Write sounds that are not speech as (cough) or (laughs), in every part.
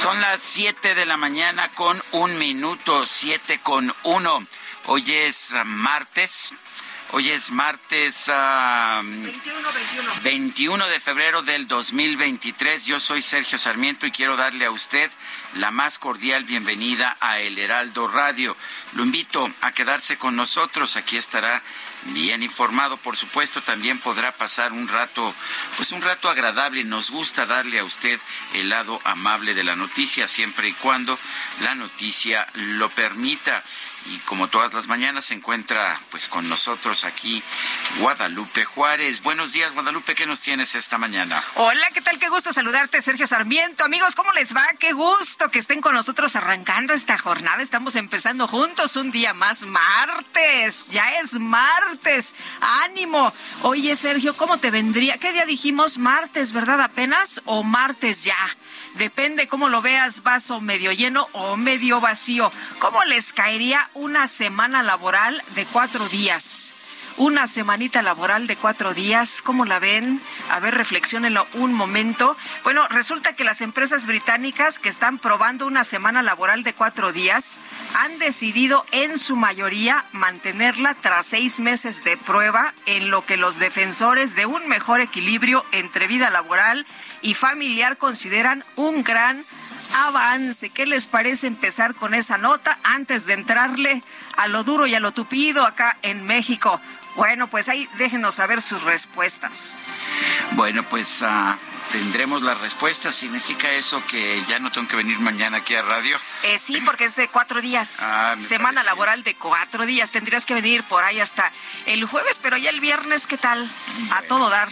Son las 7 de la mañana con un minuto, 7 con uno. Hoy es martes. Hoy es martes 21, 21. 21 de febrero del 2023. Yo soy Sergio Sarmiento y quiero darle a usted la más cordial bienvenida a El Heraldo Radio. Lo invito a quedarse con nosotros. Aquí estará bien informado, por supuesto, también podrá pasar un rato, pues un rato agradable. Nos gusta darle a usted el lado amable de la noticia, siempre y cuando la noticia lo permita. Y como todas las mañanas se encuentra pues con nosotros aquí Guadalupe Juárez. Buenos días, Guadalupe, ¿qué nos tienes esta mañana? Hola, ¿qué tal? Qué gusto saludarte, Sergio Sarmiento. Amigos, ¿cómo les va? Qué gusto que estén con nosotros arrancando esta jornada. Estamos empezando juntos un día más, martes. Ya es martes. Ánimo. Oye, Sergio, ¿cómo te vendría? ¿Qué día dijimos? Martes, ¿verdad? Apenas o martes ya. Depende cómo lo veas, vaso medio lleno o medio vacío. ¿Cómo les caería una semana laboral de cuatro días? Una semanita laboral de cuatro días. ¿Cómo la ven? A ver, reflexionenlo un momento. Bueno, resulta que las empresas británicas que están probando una semana laboral de cuatro días han decidido en su mayoría mantenerla tras seis meses de prueba en lo que los defensores de un mejor equilibrio entre vida laboral y familiar consideran un gran avance. ¿Qué les parece empezar con esa nota antes de entrarle a lo duro y a lo tupido acá en México? Bueno, pues ahí déjenos saber sus respuestas. Bueno, pues uh, tendremos las respuestas. ¿Significa eso que ya no tengo que venir mañana aquí a radio? Eh, sí, (laughs) porque es de cuatro días. Ah, Semana laboral de cuatro días. Tendrías que venir por ahí hasta el jueves, pero ya el viernes, ¿qué tal? A todo dar.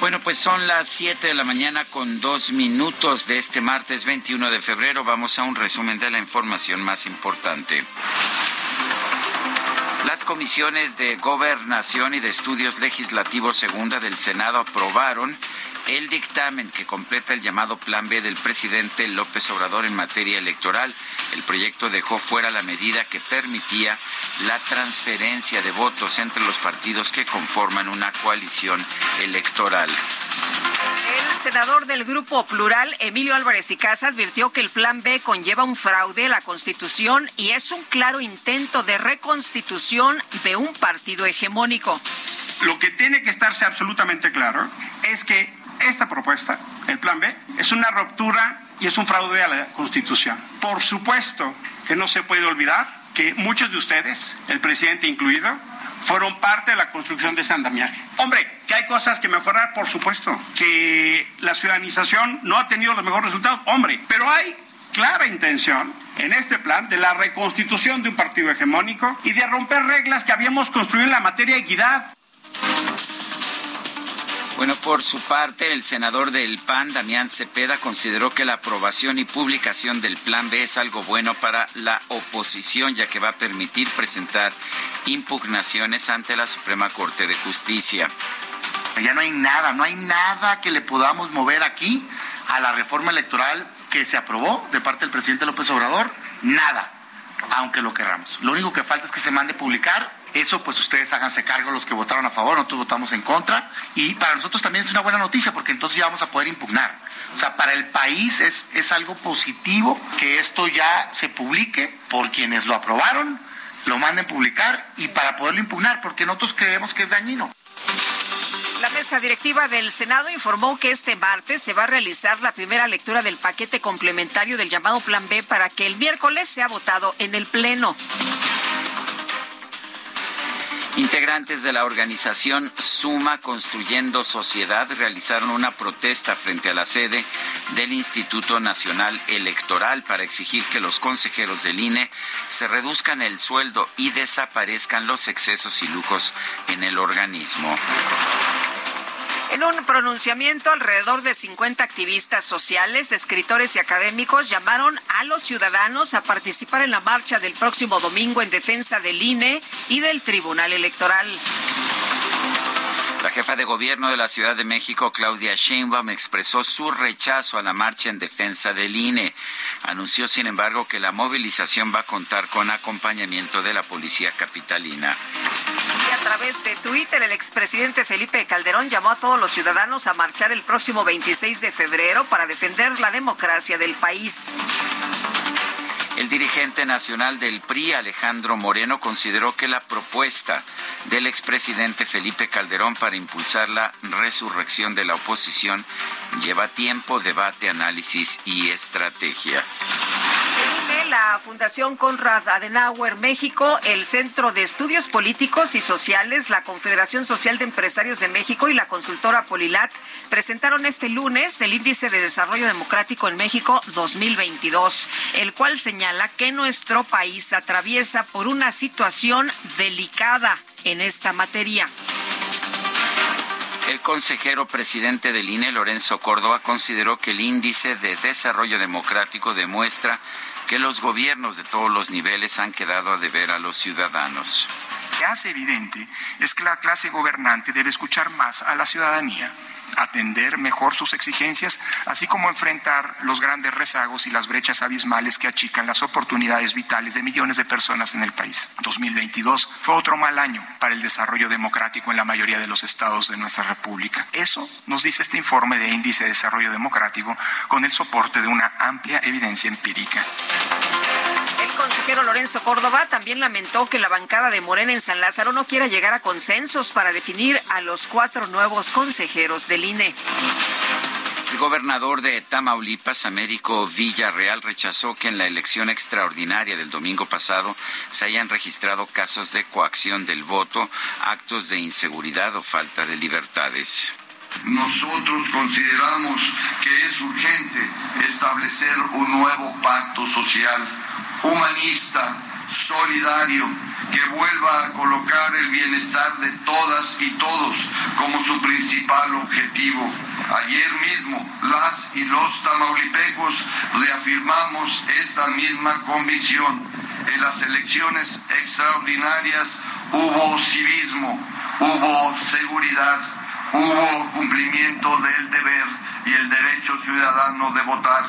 Bueno, pues son las 7 de la mañana con dos minutos de este martes 21 de febrero. Vamos a un resumen de la información más importante. Las comisiones de gobernación y de estudios legislativos segunda del Senado aprobaron el dictamen que completa el llamado Plan B del presidente López Obrador en materia electoral. El proyecto dejó fuera la medida que permitía la transferencia de votos entre los partidos que conforman una coalición electoral. Senador del Grupo Plural, Emilio Álvarez y Casa, advirtió que el Plan B conlleva un fraude a la Constitución y es un claro intento de reconstitución de un partido hegemónico. Lo que tiene que estarse absolutamente claro es que esta propuesta, el Plan B, es una ruptura y es un fraude a la Constitución. Por supuesto que no se puede olvidar que muchos de ustedes, el presidente incluido, fueron parte de la construcción de ese andamiaje. Hombre, que hay cosas que mejorar, por supuesto, que la ciudadanización no ha tenido los mejores resultados, hombre, pero hay clara intención en este plan de la reconstitución de un partido hegemónico y de romper reglas que habíamos construido en la materia de equidad. Bueno, por su parte, el senador del PAN, Damián Cepeda, consideró que la aprobación y publicación del Plan B es algo bueno para la oposición, ya que va a permitir presentar impugnaciones ante la Suprema Corte de Justicia. Ya no hay nada, no hay nada que le podamos mover aquí a la reforma electoral que se aprobó de parte del presidente López Obrador, nada, aunque lo querramos. Lo único que falta es que se mande publicar Eso pues ustedes háganse cargo los que votaron a favor, nosotros votamos en contra y para nosotros también es una buena noticia porque entonces ya vamos a poder impugnar. O sea, para el país es, es algo positivo que esto ya se publique por quienes lo aprobaron, lo manden publicar y para poderlo impugnar, porque nosotros creemos que es dañino. La mesa directiva del Senado informó que este martes se va a realizar la primera lectura del paquete complementario del llamado Plan B para que el miércoles sea votado en el Pleno. Integrantes de la organización Suma Construyendo Sociedad realizaron una protesta frente a la sede del Instituto Nacional Electoral para exigir que los consejeros del INE se reduzcan el sueldo y desaparezcan los excesos y lujos en el organismo. En un pronunciamiento, alrededor de 50 activistas sociales, escritores y académicos llamaron a los ciudadanos a participar en la marcha del próximo domingo en defensa del INE y del Tribunal Electoral. La jefa de gobierno de la Ciudad de México, Claudia Sheinbaum, expresó su rechazo a la marcha en defensa del INE. Anunció, sin embargo, que la movilización va a contar con acompañamiento de la policía capitalina a través de Twitter, el expresidente Felipe Calderón llamó a todos los ciudadanos a marchar el próximo 26 de febrero para defender la democracia del país. El dirigente nacional del PRI, Alejandro Moreno, consideró que la propuesta del expresidente Felipe Calderón para impulsar la resurrección de la oposición lleva tiempo, debate, análisis y estrategia la Fundación Conrad Adenauer México, el Centro de Estudios Políticos y Sociales, la Confederación Social de Empresarios de México y la consultora Polilat presentaron este lunes el Índice de Desarrollo Democrático en México 2022, el cual señala que nuestro país atraviesa por una situación delicada en esta materia. El consejero presidente del INE, Lorenzo Córdoba, consideró que el índice de desarrollo democrático demuestra que los gobiernos de todos los niveles han quedado a deber a los ciudadanos. Lo que hace evidente es que la clase gobernante debe escuchar más a la ciudadanía atender mejor sus exigencias, así como enfrentar los grandes rezagos y las brechas abismales que achican las oportunidades vitales de millones de personas en el país. 2022 fue otro mal año para el desarrollo democrático en la mayoría de los estados de nuestra República. Eso nos dice este informe de índice de desarrollo democrático con el soporte de una amplia evidencia empírica consejero Lorenzo Córdoba también lamentó que la bancada de Morena en San Lázaro no quiera llegar a consensos para definir a los cuatro nuevos consejeros del INE. El gobernador de Tamaulipas, Américo Villarreal, rechazó que en la elección extraordinaria del domingo pasado se hayan registrado casos de coacción del voto, actos de inseguridad o falta de libertades. Nosotros consideramos que es urgente establecer un nuevo pacto social humanista, solidario, que vuelva a colocar el bienestar de todas y todos como su principal objetivo. Ayer mismo las y los tamaulipecos reafirmamos esta misma convicción. En las elecciones extraordinarias hubo civismo, hubo seguridad, hubo cumplimiento del deber y el derecho ciudadano de votar.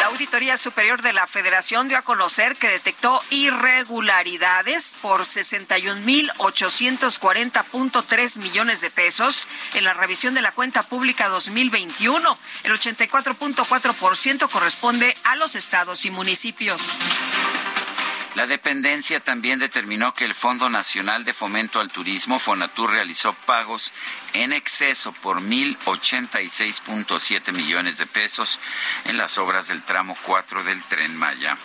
La Auditoría Superior de la Federación dio a conocer que detectó irregularidades por 61.840.3 millones de pesos en la revisión de la cuenta pública 2021. El 84.4% corresponde a los estados y municipios. La dependencia también determinó que el Fondo Nacional de Fomento al Turismo, Fonatur, realizó pagos en exceso por 1.086.7 millones de pesos en las obras del tramo 4 del tren Maya.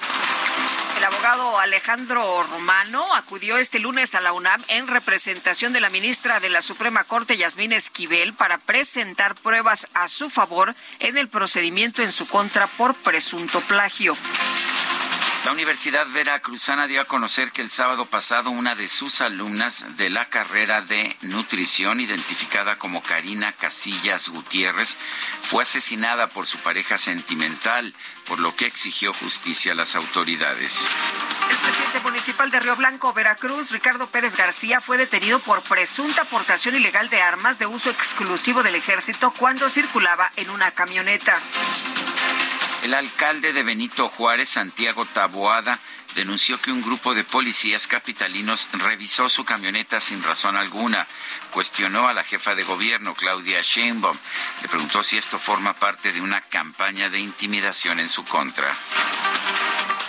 El abogado Alejandro Romano acudió este lunes a la UNAM en representación de la ministra de la Suprema Corte, Yasmín Esquivel, para presentar pruebas a su favor en el procedimiento en su contra por presunto plagio. La Universidad Veracruzana dio a conocer que el sábado pasado una de sus alumnas de la carrera de nutrición, identificada como Karina Casillas Gutiérrez, fue asesinada por su pareja sentimental, por lo que exigió justicia a las autoridades. El presidente municipal de Río Blanco, Veracruz, Ricardo Pérez García, fue detenido por presunta aportación ilegal de armas de uso exclusivo del ejército cuando circulaba en una camioneta. El alcalde de Benito Juárez, Santiago Taboada, denunció que un grupo de policías capitalinos revisó su camioneta sin razón alguna. Cuestionó a la jefa de gobierno, Claudia Sheinbaum. Le preguntó si esto forma parte de una campaña de intimidación en su contra.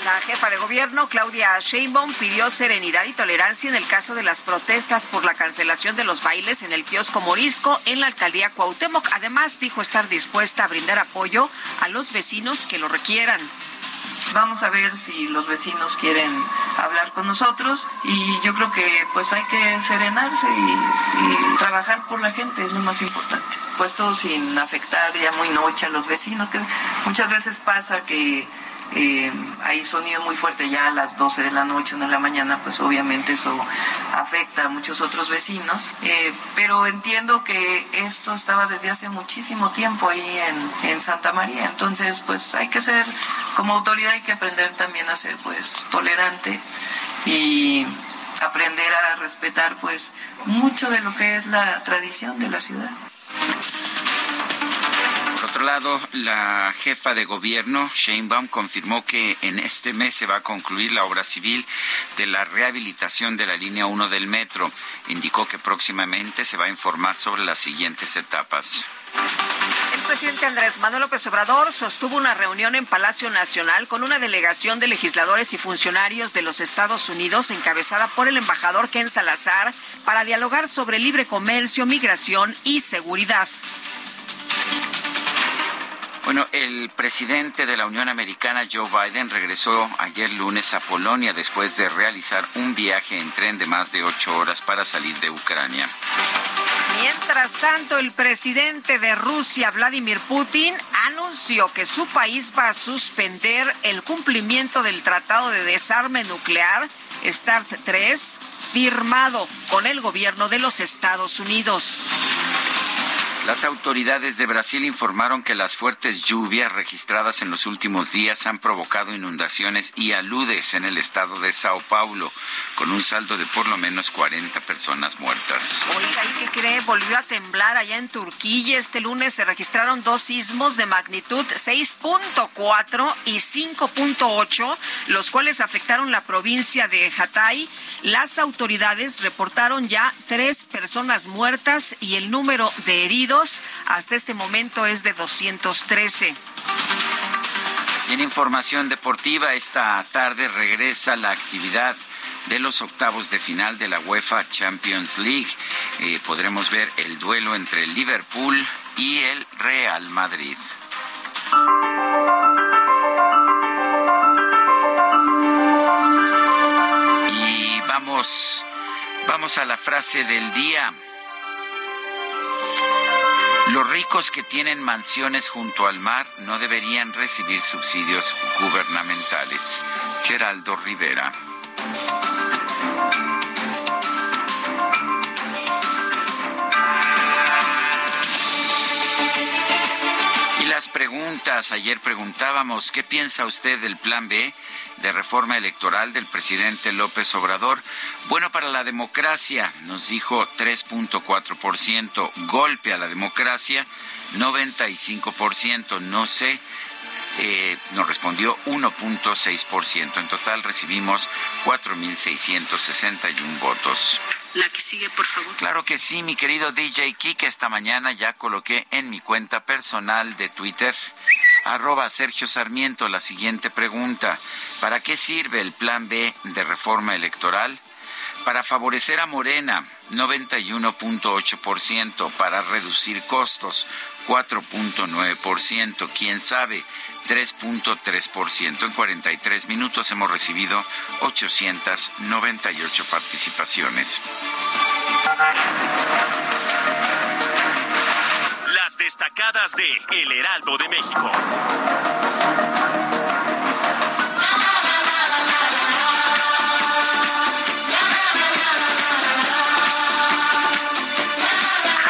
La jefa de gobierno, Claudia Sheinbaum, pidió serenidad y tolerancia en el caso de las protestas por la cancelación de los bailes en el kiosco Morisco en la alcaldía Cuauhtémoc. Además, dijo estar dispuesta a brindar apoyo a los vecinos que lo requieran. Vamos a ver si los vecinos quieren hablar con nosotros y yo creo que pues hay que serenarse y, y trabajar por la gente, es lo más importante. Puesto sin afectar ya muy noche a los vecinos, que muchas veces pasa que eh, hay sonido muy fuerte ya a las 12 de la noche, 1 de la mañana, pues obviamente eso afecta a muchos otros vecinos. Eh, pero entiendo que esto estaba desde hace muchísimo tiempo ahí en, en, Santa María. Entonces, pues hay que ser, como autoridad hay que aprender también a ser pues tolerante y aprender a respetar pues mucho de lo que es la tradición de la ciudad. Por otro lado, la jefa de gobierno, Sheinbaum, confirmó que en este mes se va a concluir la obra civil de la rehabilitación de la línea 1 del metro. Indicó que próximamente se va a informar sobre las siguientes etapas. El presidente Andrés Manuel López Obrador sostuvo una reunión en Palacio Nacional con una delegación de legisladores y funcionarios de los Estados Unidos encabezada por el embajador Ken Salazar para dialogar sobre libre comercio, migración y seguridad. Bueno, el presidente de la Unión Americana, Joe Biden, regresó ayer lunes a Polonia después de realizar un viaje en tren de más de ocho horas para salir de Ucrania. Mientras tanto, el presidente de Rusia, Vladimir Putin, anunció que su país va a suspender el cumplimiento del Tratado de Desarme Nuclear, START 3, firmado con el gobierno de los Estados Unidos. Las autoridades de Brasil informaron que las fuertes lluvias registradas en los últimos días han provocado inundaciones y aludes en el estado de Sao Paulo, con un saldo de por lo menos 40 personas muertas. Oiga, ¿y qué cree? Volvió a temblar allá en Turquía. Este lunes se registraron dos sismos de magnitud 6.4 y 5.8, los cuales afectaron la provincia de Hatay. Las autoridades reportaron ya tres personas muertas y el número de heridos hasta este momento es de 213. Y en información deportiva, esta tarde regresa la actividad de los octavos de final de la UEFA Champions League. Eh, podremos ver el duelo entre el Liverpool y el Real Madrid. Y vamos, vamos a la frase del día. Los ricos que tienen mansiones junto al mar no deberían recibir subsidios gubernamentales. Geraldo Rivera. Y las preguntas, ayer preguntábamos, ¿qué piensa usted del plan B? De reforma electoral del presidente López Obrador. Bueno para la democracia, nos dijo 3.4%, golpe a la democracia 95%, no sé. Eh, nos respondió 1.6%. En total recibimos 4.661 votos. La que sigue, por favor. Claro que sí, mi querido DJ Kike. Esta mañana ya coloqué en mi cuenta personal de Twitter arroba Sergio Sarmiento la siguiente pregunta. ¿Para qué sirve el plan B de reforma electoral? Para favorecer a Morena, 91.8%. Para reducir costos, 4.9%. ¿Quién sabe? 3.3%. En 43 minutos hemos recibido 898 participaciones. Destacadas de El Heraldo de México.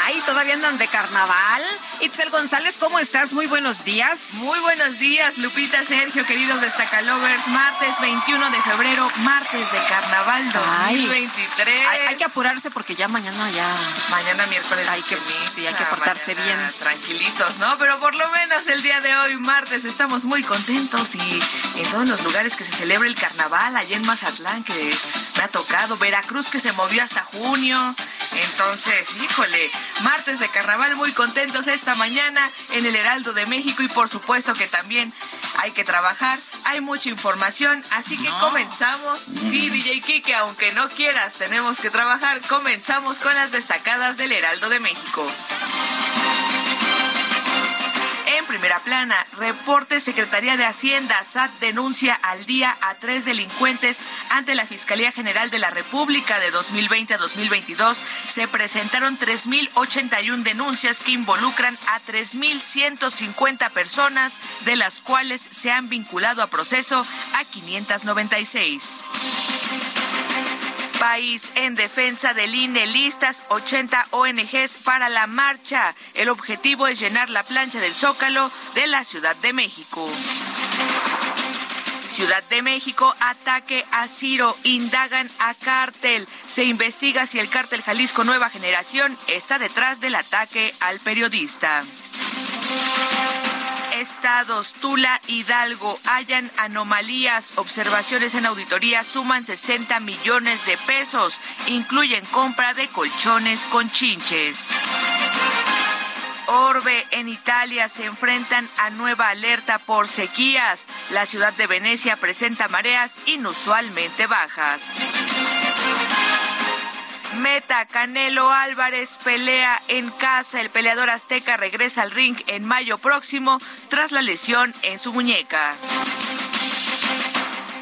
Ay, todavía andan de carnaval. Itzel González, ¿cómo estás? Muy buenos días. Muy buenos días, Lupita, Sergio, queridos destacalovers. Martes 21 de febrero, martes de carnaval 2023. hay, que apurarse porque ya mañana ya. Mañana miércoles. Hay que, sí, hay que portarse bien. Tranquilitos, ¿no? Pero por lo menos el día de hoy, martes, estamos muy contentos y en todos los lugares que se celebra el carnaval, allá en Mazatlán, que me ha tocado, Veracruz que se movió hasta junio. Entonces, híjole, martes de carnaval muy contentos esta mañana en el Heraldo de México y por supuesto que también hay que trabajar, hay mucha información, así que comenzamos. Sí, DJ Kike, aunque no quieras, tenemos que trabajar. Comenzamos con las destacadas del Heraldo de México. Primera plana, reporte Secretaría de Hacienda, SAT denuncia al día a tres delincuentes ante la Fiscalía General de la República de 2020 a 2022. Se presentaron 3.081 denuncias que involucran a 3.150 personas, de las cuales se han vinculado a proceso a 596 país en defensa del INE, listas 80 ONGs para la marcha. El objetivo es llenar la plancha del Zócalo de la Ciudad de México. Ciudad de México, ataque a Ciro, indagan a cártel. Se investiga si el cártel Jalisco Nueva Generación está detrás del ataque al periodista estados, Tula, Hidalgo, hayan anomalías, observaciones en auditoría suman 60 millones de pesos, incluyen compra de colchones con chinches. Orbe en Italia se enfrentan a nueva alerta por sequías. La ciudad de Venecia presenta mareas inusualmente bajas. Meta, Canelo Álvarez pelea en casa. El peleador azteca regresa al ring en mayo próximo tras la lesión en su muñeca.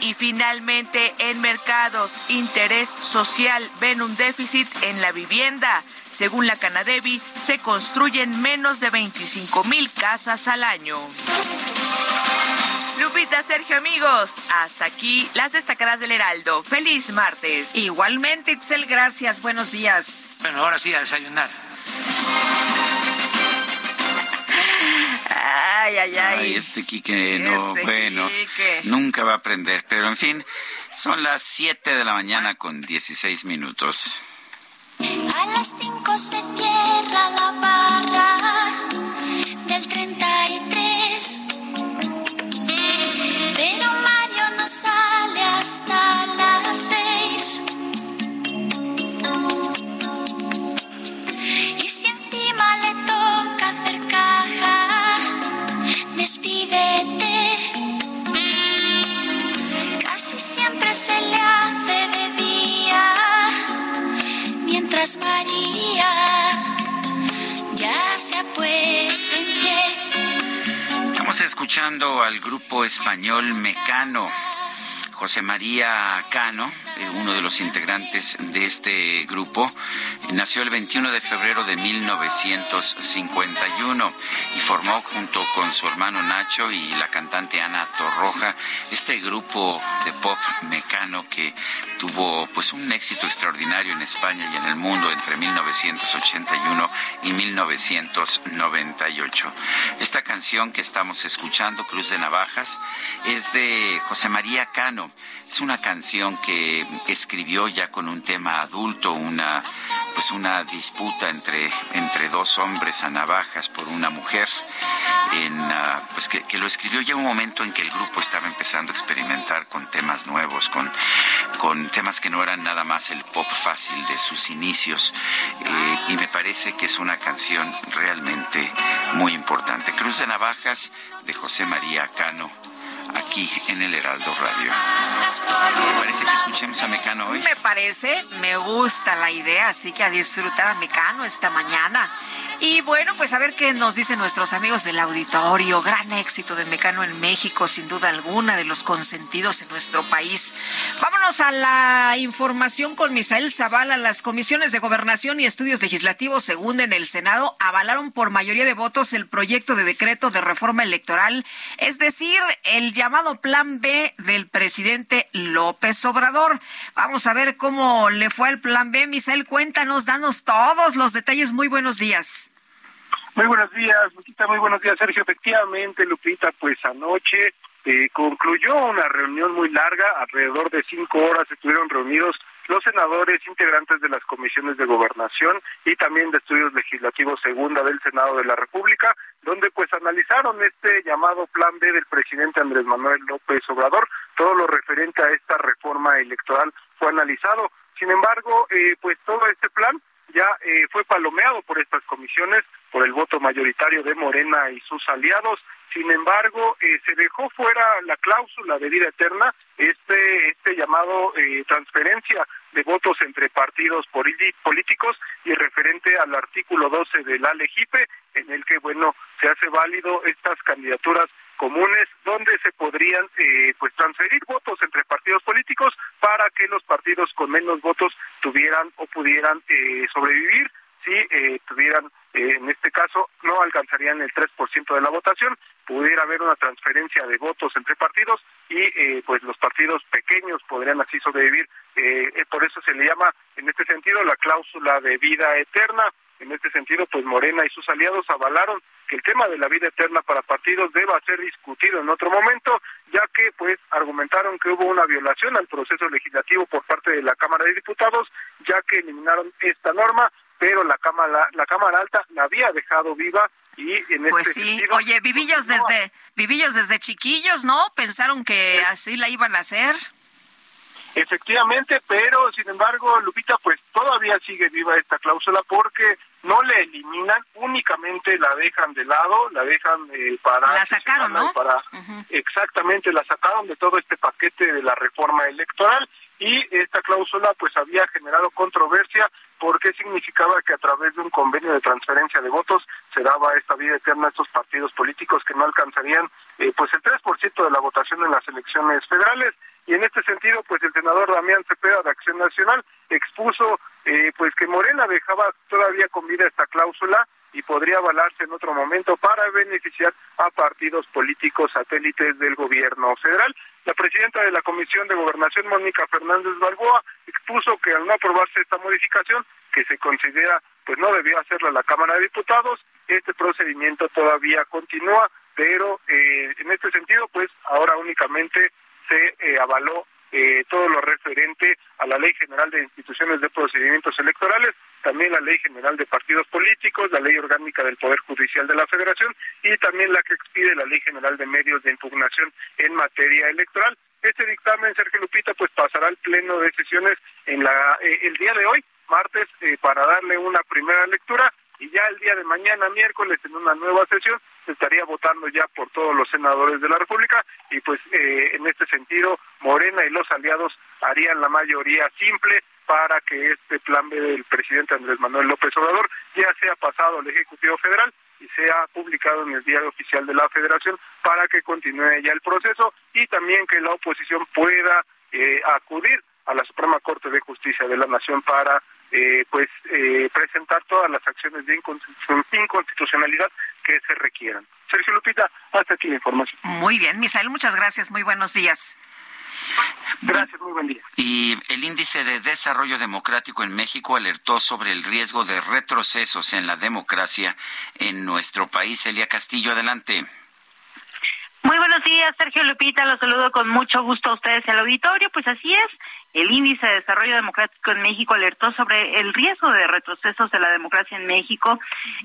Y finalmente, en mercados, interés social ven un déficit en la vivienda. Según la Canadevi, se construyen menos de 25 mil casas al año. Lupita, Sergio, amigos, hasta aquí las destacadas del Heraldo. Feliz martes. Igualmente, Itzel, gracias. Buenos días. Bueno, ahora sí a desayunar. Ay, ay, ay. Ay, este Quique, no, bueno, nunca va a aprender. Pero en fin, son las 7 de la mañana con 16 minutos. A las 5 se cierra la barra pero Mario no sale hasta las seis. Y si encima le toca hacer caja, despídete. Casi siempre se le hace de día, mientras María Estamos escuchando al grupo español Mecano. José María Cano, eh, uno de los integrantes de este grupo, nació el 21 de febrero de 1951 y formó junto con su hermano Nacho y la cantante Ana Torroja este grupo de pop mecano que tuvo pues un éxito extraordinario en España y en el mundo entre 1981 y 1998. Esta canción que estamos escuchando, Cruz de Navajas, es de José María Cano es una canción que escribió ya con un tema adulto, una pues una disputa entre, entre dos hombres a navajas por una mujer, en, ah, pues que, lo escribió ya un momento en que el grupo estaba empezando a experimentar con temas nuevos, con, con temas que no eran nada más el pop fácil de sus inicios. Eh, y me parece que es una canción realmente muy importante. Cruz de Navajas de José María Cano aquí en el Heraldo Radio. ¿Me parece me gusta la idea, así que a disfrutar a Mecano esta mañana. Y bueno, pues a ver qué nos dicen nuestros amigos del auditorio. Gran éxito de Mecano en México, sin duda alguna, de los consentidos en nuestro país. Vámonos a la información con Misael Zavala. Las comisiones de gobernación y estudios legislativos, según en el Senado, avalaron por mayoría de votos el proyecto de decreto de reforma electoral, es decir, el llamado Plan B del presidente López Obrador. Vamos a ver cómo le fue el Plan B. Misael, cuéntanos, danos todos los detalles. Muy buenos días. Muy buenos días, Lupita, muy buenos días, Sergio. Efectivamente, Lupita, pues anoche eh, concluyó una reunión muy larga, alrededor de cinco horas estuvieron reunidos los senadores integrantes de las comisiones de gobernación y también de estudios legislativos segunda del Senado de la República, donde pues analizaron este llamado plan B del presidente Andrés Manuel López Obrador. Todo lo referente a esta reforma electoral fue analizado. Sin embargo, eh, pues todo este plan ya eh, fue palomeado por estas comisiones, por el voto mayoritario de Morena y sus aliados. Sin embargo, eh, se dejó fuera la cláusula de vida eterna, este, este llamado eh, transferencia de votos entre partidos políticos y referente al artículo 12 de la LEGIPE, en el que, bueno, se hace válido estas candidaturas comunes donde se podrían eh, pues transferir votos entre partidos políticos para que los partidos con menos votos tuvieran o pudieran eh, sobrevivir si eh, tuvieran, eh, en este caso, no alcanzarían el 3% de la votación, pudiera haber una transferencia de votos entre partidos y eh, pues los partidos pequeños podrían así sobrevivir. por eso se le llama, en este sentido, la cláusula de vida eterna. En este sentido, pues Morena y sus aliados avalaron que el tema de la vida eterna para partidos deba ser discutido en otro momento, ya que pues argumentaron que hubo una violación al proceso legislativo por parte de la Cámara de Diputados, ya que eliminaron esta norma pero la cámara la cámara alta la había dejado viva y en pues este sí oye vivillos desde vivillos desde chiquillos no pensaron que así la iban a hacer. Efectivamente pero sin embargo Lupita pues todavía sigue viva esta cláusula porque no le eliminan únicamente la dejan de lado la dejan eh, para la sacaron no para exactamente la sacaron de todo este paquete de la reforma electoral y esta cláusula pues había generado controversia porque significaba que a través de un convenio de transferencia de votos se daba esta vida eterna a estos partidos políticos que no alcanzarían eh, pues el 3% de la votación en las elecciones federales y en este sentido pues el senador Damián Cepeda de Acción Nacional expuso eh, pues que Morena dejaba todavía con vida esta cláusula y podría avalarse en otro momento para beneficiar a partidos políticos satélites del gobierno federal. La presidenta de la Comisión de Gobernación, Mónica Fernández Balboa, expuso que al no aprobarse esta modificación, que se considera pues no debía hacerla la Cámara de Diputados, este procedimiento todavía continúa, pero eh, en este sentido, pues ahora únicamente se eh, avaló eh, todo lo referente a la Ley General de Instituciones de Procedimientos Electorales, también la Ley General de Partidos Políticos, la Ley Orgánica del Poder Judicial de la Federación y también la que expide la Ley General de Medios de Impugnación en materia electoral. Este dictamen, Sergio Lupita, pues pasará al pleno de sesiones en la eh, el día de hoy, martes, eh, para darle una primera lectura y ya el día de mañana, miércoles, en una nueva sesión, se estaría votando ya por todos los senadores de la República y pues eh, en este sentido Morena y los aliados harían la mayoría simple para que este plan B del presidente Andrés Manuel López Obrador ya sea pasado al Ejecutivo Federal y sea publicado en el diario oficial de la Federación para que continúe ya el proceso y también que la oposición pueda eh, acudir a la Suprema Corte de Justicia de la Nación para eh, pues eh, presentar todas las acciones de inconstitucionalidad que se requieran. Sergio Lupita, hasta aquí la información. Muy bien, Misael, muchas gracias, muy buenos días. Gracias, muy buen día. Y el índice de desarrollo democrático en México alertó sobre el riesgo de retrocesos en la democracia en nuestro país. Elia Castillo, adelante. Muy buenos días, Sergio Lupita. Los saludo con mucho gusto a ustedes y al auditorio. Pues así es, el Índice de Desarrollo Democrático en México alertó sobre el riesgo de retrocesos de la democracia en México,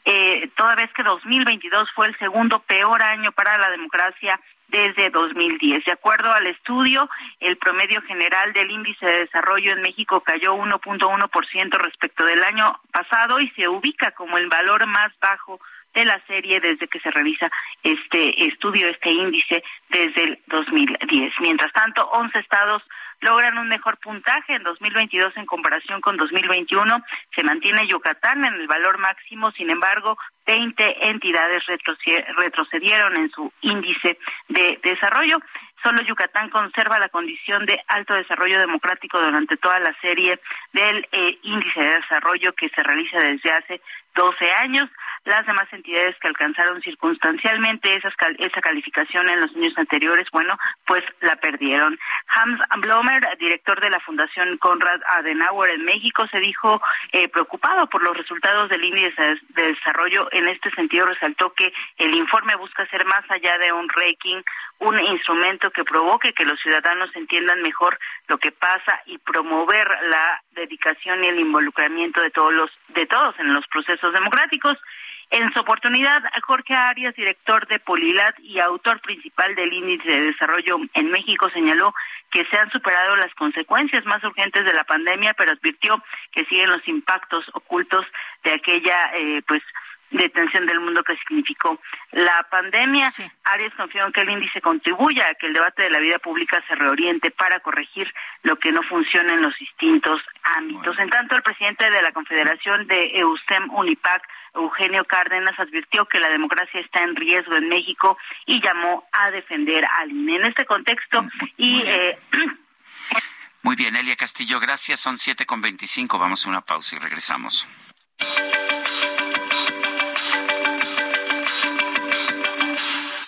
eh, toda vez que 2022 fue el segundo peor año para la democracia desde 2010. De acuerdo al estudio, el promedio general del índice de desarrollo en México cayó 1.1% respecto del año pasado y se ubica como el valor más bajo de la serie desde que se revisa este estudio, este índice desde el 2010. Mientras tanto, 11 estados logran un mejor puntaje en 2022 en comparación con 2021. Se mantiene Yucatán en el valor máximo, sin embargo, 20 entidades retrocedieron en su índice de desarrollo. Solo Yucatán conserva la condición de alto desarrollo democrático durante toda la serie del eh, índice de desarrollo que se realiza desde hace 12 años. Las demás entidades que alcanzaron circunstancialmente esas, esa calificación en los años anteriores, bueno, pues la perdieron. Hans Blomer, director de la Fundación Conrad Adenauer en México, se dijo eh, preocupado por los resultados del índice de desarrollo. En este sentido, resaltó que el informe busca ser más allá de un ranking, un instrumento que provoque que los ciudadanos entiendan mejor lo que pasa y promover la dedicación y el involucramiento de todos los de todos en los procesos democráticos. En su oportunidad, Jorge Arias, director de Polilat y autor principal del Índice de Desarrollo en México, señaló que se han superado las consecuencias más urgentes de la pandemia, pero advirtió que siguen los impactos ocultos de aquella, eh, pues, detención del mundo que significó la pandemia. Arias confió en que el índice contribuya a que el debate de la vida pública se reoriente para corregir lo que no funciona en los distintos ámbitos. En tanto, el presidente de la Confederación de EUSTEM Unipac, Eugenio Cárdenas, advirtió que la democracia está en riesgo en México y llamó a defender al INE. En este contexto y... Eh, (clears throat) Muy bien, Elia Castillo, gracias. Son siete con veinticinco. Vamos a una pausa y regresamos.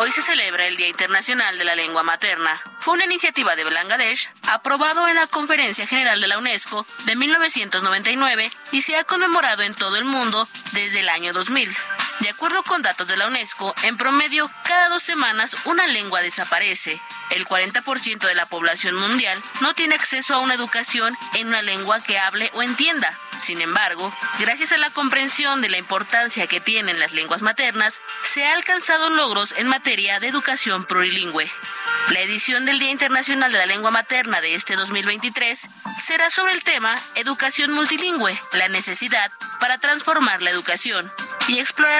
Hoy se celebra el Día Internacional de la Lengua Materna. Fue una iniciativa de Bangladesh aprobado en la Conferencia General de la UNESCO de 1999 y se ha conmemorado en todo el mundo desde el año 2000. De acuerdo con datos de la UNESCO, en promedio cada dos semanas una lengua desaparece. El 40% de la población mundial no tiene acceso a una educación en una lengua que hable o entienda. Sin embargo, gracias a la comprensión de la importancia que tienen las lenguas maternas, se ha alcanzado logros en materia de educación plurilingüe. La edición del Día Internacional de la Lengua Materna de este 2023 será sobre el tema Educación Multilingüe, la necesidad para transformar la educación, y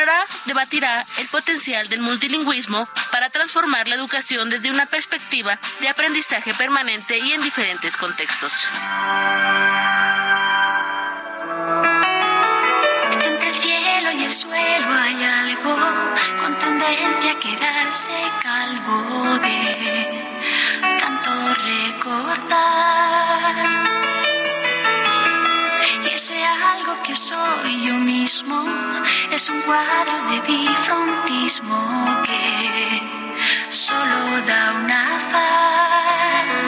explorará, debatirá el potencial del multilingüismo para transformar la educación desde una perspectiva de aprendizaje permanente y en diferentes contextos. Entre el cielo y el suelo hay algo con tendencia a quedarse calvo de tanto recordar. Ese algo que soy yo mismo es un cuadro de bifrontismo que solo da una faz.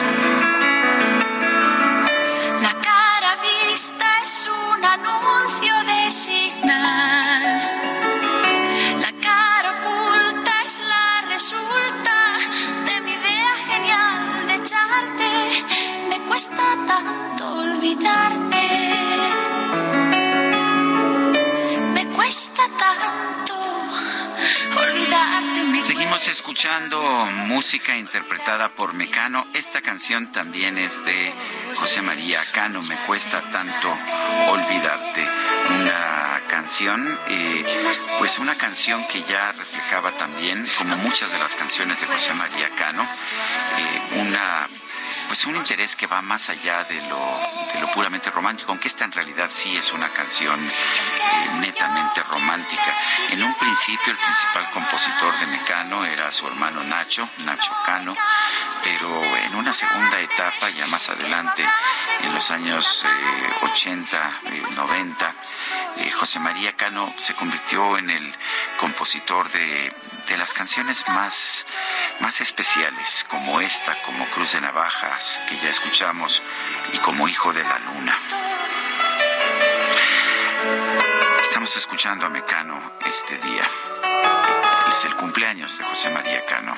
La cara vista es un anuncio de signal. La cara oculta es la resulta de mi idea genial de echarte. Me cuesta tanto olvidarte. Seguimos escuchando música interpretada por Mecano. Esta canción también es de José María Cano, Me cuesta tanto olvidarte. Una canción, eh, pues una canción que ya reflejaba también, como muchas de las canciones de José María Cano, eh, una pues un interés que va más allá de lo, de lo puramente romántico, aunque esta en realidad sí es una canción eh, netamente romántica. En un principio el principal compositor de Mecano era su hermano Nacho, Nacho Cano, pero en una segunda etapa, ya más adelante, en los años 80, 90, eh, José María Cano se convirtió en el compositor de, de las canciones más, más especiales, como esta, como Cruz de Navajas, que ya escuchamos, y como Hijo de la Luna. Estamos escuchando a Mecano este día. Es el cumpleaños de José María Cano.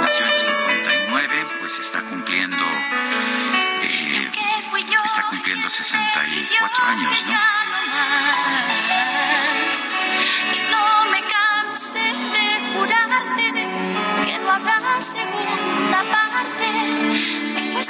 Nació en 59, pues está cumpliendo eh, está cumpliendo 64 años, ¿no? Y no me canse de jurarte que no habrá segunda parte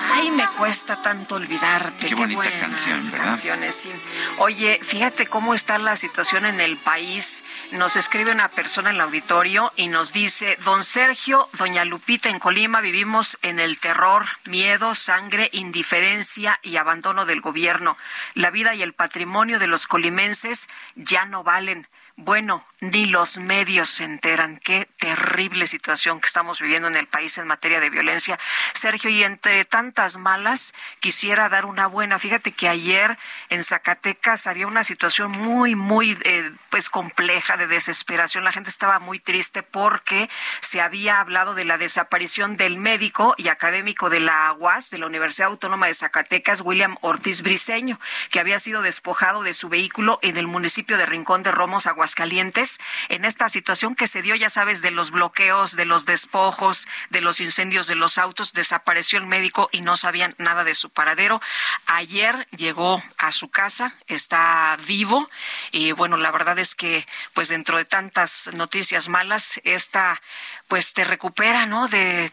Ay, me cuesta tanto olvidarte. Qué, bonita canción, ¿verdad? Canciones, sí. Oye, fíjate cómo está la situación en el país. Nos escribe una persona en el auditorio y nos dice, don Sergio, doña Lupita, en Colima vivimos en el terror, miedo, sangre, indiferencia y abandono del gobierno. La vida y el patrimonio de los colimenses ya no valen. Bueno, ni los medios se enteran. Qué terrible situación que estamos viviendo en el país en materia de violencia. Sergio, y entre tantas malas, quisiera dar una buena. Fíjate que ayer en Zacatecas había una situación muy, muy, eh, pues compleja de desesperación. La gente estaba muy triste porque se había hablado de la desaparición del médico y académico de la UAS, de la Universidad Autónoma de Zacatecas, William Ortiz Briceño, que había sido despojado de su vehículo en el municipio de Rincón de Romos, Aguascalientes en esta situación que se dio, ya sabes, de los bloqueos, de los despojos, de los incendios de los autos, desapareció el médico y no sabían nada de su paradero. Ayer llegó a su casa, está vivo y bueno, la verdad es que pues dentro de tantas noticias malas, esta pues te recupera, ¿no? De,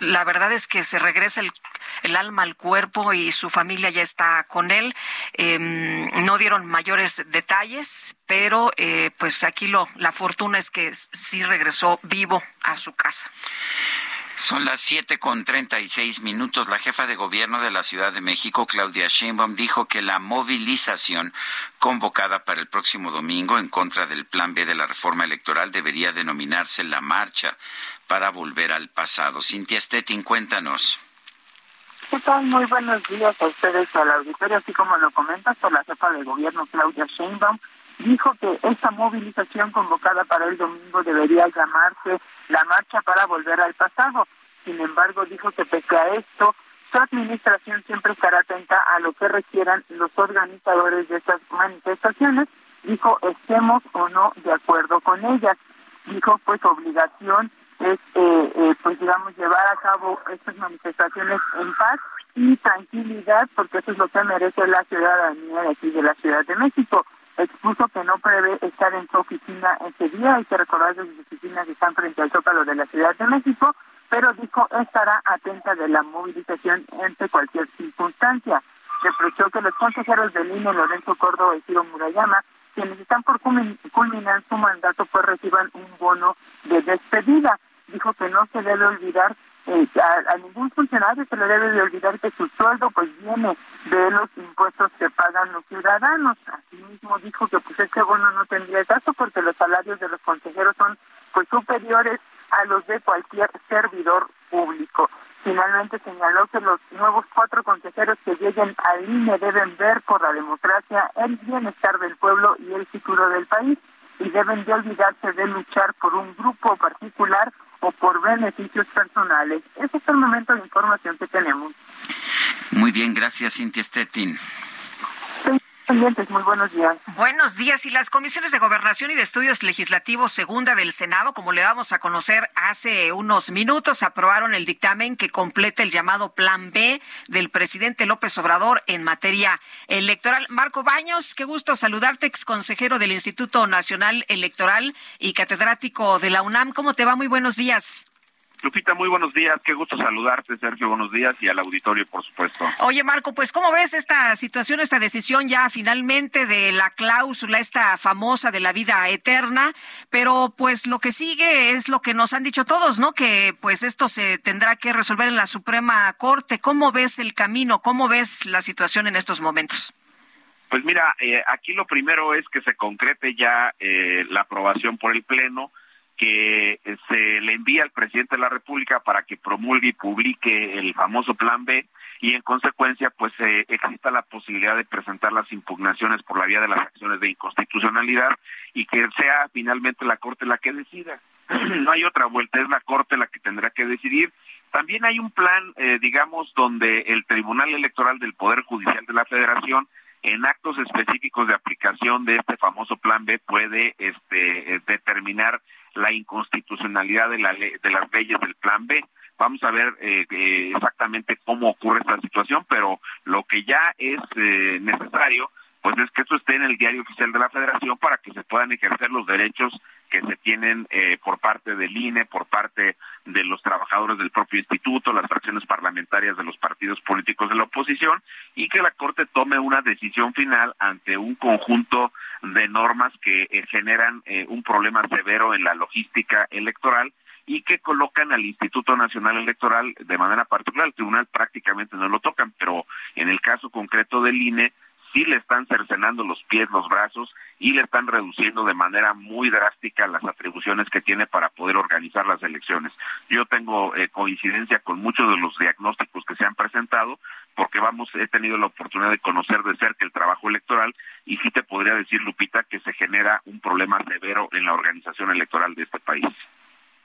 la verdad es que se regresa el, el, alma al cuerpo y su familia ya está con él. Em, no dieron mayores detalles, pero eh, pues aquí lo, la fortuna es que sí regresó vivo a su casa. Son las siete con treinta y seis minutos. La jefa de gobierno de la Ciudad de México, Claudia Sheinbaum, dijo que la movilización convocada para el próximo domingo en contra del Plan B de la reforma electoral debería denominarse la marcha para volver al pasado. Cintia Stettin, cuéntanos. ¿Qué tal? Muy buenos días a ustedes, al auditorio. Así como lo comentas, la jefa de gobierno, Claudia Sheinbaum, dijo que esta movilización convocada para el domingo debería llamarse la marcha para volver al pasado. Sin embargo, dijo que pese a esto, su administración siempre estará atenta a lo que requieran los organizadores de estas manifestaciones. Dijo, estemos o no de acuerdo con ellas. Dijo, pues obligación es, eh, eh, pues digamos, llevar a cabo estas manifestaciones en paz y tranquilidad, porque eso es lo que merece la ciudadanía de aquí de la Ciudad de México expuso que no prevé estar en su oficina ese día. Hay que recordar que sus oficinas están frente al Zócalo de la Ciudad de México, pero dijo estará atenta de la movilización entre cualquier circunstancia. Reprochó que los consejeros del INE, Lorenzo Córdoba y Ciro Murayama, quienes están por culminar su mandato, pues reciban un bono de despedida. Dijo que no se debe olvidar eh, a, ningún funcionario se le debe de olvidar que su sueldo pues viene de los impuestos que pagan los ciudadanos. Asimismo dijo que pues este bono no tendría caso porque los salarios de los consejeros son pues superiores a los de cualquier servidor público. Finalmente señaló que los nuevos cuatro consejeros que lleguen al INE deben ver por la democracia el bienestar del pueblo y el futuro del país y deben de olvidarse de luchar por un grupo particular o por beneficios personales. Ese es el momento de información que tenemos. Muy bien, gracias, Cintia Stettin. Muy buenos días. Buenos días. Y las comisiones de gobernación y de estudios legislativos segunda del Senado, como le vamos a conocer hace unos minutos, aprobaron el dictamen que completa el llamado Plan B del presidente López Obrador en materia electoral. Marco Baños, qué gusto saludarte, ex consejero del Instituto Nacional Electoral y catedrático de la UNAM. ¿Cómo te va? Muy buenos días. Lupita, muy buenos días, qué gusto saludarte, Sergio, buenos días y al auditorio, por supuesto. Oye, Marco, pues ¿cómo ves esta situación, esta decisión ya finalmente de la cláusula, esta famosa de la vida eterna? Pero pues lo que sigue es lo que nos han dicho todos, ¿no? Que pues esto se tendrá que resolver en la Suprema Corte. ¿Cómo ves el camino? ¿Cómo ves la situación en estos momentos? Pues mira, eh, aquí lo primero es que se concrete ya eh, la aprobación por el Pleno que se le envía al presidente de la República para que promulgue y publique el famoso Plan B y en consecuencia pues eh, exista la posibilidad de presentar las impugnaciones por la vía de las acciones de inconstitucionalidad y que sea finalmente la Corte la que decida. (clears throat) no hay otra vuelta, es la Corte la que tendrá que decidir. También hay un plan, eh, digamos, donde el Tribunal Electoral del Poder Judicial de la Federación en actos específicos de aplicación de este famoso plan B puede este, determinar la inconstitucionalidad de, la de las leyes del plan B. Vamos a ver eh, eh, exactamente cómo ocurre esta situación, pero lo que ya es eh, necesario pues es que esto esté en el diario oficial de la Federación para que se puedan ejercer los derechos que se tienen eh, por parte del INE, por parte de los trabajadores del propio instituto, las fracciones parlamentarias de los partidos políticos de la oposición y que la Corte tome una decisión final ante un conjunto normas que eh, generan eh, un problema severo en la logística electoral y que colocan al Instituto Nacional Electoral de manera particular, el tribunal prácticamente no lo tocan, pero en el caso concreto del INE sí le están cercenando los pies, los brazos y le están reduciendo de manera muy drástica las atribuciones que tiene para poder organizar las elecciones. Yo tengo eh, coincidencia con muchos de los diagnósticos que se han presentado porque vamos, he tenido la oportunidad de conocer de cerca el trabajo electoral y sí te podría decir, Lupita, que se genera un problema severo en la organización electoral de este país.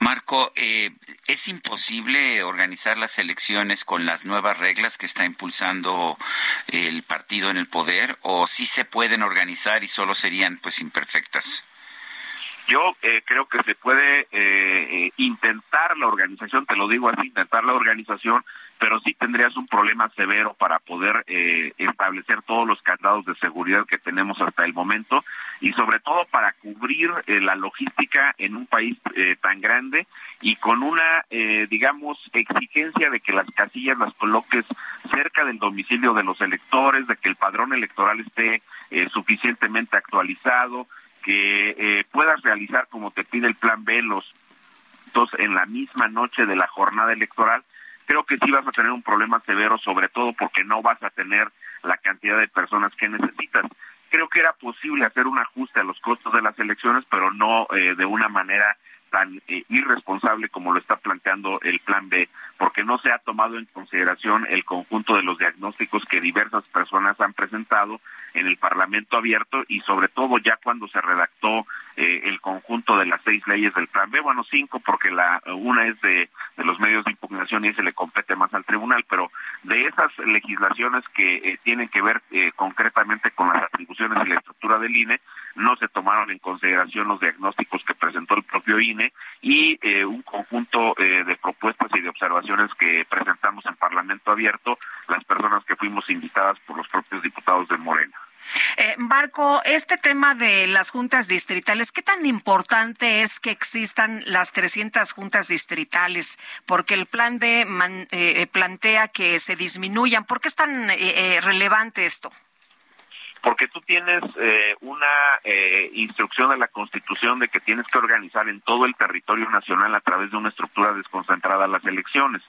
Marco, eh, ¿es imposible organizar las elecciones con las nuevas reglas que está impulsando el partido en el poder o sí se pueden organizar y solo serían pues imperfectas? Yo eh, creo que se puede eh, intentar la organización, te lo digo así, intentar la organización, pero sí tendrías un problema severo para poder establecer todos los candados de seguridad que tenemos hasta el momento y sobre todo para cubrir eh, la logística en un país eh, tan grande y con una, eh, digamos, exigencia de que las casillas las coloques cerca del domicilio de los electores, de que el padrón electoral esté suficientemente actualizado, que puedas realizar como te pide el plan B los en la misma noche de la jornada electoral, creo que sí vas a tener un problema severo, sobre todo porque no vas a tener la cantidad de personas que necesitas. Creo que era posible hacer un ajuste a los costos de las elecciones, pero no eh, de una manera tan eh, irresponsable como lo está planteando el plan B, porque no se ha tomado en consideración el conjunto de los diagnósticos que diversas personas han presentado en el Parlamento abierto y sobre todo ya cuando se redactó eh, el conjunto de las seis leyes del plan B, bueno, cinco porque la una es de, de los medios de impugnación y se le compete más al tribunal, pero de esas legislaciones que eh, tienen que ver eh, concretamente con las atribuciones y la estructura del INE, no se tomaron en consideración los diagnósticos que presentó el propio INE y un conjunto de propuestas y de observaciones que presentamos en Parlamento abierto las personas que fuimos invitadas por los propios diputados de Morena. Eh, Marco, este tema de las juntas distritales, ¿qué tan importante es que existan las 300 juntas distritales? Porque el plan B eh, eh, plantea que se disminuyan. ¿Por qué es tan eh, relevante esto? Porque tú tienes una instrucción de la Constitución de que tienes que organizar en todo el territorio nacional a través de una estructura desconcentrada las elecciones.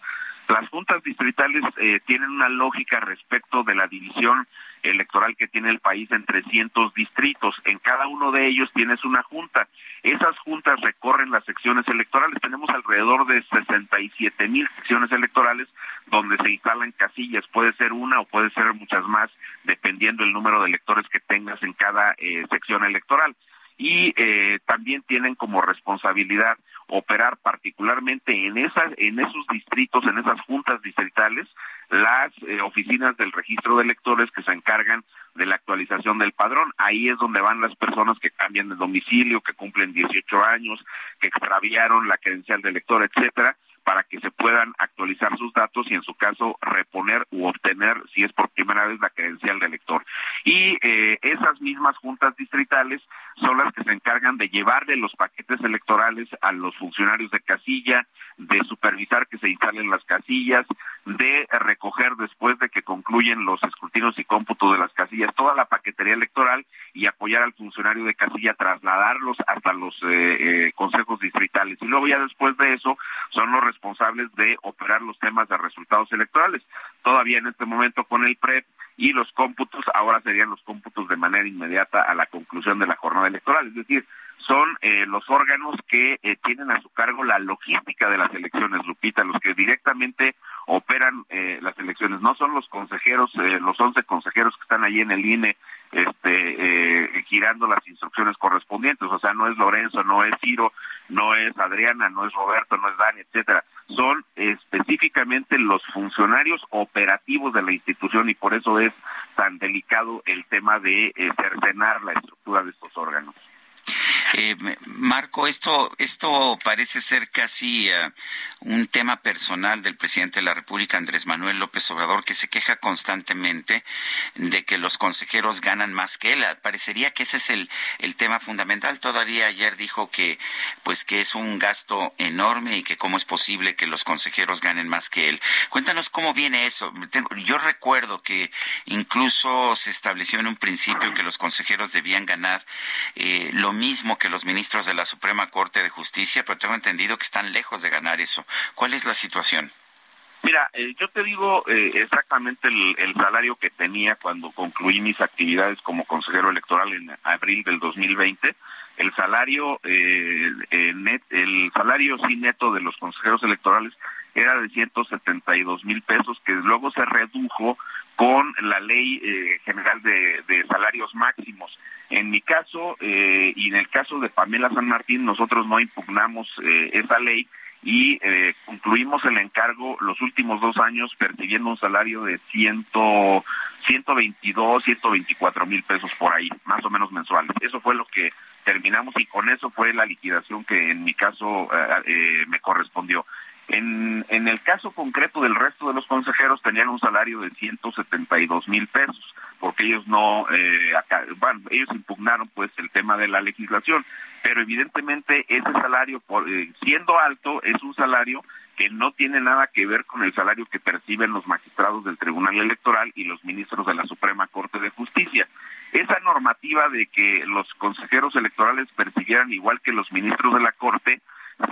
Las juntas distritales tienen una lógica respecto de la división electoral que tiene el país en 300 distritos. En cada uno de ellos tienes una junta. Esas juntas recorren las secciones electorales. Tenemos alrededor de 67 mil secciones electorales donde se instalan casillas. Puede ser una o puede ser muchas más, dependiendo el número de electores que tengas en cada eh, sección electoral. Y eh, también tienen como responsabilidad operar particularmente en esas en esos distritos, en esas juntas distritales, las eh, oficinas del registro de electores que se encargan de la actualización del padrón. Ahí es donde van las personas que cambian de domicilio, que cumplen 18 años, que extraviaron la credencial de elector, etcétera, para que se puedan actualizar sus datos y en su caso reponer u obtener, si es por primera vez, la credencial de elector. Y eh, esas mismas juntas distritales son las que se encargan de llevarle los paquetes electorales a los funcionarios de casilla, de supervisar que se instalen las casillas, de recoger después de que concluyen los escrutinios y cómputos de las casillas toda la paquetería electoral y apoyar al funcionario de casilla, trasladarlos hasta los eh, eh, consejos distritales. Y luego ya después de eso son los responsables de operar los temas de resultados electorales. Todavía en este momento con el PREP y los cómputos, ahora serían los cómputos de manera inmediata a la conclusión de la jornada electoral. Es decir, son eh, los órganos que eh, tienen a su cargo la logística de las elecciones, Lupita, los que directamente operan eh, las elecciones. No son los consejeros, los 11 consejeros que están allí en el INE este, girando las instrucciones correspondientes. O sea, no es Lorenzo, no es Ciro, no es Adriana, no es Roberto, no es Dani, etcétera. Son específicamente los funcionarios operativos de la institución y por eso es tan delicado el tema de eh, cercenar la estructura de estos órganos. Eh, Marco, esto, esto parece ser casi uh, un tema personal del presidente de la República, Andrés Manuel López Obrador, que se queja constantemente de que los consejeros ganan más que él. Parecería que ese es el, el tema fundamental. Todavía ayer dijo que, pues, que es un gasto enorme y que cómo es posible que los consejeros ganen más que él. Cuéntanos cómo viene eso. Yo recuerdo que incluso se estableció en un principio que los consejeros debían ganar eh, lo mismo que que los ministros de la Suprema Corte de Justicia, pero tengo entendido que están lejos de ganar eso. ¿Cuál es la situación? Mira, eh, yo te digo eh, exactamente el, salario que tenía cuando concluí mis actividades como consejero electoral en abril del 2020. El salario, eh, net, el salario sí neto de los consejeros electorales era de 172 mil pesos, que luego se redujo con la ley general de salarios máximos. En mi caso eh, y en el caso de Pamela San Martín, nosotros no impugnamos eh, esa ley y eh, concluimos el encargo los últimos dos años percibiendo un salario de ciento, 122, 124 mil pesos por ahí, más o menos mensuales. Eso fue lo que terminamos y con eso fue la liquidación que en mi caso me correspondió. En, en el caso concreto del resto de los consejeros tenían un salario de 172 mil pesos porque ellos no, eh, bueno, ellos impugnaron pues el tema de la legislación, pero evidentemente ese salario, por, eh, siendo alto, es un salario que no tiene nada que ver con el salario que perciben los magistrados del Tribunal Electoral y los ministros de la Suprema Corte de Justicia. Esa normativa de que los consejeros electorales percibieran igual que los ministros de la Corte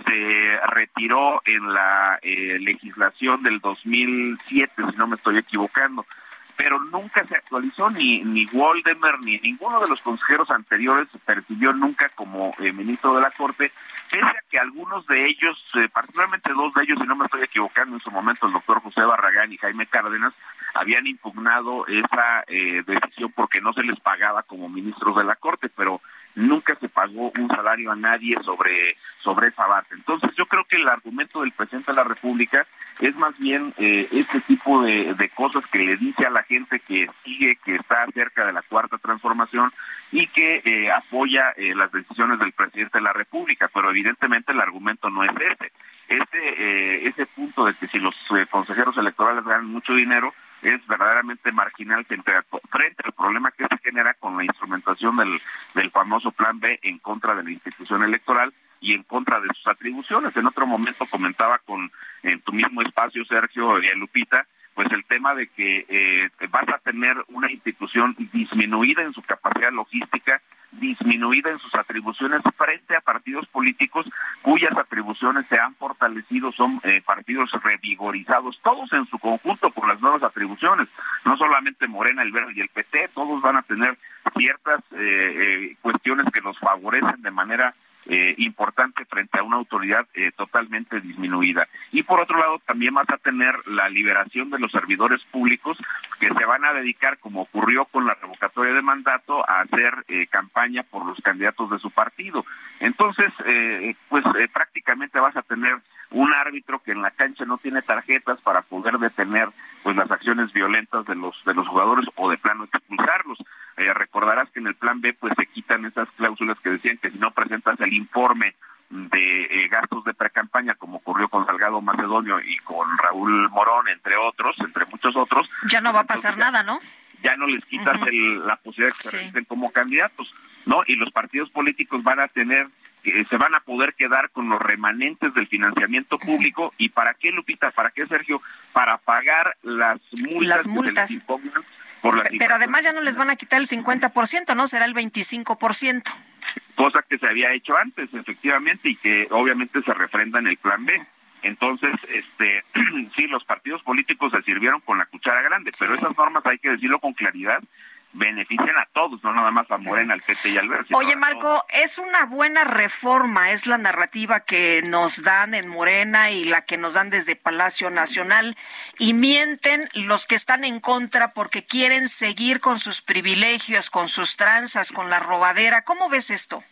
se retiró en la eh, legislación del 2007, si no me estoy equivocando. Pero nunca se actualizó, ni, ni Waldemar, ni ninguno de los consejeros anteriores percibió nunca como eh, ministro de la Corte, pese a que algunos de ellos, eh, particularmente dos de ellos, si no me estoy equivocando en su momento, el doctor José Barragán y Jaime Cárdenas, habían impugnado esa eh, decisión porque no se les pagaba como ministros de la Corte, pero nunca se pagó un salario a nadie sobre, sobre esa base. Entonces yo creo que el argumento del presidente de la República es más bien eh, este tipo de, cosas que le dice a la gente que sigue, que está cerca de la cuarta transformación y que eh, apoya eh, las decisiones del presidente de la República, pero evidentemente el argumento no es ese. Ese, ese punto de que si los consejeros electorales ganan mucho dinero, es verdaderamente marginal frente, al problema que se genera con la instrumentación del, del famoso Plan B en contra de la institución electoral y en contra de sus atribuciones. En otro momento comentaba con en tu mismo espacio, Sergio y Lupita, pues el tema de que eh, vas a tener una institución disminuida en su capacidad logística, disminuida en sus atribuciones frente a partidos políticos cuyas atribuciones se han fortalecido, son eh, partidos revigorizados, todos en su conjunto por las nuevas atribuciones, no solamente Morena, el Verde y el PT, todos van a tener ciertas eh, cuestiones que los favorecen de manera eh, importante frente a una autoridad eh, totalmente disminuida. Y por otro lado, también vas a tener la liberación de los servidores públicos que se van a dedicar, como ocurrió con la revocatoria de mandato, a hacer eh, campaña por los candidatos de su partido. Entonces, pues prácticamente vas a tener un árbitro que en la cancha no tiene tarjetas para poder detener pues las acciones violentas de los de los jugadores o de plano expulsarlos. Eh, recordarás que en el plan B pues se quitan esas cláusulas que decían que si no presentas el informe de eh, gastos de precampaña, como ocurrió con Salgado Macedonio y con Raúl Morón, entre otros, entre muchos otros. Ya no va a pasar nada, ¿no? Ya no les quitas la posibilidad de que se presenten como candidatos, ¿no? Y los partidos políticos van a tener se van a poder quedar con los remanentes del financiamiento público. ¿Y para qué, Lupita? ¿Para qué, Sergio? Para pagar las multas, las multas. que por las Pero además ya no les van a quitar el 50%, ¿no? Será el 25%. Cosa que se había hecho antes, efectivamente, y que obviamente se refrenda en el plan B. Entonces, este, (clears throat) sí, los partidos políticos se sirvieron con la cuchara grande, pero esas normas hay que decirlo con claridad, benefician a todos, no nada más a Morena, al PT y al Verde. Oye, Marco, es una buena reforma, es la narrativa que nos dan en Morena y la que nos dan desde Palacio Nacional, y mienten los que están en contra porque quieren seguir con sus privilegios, con sus tranzas, con la robadera. ¿Cómo ves esto?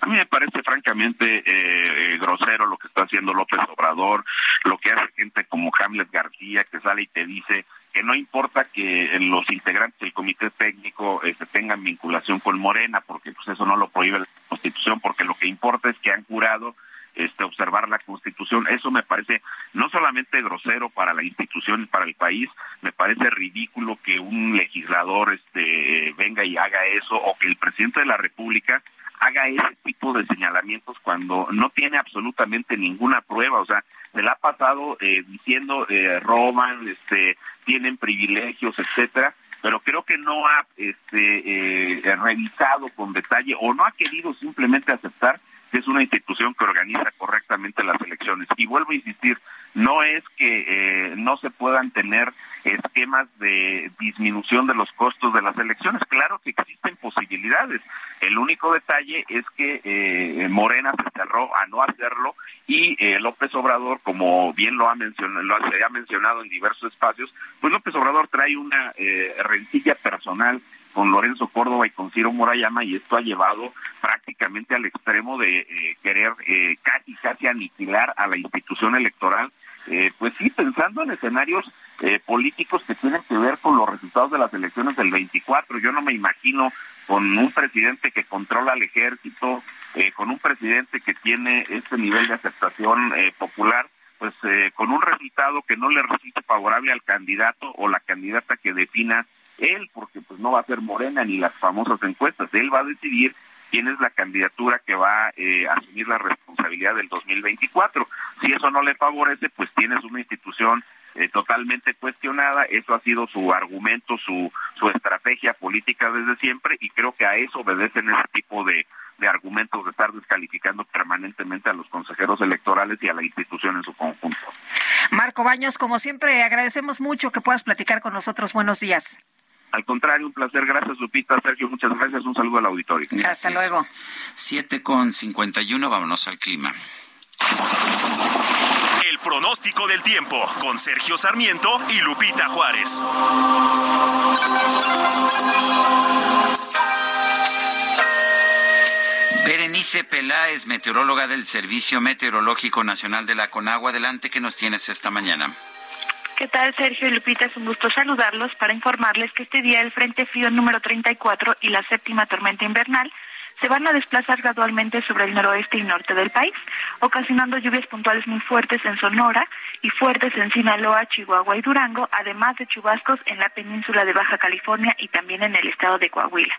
A mí me parece francamente eh, eh, grosero lo que está haciendo López Obrador, lo que hace gente como Hamlet García, que sale y te dice que no importa que los integrantes del comité técnico este, tengan vinculación con Morena, porque pues eso no lo prohíbe la Constitución, porque lo que importa es que han jurado este, observar la Constitución. Eso me parece no solamente grosero para la institución y para el país, me parece ridículo que un legislador este, venga y haga eso o que el presidente de la República haga ese tipo de señalamientos cuando no tiene absolutamente ninguna prueba, o sea, se la ha pasado eh, diciendo eh, roban, este, tienen privilegios, etcétera, pero creo que no ha este, eh, revisado con detalle o no ha querido simplemente aceptar que es una institución que organiza correctamente las elecciones. Y vuelvo a insistir, no es que eh, no se puedan tener esquemas de disminución de los costos de las elecciones. Claro que existen posibilidades. El único detalle es que eh, Morena se cerró a no hacerlo y eh, López Obrador, como bien lo ha mencionado, lo ha mencionado en diversos espacios, pues López Obrador trae una rencilla personal con Lorenzo Córdoba y con Ciro Morayama y esto ha llevado prácticamente al extremo de eh, querer eh, casi casi aniquilar a la institución electoral eh, pues sí pensando en escenarios políticos que tienen que ver con los resultados de las elecciones del 24 yo no me imagino con un presidente que controla al ejército con un presidente que tiene este nivel de aceptación popular pues con un resultado que no le resulte favorable al candidato o la candidata que defina él, porque pues no va a ser Morena ni las famosas encuestas, él va a decidir quién es la candidatura que va eh, a asumir la responsabilidad del 2024. Si eso no le favorece, pues tienes una institución eh, totalmente cuestionada, eso ha sido su argumento, su, su estrategia política desde siempre y creo que a eso obedecen ese tipo de, de argumentos de estar descalificando permanentemente a los consejeros electorales y a la institución en su conjunto. Marco Baños, como siempre, agradecemos mucho que puedas platicar con nosotros. Buenos días. Al contrario, un placer. Gracias, Lupita. Sergio, muchas gracias. Un saludo al auditorio. Hasta luego. Siete con cincuenta y uno. Vámonos al clima. El pronóstico del tiempo con Sergio Sarmiento y Lupita Juárez. Berenice Peláez, meteoróloga del Servicio Meteorológico Nacional de la Conagua. Adelante, ¿qué nos tienes esta mañana? ¿Qué tal, Sergio y Lupita? Es un gusto saludarlos para informarles que este día el Frente Frío número 34 y la séptima tormenta invernal se van a desplazar gradualmente sobre el noroeste y norte del país, ocasionando lluvias puntuales muy fuertes en Sonora y fuertes en Sinaloa, Chihuahua y Durango, además de chubascos en la península de Baja California y también en el estado de Coahuila.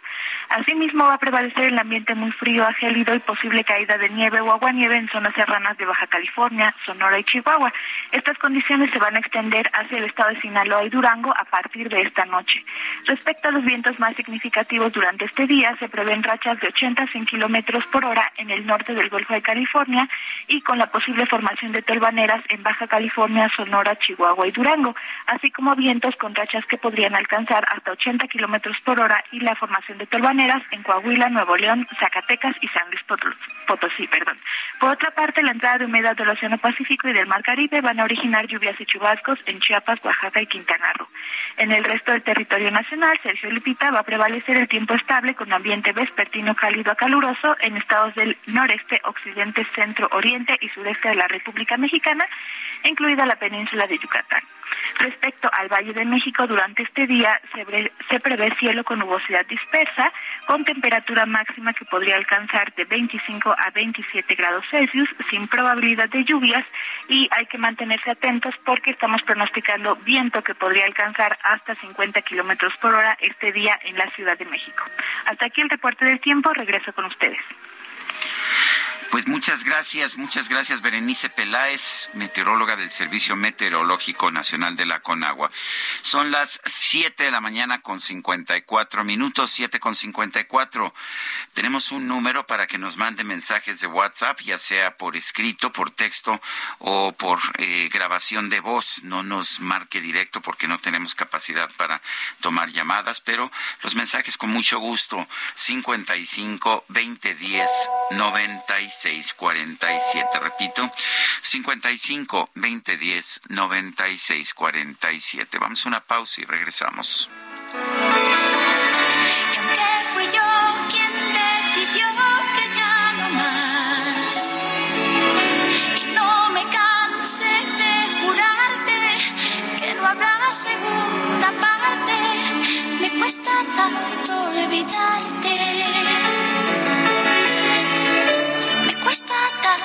Asimismo, va a prevalecer el ambiente muy frío, gélido y posible caída de nieve o aguanieve en zonas serranas de Baja California, Sonora y Chihuahua. Estas condiciones se van a extender hacia el estado de Sinaloa y Durango a partir de esta noche. Respecto a los vientos más significativos durante este día, se prevén rachas de 80 100 kilómetros por hora en el norte del Golfo de California y con la posible formación de tolvaneras en Baja California, Sonora, Chihuahua y Durango, así como vientos con rachas que podrían alcanzar hasta 80 kilómetros por hora y la formación de tolvaneras en Coahuila, Nuevo León, Zacatecas y San Luis Potosí. Perdón. Por otra parte, la entrada de humedad del Océano Pacífico y del Mar Caribe van a originar lluvias y chubascos en Chiapas, Oaxaca y Quintana Roo. En el resto del territorio nacional, Sergio Lupita va a prevalecer el tiempo estable con ambiente vespertino cálido a caluroso en estados del noreste, occidente, centro, oriente y sureste de la República Mexicana, incluida la península de Yucatán. Respecto al Valle de México, durante este día se, prevé cielo con nubosidad dispersa, con temperatura máxima que podría alcanzar de 25 a 27 grados Celsius, sin probabilidad de lluvias, y hay que mantenerse atentos porque estamos pronosticando viento que podría alcanzar hasta 50 kilómetros por hora este día en la Ciudad de México. Hasta aquí el reporte del tiempo, regreso con ustedes. Pues muchas gracias, muchas gracias Berenice Peláez, meteoróloga del Servicio Meteorológico Nacional de la Conagua. Son las 7 de la mañana con 54 minutos, 7 con 54. Tenemos un número para que nos mande mensajes de WhatsApp, ya sea por escrito, por texto o por eh, grabación de voz. No nos marque directo porque no tenemos capacidad para tomar llamadas, pero los mensajes con mucho gusto. 55 2010 96 9647. Repito, 55 2010 9647. Vamos a una pausa y regresamos. Y aunque fui yo quien decidió que ya no más, y no me canse de jurarte que no habrá segunda parte, me cuesta tanto olvidarte.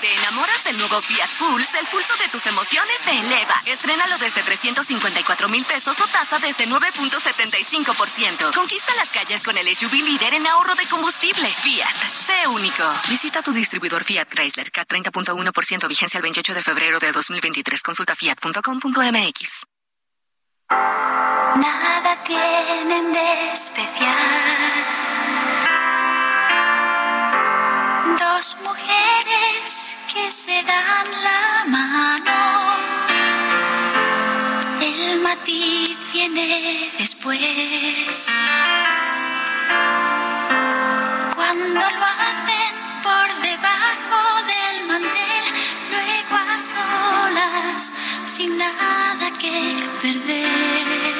Te enamoras del nuevo Fiat Pulse, el pulso de tus emociones se eleva. Estrénalo desde 354 mil pesos o tasa desde 9.75%. Conquista las calles con el SUV líder en ahorro de combustible. Fiat, sé único. Visita tu distribuidor Fiat Chrysler, K 30.1% vigencia el 28 de febrero de 2023. Consulta fiat.com.mx. Nada tienen de especial. Dos mujeres que se dan la mano. El matiz viene después. Cuando lo hacen por debajo del mantel, luego a solas, sin nada que perder.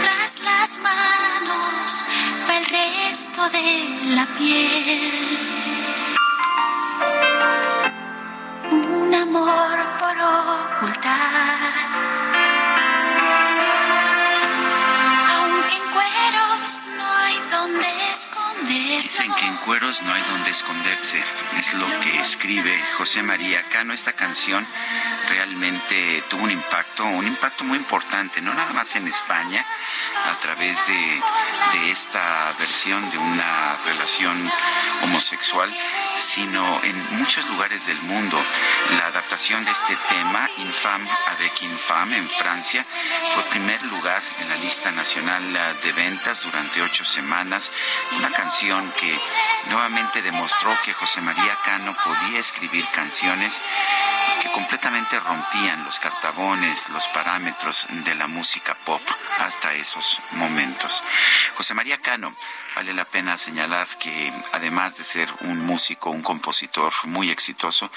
Tras las manos resto de la piel. Un amor por ocultar. Aunque en cueros Dicen que en cueros no hay donde esconderse. Es lo que escribe José María Cano. Esta canción realmente tuvo un impacto, un impacto muy importante, no nada más en España, a través de, esta versión de una relación homosexual, sino en muchos lugares del mundo. La adaptación de este tema, Infam avec Infam, en Francia, fue primer lugar en la lista nacional de ventas durante ocho semanas. Una canción que nuevamente demostró que José María Cano podía escribir canciones que completamente rompían los cartabones, los parámetros de la música pop hasta esos momentos. José María Cano, vale la pena señalar que además de ser un músico, un compositor muy exitoso,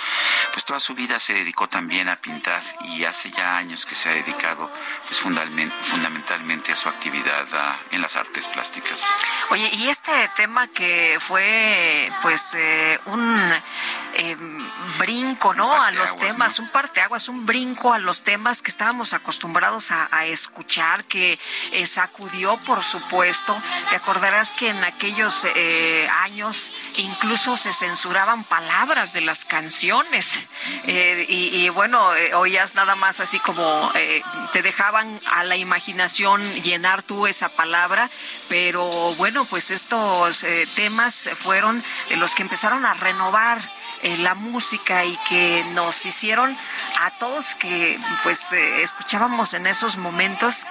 pues toda su vida se dedicó también a pintar y hace ya años que se ha dedicado pues fundamentalmente, a su actividad ah, en las artes plásticas. Oye, y este tema que fue pues eh, un eh, brinco, ¿no? A los temas, un parteaguas, un brinco a los temas que estábamos acostumbrados a, a escuchar, que eh, sacudió, por supuesto. Te acordarás que en aquellos eh, años incluso se censuraban palabras de las canciones. Eh, y, bueno, eh, oías nada más así como te dejaban a la imaginación llenar tú esa palabra, pero bueno, pues estos temas fueron los que empezaron a renovar la música y que nos hicieron a todos que pues escuchábamos en esos momentos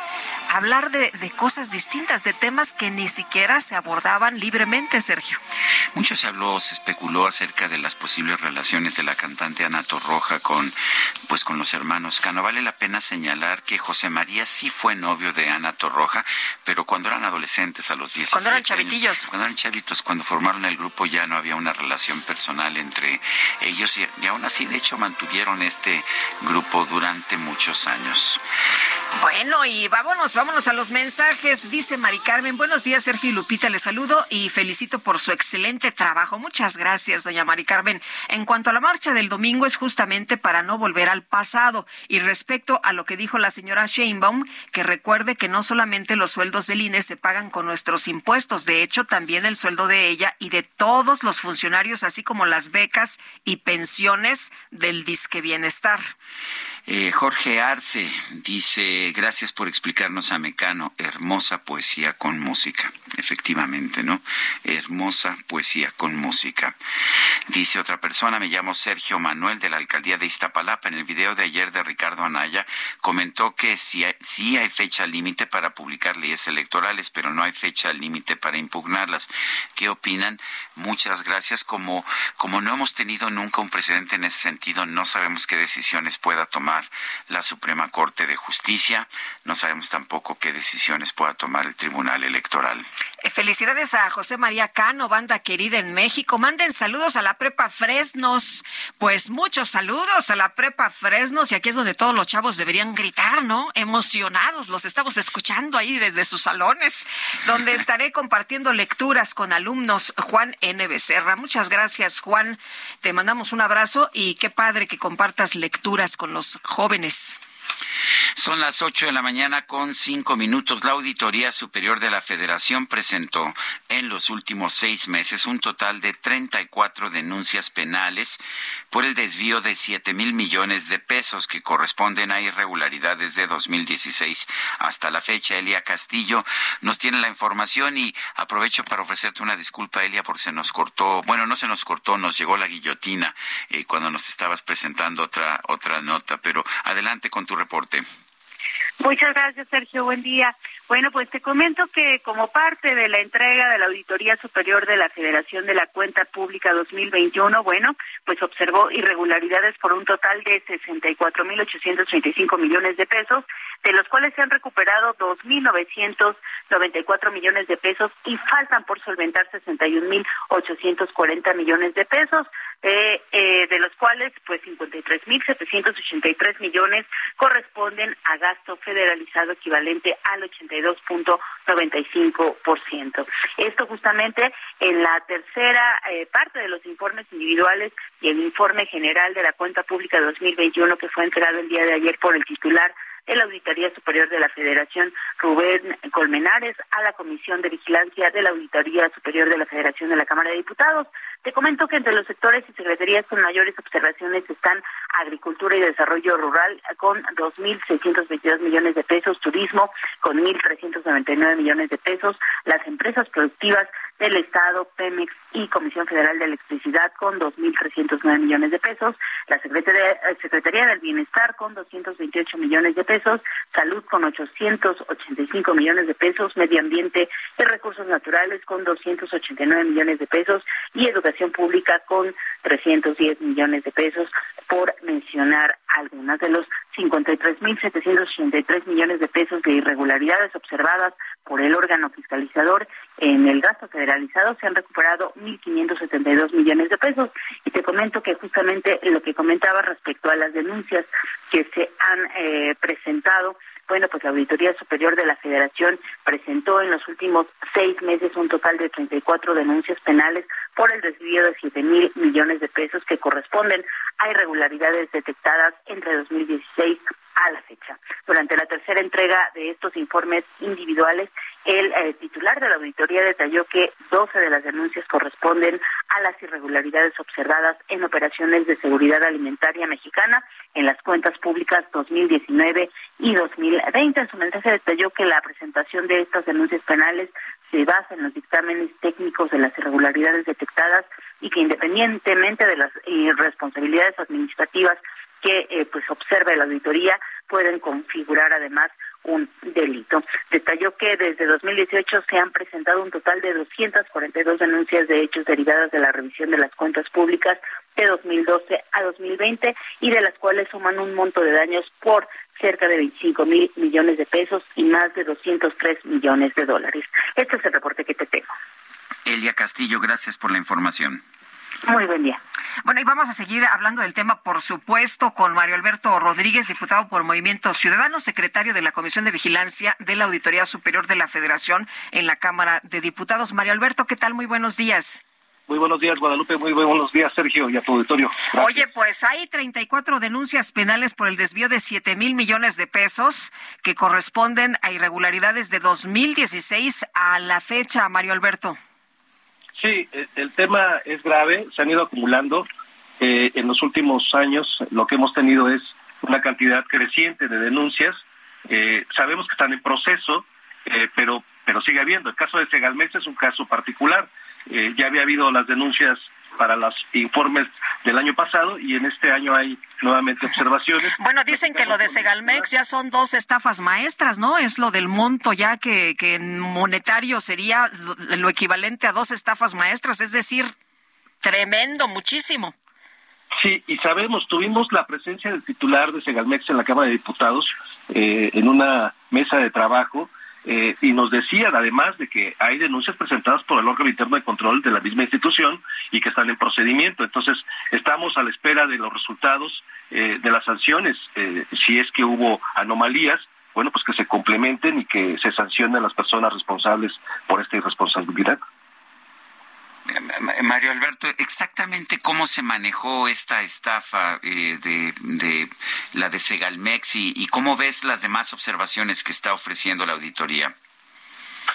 hablar de, de, cosas distintas, de temas que ni siquiera se abordaban libremente, Sergio. Mucho se habló, se especuló acerca de las posibles relaciones de la cantante Ana Torroja con, pues, con los hermanos Cano. Vale la pena señalar que José María sí fue novio de Ana Torroja, pero cuando eran adolescentes, a los 17 Cuando eran chavitillos. Años, cuando eran chavitos, cuando formaron el grupo ya no había una relación personal entre ellos y, y aún así, de hecho, mantuvieron este grupo durante muchos años. Bueno, y vámonos, vámonos a los mensajes. Dice Mari Carmen, buenos días, Sergio y Lupita, les saludo y felicito por su excelente trabajo. Muchas gracias, doña Mari Carmen. En cuanto a la marcha del domingo, es justamente para no volver al pasado. Y respecto a lo que dijo la señora Sheinbaum, que recuerde que no solamente los sueldos del INE se pagan con nuestros impuestos, de hecho, también el sueldo de ella y de todos los funcionarios, así como las becas y pensiones del disque bienestar. Eh, Jorge Arce dice, gracias por explicarnos a Mecano, hermosa poesía con música. Efectivamente, ¿no? Hermosa poesía con música. Dice otra persona, me llamo Sergio Manuel de la alcaldía de Iztapalapa. En el video de ayer de Ricardo Anaya comentó que sí, sí hay fecha límite para publicar leyes electorales, pero no hay fecha límite para impugnarlas. ¿Qué opinan? Muchas gracias. Como, como no hemos tenido nunca un precedente en ese sentido, no sabemos qué decisiones pueda tomar la Suprema Corte de Justicia. No sabemos tampoco qué decisiones pueda tomar el Tribunal Electoral. Felicidades a José María Cano, banda querida en México. Manden saludos a la Prepa Fresnos. Pues muchos saludos a la Prepa Fresnos. Y aquí es donde todos los chavos deberían gritar, ¿no? Emocionados. Los estamos escuchando ahí desde sus salones, donde estaré compartiendo lecturas con alumnos Juan N. Becerra. Muchas gracias, Juan. Te mandamos un abrazo y qué padre que compartas lecturas con los jóvenes. Son las ocho de la mañana con cinco minutos. La Auditoría Superior de la Federación presentó en los últimos seis meses un total de 34 denuncias penales por el desvío de siete mil millones de pesos que corresponden a irregularidades de 2016 hasta la fecha. Elia Castillo nos tiene la información y aprovecho para ofrecerte una disculpa, Elia, por se nos cortó, bueno, no se nos cortó, nos llegó la guillotina eh, cuando nos estabas presentando otra, otra nota, pero adelante con tu reporte. Muchas gracias, Sergio. Buen día. Bueno, pues te comento que como parte de la entrega de la Auditoría Superior de la Federación de la Cuenta Pública 2021, bueno, pues observó irregularidades por un total de 64.835 millones de pesos, de los cuales se han recuperado 2.994 millones de pesos y faltan por solventar 61.840 millones de pesos. Eh, eh, de los cuales pues 53.783 millones corresponden a gasto federalizado equivalente al 82.95%. Esto justamente en la tercera eh, parte de los informes individuales y el informe general de la cuenta pública de 2021 que fue entregado el día de ayer por el titular de la Auditoría Superior de la Federación, Rubén Colmenares, a la Comisión de Vigilancia de la Auditoría Superior de la Federación de la Cámara de Diputados. Te comento que entre los sectores y secretarías con mayores observaciones están Agricultura y Desarrollo Rural con 2.622 millones de pesos, Turismo con 1.399 millones de pesos, las empresas productivas del Estado, Pemex y Comisión Federal de Electricidad con 2.309 millones de pesos, la Secretaría, eh, Secretaría del Bienestar con 228 millones de pesos, Salud con 885 millones de pesos, Medio Ambiente y Recursos Naturales con 289 millones de pesos y Educación Pública con 310 millones de pesos, por mencionar algunas de los 53.783 millones de pesos de irregularidades observadas por el órgano fiscalizador en el gasto federalizado se han recuperado 1.572 millones de pesos. Y te comento que justamente lo que comentaba respecto a las denuncias que se han eh, presentado bueno, pues la Auditoría Superior de la Federación presentó en los últimos seis meses un total de 34 denuncias penales por el desvío de 7 mil millones de pesos que corresponden a irregularidades detectadas entre 2016 a la fecha. Durante la tercera entrega de estos informes individuales, el eh, titular de la auditoría detalló que 12 de las denuncias corresponden a las irregularidades observadas en operaciones de seguridad alimentaria mexicana en las cuentas públicas 2019 y 2020. En su mensaje detalló que la presentación de estas denuncias penales se basa en los dictámenes técnicos de las irregularidades detectadas y que independientemente de las irresponsabilidades administrativas que eh, pues observe la auditoría pueden configurar además un delito. Detalló que desde 2018 se han presentado un total de 242 denuncias de hechos derivadas de la revisión de las cuentas públicas de 2012 a 2020 y de las cuales suman un monto de daños por cerca de 25 mil millones de pesos y más de 203 millones de dólares. Este es el reporte que te tengo. Elia Castillo, gracias por la información. Muy buen día. Bueno, y vamos a seguir hablando del tema, por supuesto, con Mario Alberto Rodríguez, diputado por Movimiento Ciudadano, secretario de la Comisión de Vigilancia de la Auditoría Superior de la Federación en la Cámara de Diputados. Mario Alberto, ¿qué tal? Muy buenos días. Muy buenos días, Guadalupe. Muy buenos días, Sergio, y a tu auditorio. Oye, pues hay 34 denuncias penales por el desvío de 7 mil millones de pesos que corresponden a irregularidades de 2016 a la fecha, Mario Alberto. Sí, e, el tema es grave, se han ido acumulando. Eh, en los últimos años lo que hemos tenido es una cantidad creciente de denuncias. Eh, sabemos que están en proceso, eh, pero, pero sigue habiendo. El caso de Segalmex es un caso particular. Eh, ya había habido las denuncias para los informes del año pasado y en este año hay nuevamente observaciones. Bueno, dicen que lo de Segalmex ya son dos estafas maestras, ¿no? Es lo del monto ya que, que en monetario sería lo equivalente a dos estafas maestras, es decir, tremendo, muchísimo. Sí, y sabemos, tuvimos la presencia del titular de Segalmex en la Cámara de Diputados eh, en una mesa de trabajo eh, y nos decían además de que hay denuncias presentadas por el órgano interno de control de la misma institución y que están en procedimiento. Entonces, estamos a la espera de los resultados eh, de las sanciones. Eh, si es que hubo anomalías, bueno, pues que se complementen y que se sancionen a las personas responsables por esta irresponsabilidad. Mario Alberto, exactamente cómo se manejó esta estafa eh, de, la de Segalmex y, cómo ves las demás observaciones que está ofreciendo la auditoría.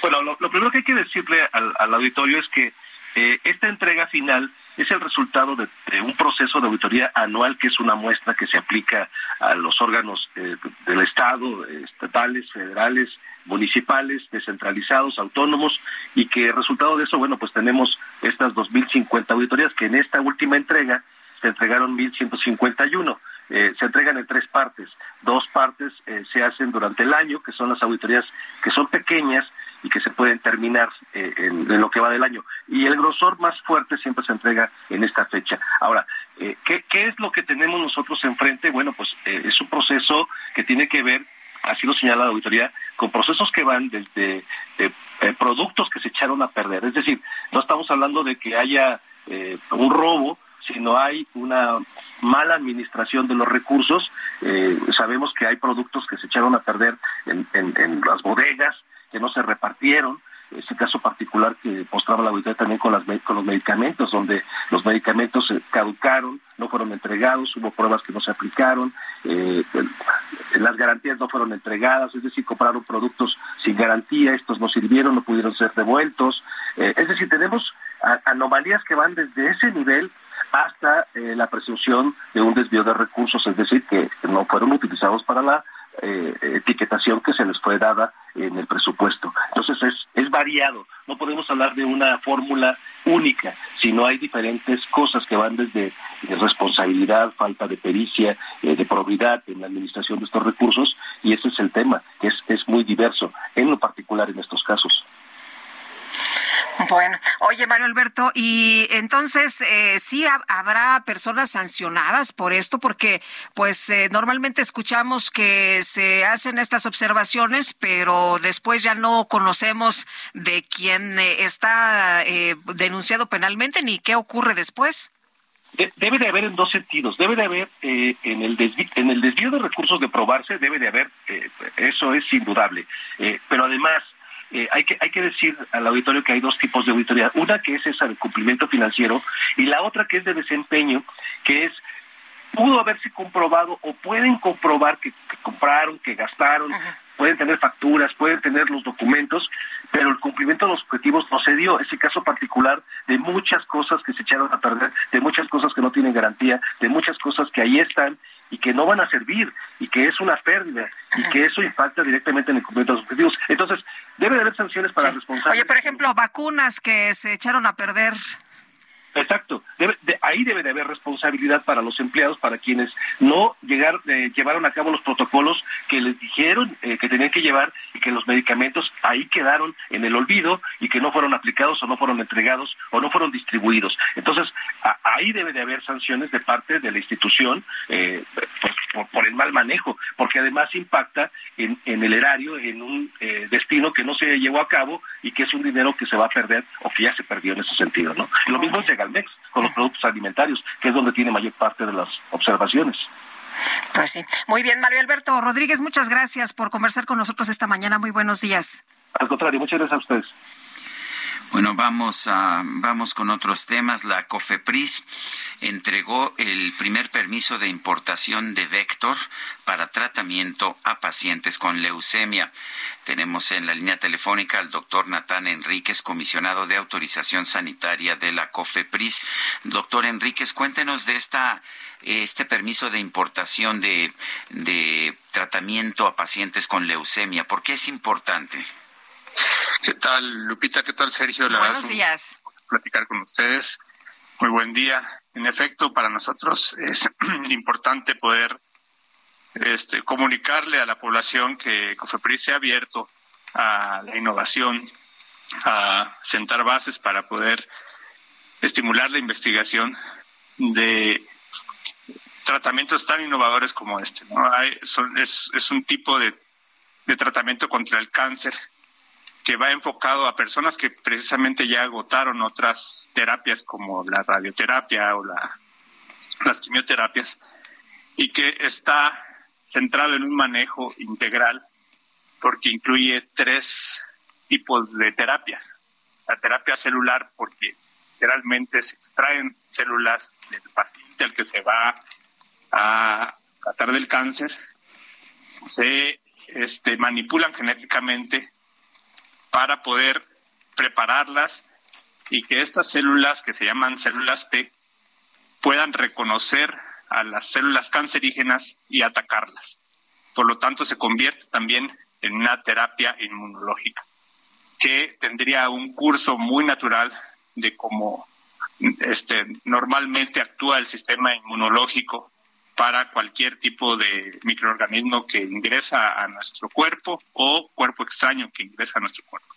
Bueno, lo, primero que hay que decirle al, auditorio es que eh, esta entrega final es el resultado de, un proceso de auditoría anual que es una muestra que se aplica a los órganos eh, del Estado, estatales, federales, municipales, descentralizados, autónomos, y que resultado de eso, bueno, pues tenemos estas 2.050 auditorías que en esta última entrega se entregaron 1.151. Eh, se entregan en tres partes. Dos partes eh, se hacen durante el año, que son las auditorías que son pequeñas y que se pueden terminar eh, en, lo que va del año. Y el grosor más fuerte siempre se entrega en esta fecha. Ahora, eh, ¿qué, ¿qué, es lo que tenemos nosotros enfrente? Bueno, pues es un proceso que tiene que ver así lo señala la auditoría, con procesos que van desde eh, eh, productos que se echaron a perder. Es decir, no estamos hablando de que haya eh, un robo, sino hay una mala administración de los recursos. sabemos que hay productos que se echaron a perder en, en las bodegas, que no se repartieron, ese caso particular que mostraba la auditoría también con, los medicamentos, donde los medicamentos se caducaron, no fueron entregados, hubo pruebas que no se aplicaron, eh, las garantías no fueron entregadas, es decir, compraron productos sin garantía, estos no sirvieron, no pudieron ser devueltos. Eh, es decir, tenemos anomalías que van desde ese nivel hasta eh, la presunción de un desvío de recursos, es decir, que no fueron utilizados para la eh, etiquetación que se les fue dada en el presupuesto. Variado, no podemos hablar de una fórmula única, sino hay diferentes cosas que van desde responsabilidad, falta de pericia, eh, de probidad en la administración de estos recursos, y ese es el tema, que es, es muy diverso, en lo particular en estos casos. (laughs) Bueno, oye Mario Alberto, y entonces eh, sí habrá personas sancionadas por esto, porque pues eh, normalmente escuchamos que se hacen estas observaciones, pero después ya no conocemos de quién eh, está eh, denunciado penalmente ni qué ocurre después. debe de haber en dos sentidos. Debe de haber en, el en el desvío de recursos de probarse, debe de haber, eso es indudable. pero además, eh, hay, que, hay que decir al auditorio que hay dos tipos de auditoría. Una que es esa de cumplimiento financiero y la otra que es de desempeño, que es pudo haberse comprobado o pueden comprobar que, compraron, que gastaron, pueden tener facturas, pueden tener los documentos, pero el cumplimiento de los objetivos no se dio. Ese caso particular de muchas cosas que se echaron a perder, de muchas cosas que no tienen garantía, de muchas cosas que ahí están y que no van a servir y que es una pérdida y que eso impacta directamente en el cumplimiento de los objetivos. Entonces, debe de haber sanciones para responsables. Oye, por ejemplo, vacunas que se echaron a perder. Exacto. Ahí debe de haber responsabilidad para los empleados, para quienes no llegar, eh, llevaron a cabo los protocolos que les dijeron eh, que tenían que llevar y que los medicamentos ahí quedaron en el olvido y que no fueron aplicados o no fueron entregados o no fueron distribuidos. Entonces, ahí debe de haber sanciones de parte de la institución eh, pues, por, el mal manejo, porque además impacta en, en el erario, en un destino que no se llevó a cabo y que es un dinero que se va a perder o que ya se perdió en ese sentido. ¿no? Lo mismo es Galmex con los productos alimentarios, que es donde tiene mayor parte de las observaciones. Pues sí. Muy bien, Mario Alberto Rodríguez, muchas gracias por conversar con nosotros esta mañana. Muy buenos días. Al contrario, muchas gracias a ustedes. Bueno, vamos a vamos con otros temas. La COFEPRIS entregó el primer permiso de importación de Vector para tratamiento a pacientes con leucemia. Tenemos en la línea telefónica al doctor Natán Enríquez, comisionado de autorización sanitaria de la COFEPRIS. Doctor Enríquez, cuéntenos de esta este permiso de importación de, de tratamiento a pacientes con leucemia. ¿Por qué es importante? ¿Qué tal, Lupita? ¿Qué tal, Sergio? La Buenos días. Platicar con ustedes. Muy buen día. En efecto, para nosotros (clears throat) es importante poder este, comunicarle a la población que COFEPRIS se ha abierto a la innovación, a sentar bases para poder estimular la investigación de tratamientos tan innovadores como este. es, un tipo de tratamiento contra el cáncer que va enfocado a personas que precisamente ya agotaron otras terapias como la radioterapia o la, las quimioterapias y que está centrado en un manejo integral porque incluye tres tipos de terapias. La terapia celular porque literalmente se extraen células del paciente al que se va a tratar del cáncer, se este, manipulan genéticamente para poder prepararlas y que estas células que se llaman células T puedan reconocer a las células cancerígenas y atacarlas. Por lo tanto, se convierte también en una terapia inmunológica que tendría un curso muy natural de cómo este, normalmente actúa el sistema inmunológico para cualquier tipo de microorganismo que ingresa a nuestro cuerpo o cuerpo extraño que ingresa a nuestro cuerpo.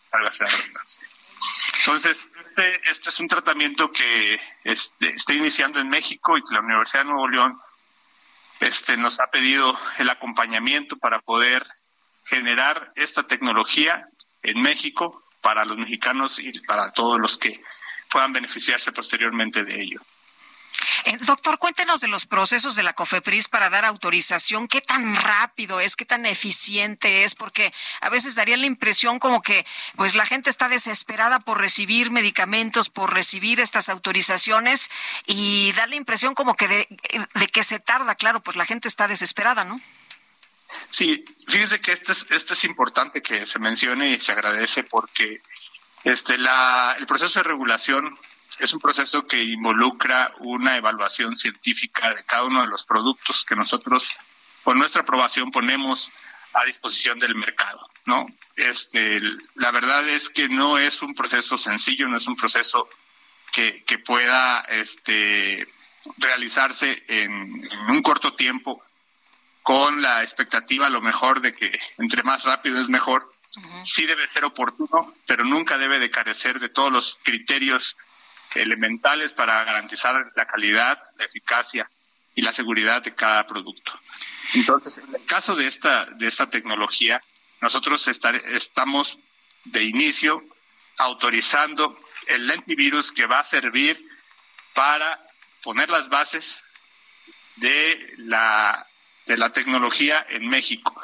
Entonces, este, este es un tratamiento que este, está iniciando en México y que la Universidad de Nuevo León este, nos ha pedido el acompañamiento para poder generar esta tecnología en México para los mexicanos y para todos los que puedan beneficiarse posteriormente de ello. Eh, doctor, cuéntenos de los procesos de la COFEPRIS para dar autorización. ¿Qué tan rápido es? ¿Qué tan eficiente es? Porque a veces daría la impresión como que pues la gente está desesperada por recibir medicamentos, por recibir estas autorizaciones y da la impresión como que de, que se tarda. Claro, pues la gente está desesperada, ¿no? Sí, fíjese que este es, este es importante que se mencione y se agradece porque este, la, el proceso de regulación es un proceso que involucra una evaluación científica de cada uno de los productos que nosotros, con nuestra aprobación, ponemos a disposición del mercado, ¿no? Este, la verdad es que no es un proceso sencillo, no es un proceso que, que pueda este, realizarse en, en, un corto tiempo con la expectativa a lo mejor de que entre más rápido es mejor. Sí debe ser oportuno, pero nunca debe de carecer de todos los criterios elementales para garantizar la calidad, la eficacia y la seguridad de cada producto. Entonces, en el caso de esta, de esta tecnología, nosotros estamos de inicio autorizando el lentivirus que va a servir para poner las bases de la, de la tecnología en México,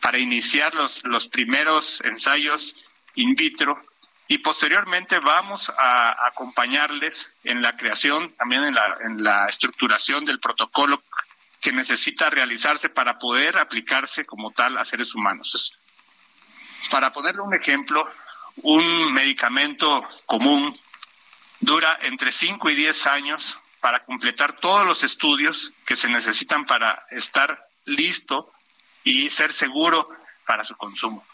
para iniciar los, los primeros ensayos in vitro y posteriormente vamos a acompañarles en la creación, también en la, estructuración del protocolo que necesita realizarse para poder aplicarse como tal a seres humanos. Para ponerle un ejemplo, un medicamento común dura entre 5 y 10 años para completar todos los estudios que se necesitan para estar listo y ser seguro para su consumo.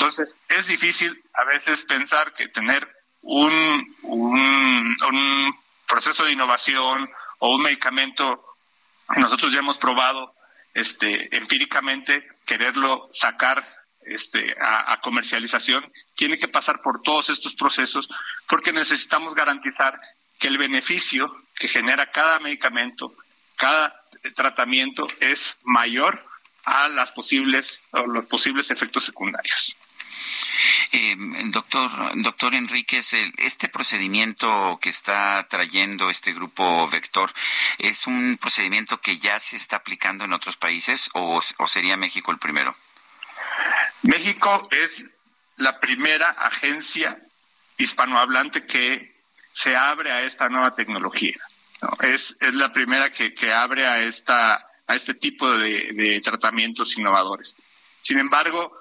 Entonces, es difícil a veces pensar que tener un, un, proceso de innovación o un medicamento que nosotros ya hemos probado este, empíricamente, quererlo sacar este, a, a, comercialización, tiene que pasar por todos estos procesos porque necesitamos garantizar que el beneficio que genera cada medicamento, cada tratamiento es mayor a las posibles o los posibles efectos secundarios. Eh, doctor, doctor Enríquez, este procedimiento que está trayendo este grupo Vector, ¿es un procedimiento que ya se está aplicando en otros países o, sería México el primero? México es la primera agencia hispanohablante que se abre a esta nueva tecnología. Es, es la primera que, que abre a, esta, a este tipo de tratamientos innovadores. Sin embargo,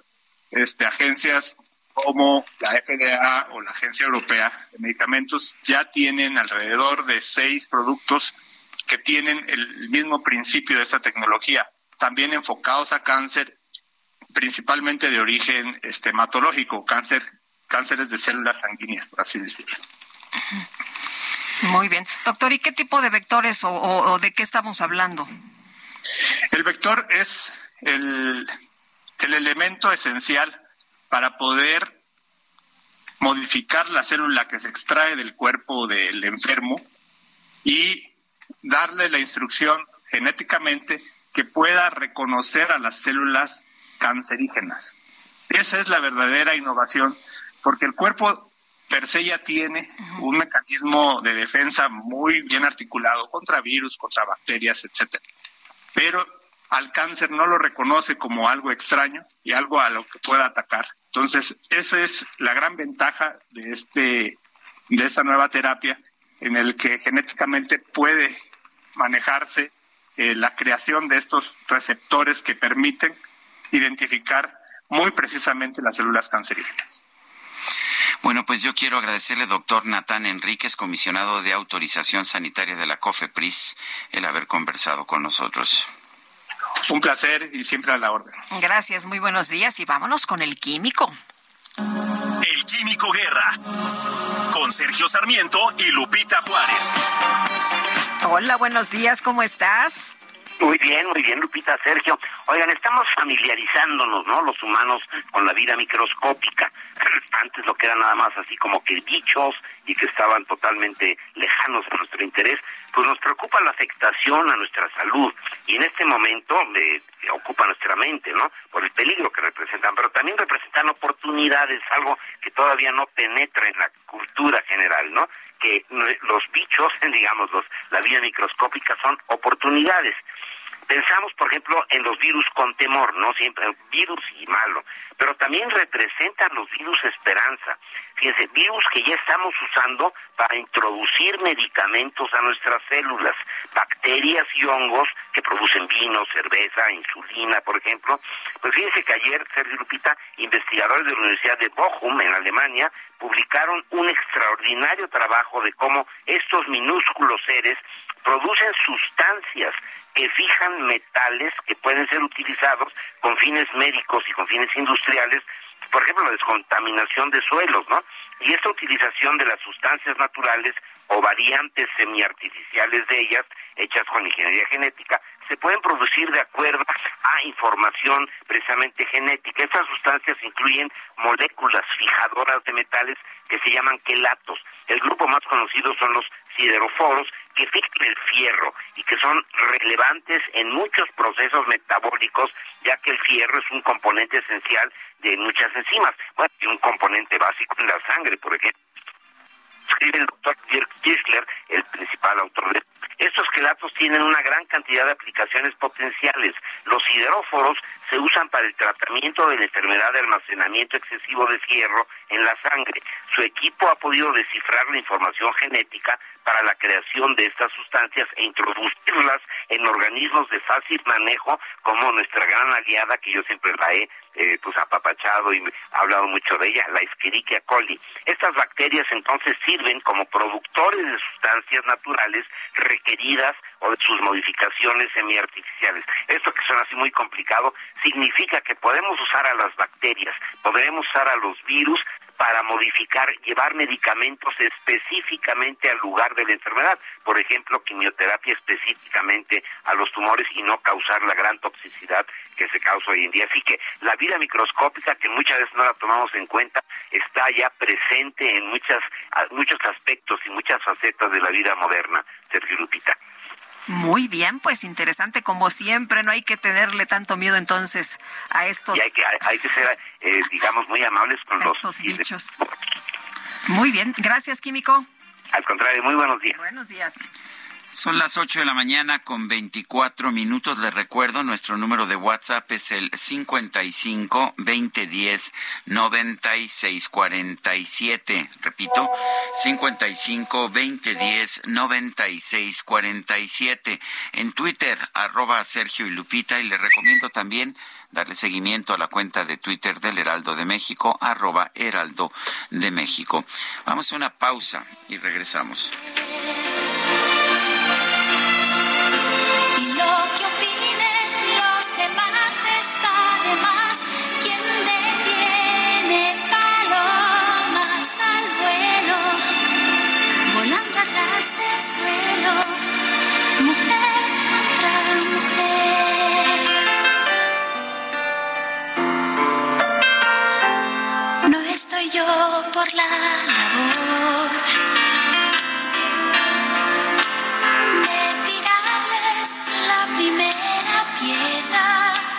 este, agencias como la FDA o la Agencia Europea de Medicamentos ya tienen alrededor de seis productos que tienen el mismo principio de esta tecnología, también enfocados a cáncer, principalmente de origen este, hematológico, cáncer, cánceres de células sanguíneas, por así decirlo. Muy bien. Doctor, ¿y qué tipo de vectores o, de qué estamos hablando? El vector es el, el elemento esencial para poder modificar la célula que se extrae del cuerpo del enfermo y darle la instrucción genéticamente que pueda reconocer a las células cancerígenas. Esa es la verdadera innovación, porque el cuerpo per se ya tiene un mecanismo de defensa muy bien articulado contra virus, contra bacterias, etcétera. Pero al cáncer no lo reconoce como algo extraño y algo a lo que pueda atacar. Entonces, esa es la gran ventaja de este de esta nueva terapia en el que genéticamente puede manejarse eh, la creación de estos receptores que permiten identificar muy precisamente las células cancerígenas. Bueno, pues yo quiero agradecerle, doctor Natán Enríquez, comisionado de autorización sanitaria de la COFEPRIS, el haber conversado con nosotros. Un placer y siempre a la orden. Gracias, muy buenos días y vámonos con el químico. El químico guerra con Sergio Sarmiento y Lupita Juárez. Hola, buenos días, ¿cómo estás? Muy bien, muy bien, Lupita, Sergio. Oigan, estamos familiarizándonos, ¿no? Los humanos con la vida microscópica. (clears throat) Antes lo que era nada más así como que bichos y que estaban totalmente lejanos a nuestro interés, pues nos preocupa la afectación a nuestra salud. Y en este momento eh, ocupa nuestra mente, ¿no? Por el peligro que representan, pero también representan oportunidades, algo que todavía no penetra en la cultura general, ¿no? Que los bichos, (laughs) digamos, los, la vida microscópica son oportunidades. Pensamos, por ejemplo, en los virus con temor, ¿no? Siempre, virus y malo, pero también representan los virus esperanza. Fíjense, virus que ya estamos usando para introducir medicamentos a nuestras células, bacterias y hongos que producen vino, cerveza, insulina, por ejemplo. Pues fíjense que ayer, Sergio Lupita, investigadores de la Universidad de Bochum, en Alemania, publicaron un extraordinario trabajo de cómo estos minúsculos seres producen sustancias que fijan metales que pueden ser utilizados con fines médicos y con fines industriales, por ejemplo, la descontaminación de suelos, ¿no? Y esta utilización de las sustancias naturales o variantes semiartificiales de ellas, hechas con ingeniería genética, se pueden producir de acuerdo a información precisamente genética. Estas sustancias incluyen moléculas fijadoras de metales que se llaman quelatos. El grupo más conocido son los sideroforos que fijan el fierro y que son relevantes en muchos procesos metabólicos, ya que el fierro es un componente esencial de muchas enzimas. Bueno, y un componente básico en la sangre, por ejemplo el doctor el principal autor de estos quelatos tienen una gran cantidad de aplicaciones potenciales. Los sideróforos se usan para el tratamiento de la enfermedad de almacenamiento excesivo de fierro en la sangre. Su equipo ha podido descifrar la información genética para la creación de estas sustancias e introducirlas en organismos de fácil manejo como nuestra gran aliada que yo siempre la he eh, pues apapachado y hablado mucho de ella, la Escherichia coli. Estas bacterias entonces sirven como productores de sustancias naturales requeridas o de sus modificaciones semiartificiales. Esto que suena así muy complicado significa que podemos usar a las bacterias, podremos usar a los virus para modificar, llevar medicamentos específicamente al lugar de la enfermedad, por ejemplo, quimioterapia específicamente a los tumores y no causar la gran toxicidad que se causa hoy en día. Así que la vida microscópica, que muchas veces no la tomamos en cuenta, está ya presente en muchas, muchos aspectos y muchas facetas de la vida moderna, Sergio Lupita. Muy bien, pues interesante como siempre, no hay que tenerle tanto miedo entonces a estos... Y hay que, hay que ser, eh, digamos, muy amables con los... bichos. Muy bien, gracias, Químico. Al contrario, muy buenos días. Buenos días. Son las 8 de la mañana con 24 minutos. Les recuerdo, nuestro número de WhatsApp es el 55 2010 9647. Repito, 55 2010 9647. En Twitter, arroba Sergio y Lupita. Y le recomiendo también darle seguimiento a la cuenta de Twitter del Heraldo de México, arroba Heraldo de México. Vamos a una pausa y regresamos. Por la labor. de tirarles la primera piedra.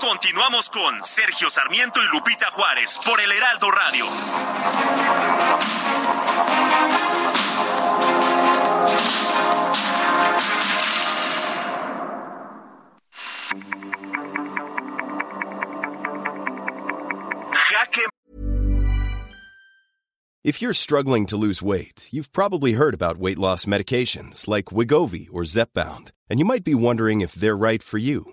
Continuamos con Sergio Sarmiento y Lupita Juárez por el Heraldo Radio. If you're struggling to lose weight, you've probably heard about weight loss medications like Wigovi or Zepbound, and you might be wondering if they're right for you.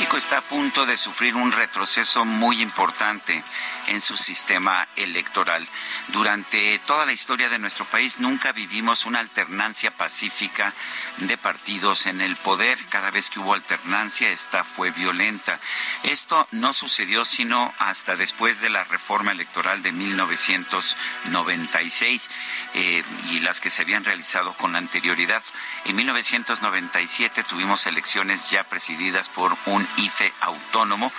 México está a punto de sufrir un retroceso muy importante en su sistema electoral. Durante toda la historia de nuestro país nunca vivimos una alternancia pacífica de partidos en el poder. Cada vez que hubo alternancia, esta fue violenta. Esto no sucedió sino hasta después de la reforma electoral de 1996 eh, y las que se habían realizado con anterioridad. En 1997 tuvimos elecciones ya presididas por un IFE autónomo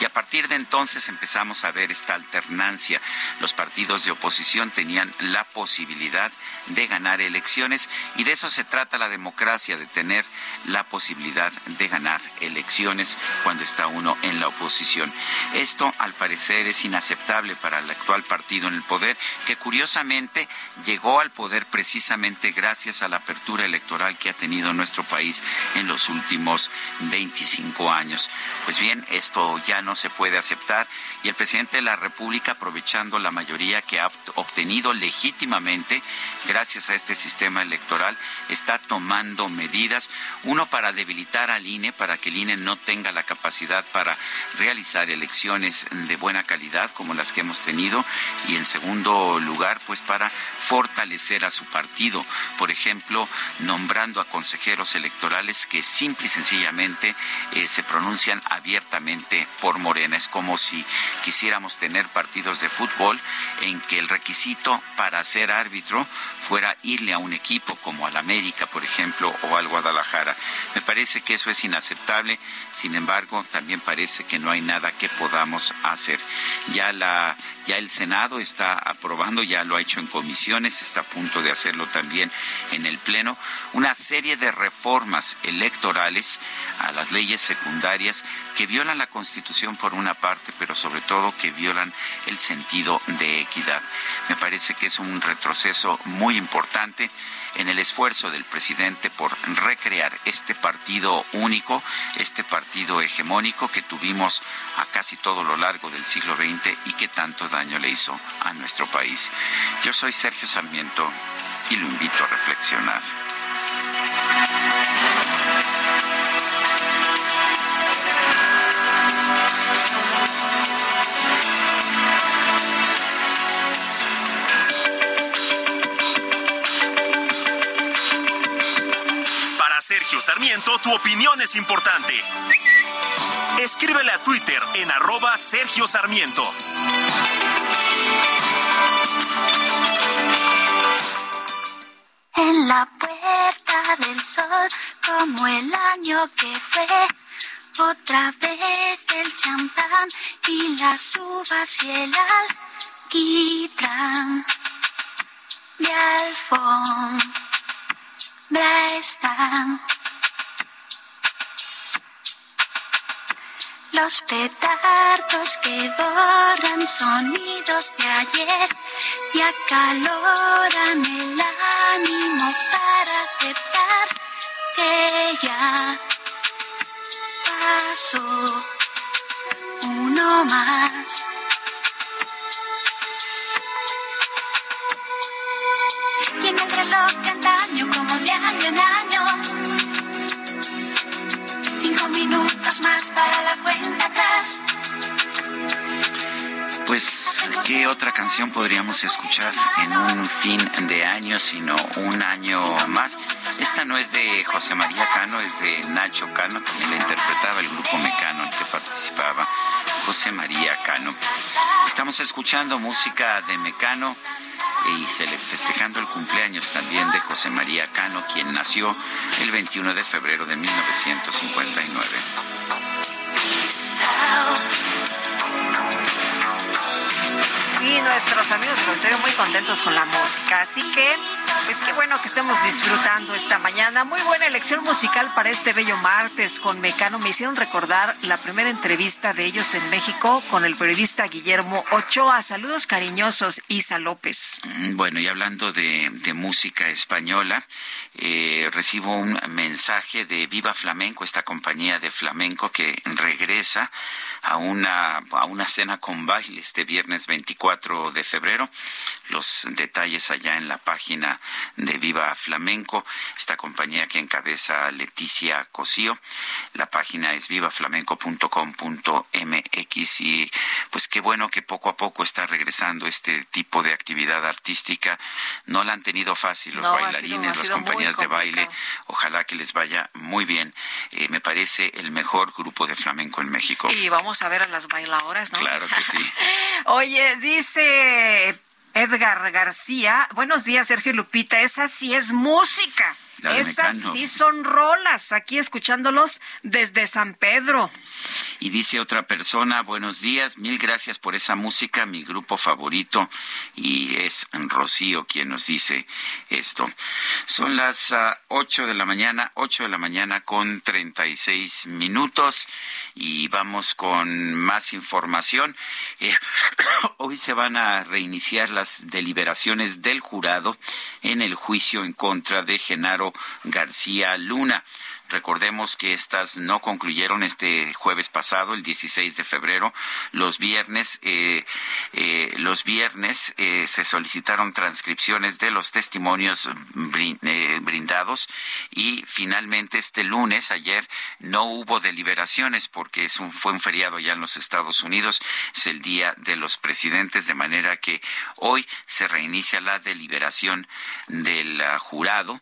y a partir de entonces empezamos a ver esta alternancia. Los partidos de oposición tenían la posibilidad de ganar elecciones y de eso se trata la democracia, de tener la posibilidad de ganar elecciones cuando está uno en la oposición. Esto al parecer es inaceptable para el actual partido en el poder que curiosamente llegó al poder precisamente gracias a la apertura electoral que ha tenido nuestro país en los últimos 25 años. Pues bien, esto ya no se puede aceptar y el presidente de la República, aprovechando la mayoría que ha obtenido legítimamente gracias a este sistema electoral, está tomando medidas, uno para debilitar al INE, para que el INE no tenga la capacidad para realizar elecciones de buena calidad como las que hemos tenido. Y en segundo lugar, pues para fortalecer a su partido, por ejemplo, nombrando a consejeros electorales que simple y sencillamente eh, se pronuncian abiertamente por Morena. Es como si quisiéramos tener partidos de fútbol en que el requisito para ser árbitro fuera irle a un equipo como al América, por ejemplo, o al Guadalajara. Me parece que eso es inaceptable, sin embargo, también parece que no hay nada que podamos hacer. Ya la ya el Senado está aprobando, ya lo ha hecho en comisiones, está a punto de hacerlo también en el Pleno, una serie de reformas electorales a las leyes secundarias que violan la Constitución por una parte, pero sobre todo que violan el sentido de equidad. Me parece que es un retroceso muy importante en el esfuerzo del presidente por recrear este partido único, este partido hegemónico que tuvimos a casi todo lo largo del siglo XX y que tanto daño le hizo a nuestro país. Yo soy Sergio Sarmiento y lo invito a reflexionar. Sergio Sarmiento, tu opinión es importante. Escríbele a Twitter en arroba Sergio Sarmiento. En la puerta del sol, como el año que fue, otra vez el champán y las uvas y el alquitrán de alfombra están. Los petardos que borran sonidos de ayer y acaloran el ánimo para aceptar que ya pasó uno más. Y 100 años. Cinco minutos más para la cuenta atrás. Pues, ¿qué otra canción podríamos escuchar en un fin de año, sino un año más? Esta no es de José María Cano, es de Nacho Cano, también la interpretaba el grupo Mecano en que participaba José María Cano. Estamos escuchando música de Mecano y festejando el cumpleaños también de José María Cano, quien nació el 21 de febrero de 1959. Y nuestros amigos del muy contentos con la música. Así que, pues qué bueno que estemos disfrutando esta mañana. Muy buena elección musical para este bello martes con Mecano. Me hicieron recordar la primera entrevista de ellos en México con el periodista Guillermo Ochoa. Saludos cariñosos, Isa López. Mm, bueno, y hablando de, música española, eh, recibo un mensaje de Viva Flamenco, esta compañía de flamenco que regresa a una, a una cena con baile este viernes 24 de febrero. Los detalles allá en la página de Viva Flamenco, esta compañía que encabeza Leticia Cosío. La página es vivaflamenco.com.mx y pues qué bueno que poco a poco está regresando este tipo de actividad artística. No la han tenido fácil los bailarines, las compañías de baile. Ojalá que les vaya muy bien. Eh, me parece el mejor grupo de flamenco en México. Y vamos a ver a las bailadoras, ¿no? Claro que sí. (laughs) Oye, dice Edgar García, buenos días Sergio Lupita, esa sí es música. Esas sí son rolas, aquí escuchándolos desde San Pedro. Y dice otra persona, buenos días, mil gracias por esa música, mi grupo favorito, y es Rocío quien nos dice esto. Son las ah, ocho de la mañana, ocho de la mañana con treinta y seis minutos, y vamos con más información. Eh, (coughs) hoy se van a reiniciar las deliberaciones del jurado en el juicio en contra de Genaro García Luna. Recordemos que estas no concluyeron este jueves pasado, el 16 de febrero. Los viernes, eh, eh, los viernes eh, se solicitaron transcripciones de los testimonios brindados y finalmente este lunes, ayer, no hubo deliberaciones porque es un, fue un feriado ya en los Estados Unidos. Es el día de los presidentes, de manera que hoy se reinicia la deliberación del jurado.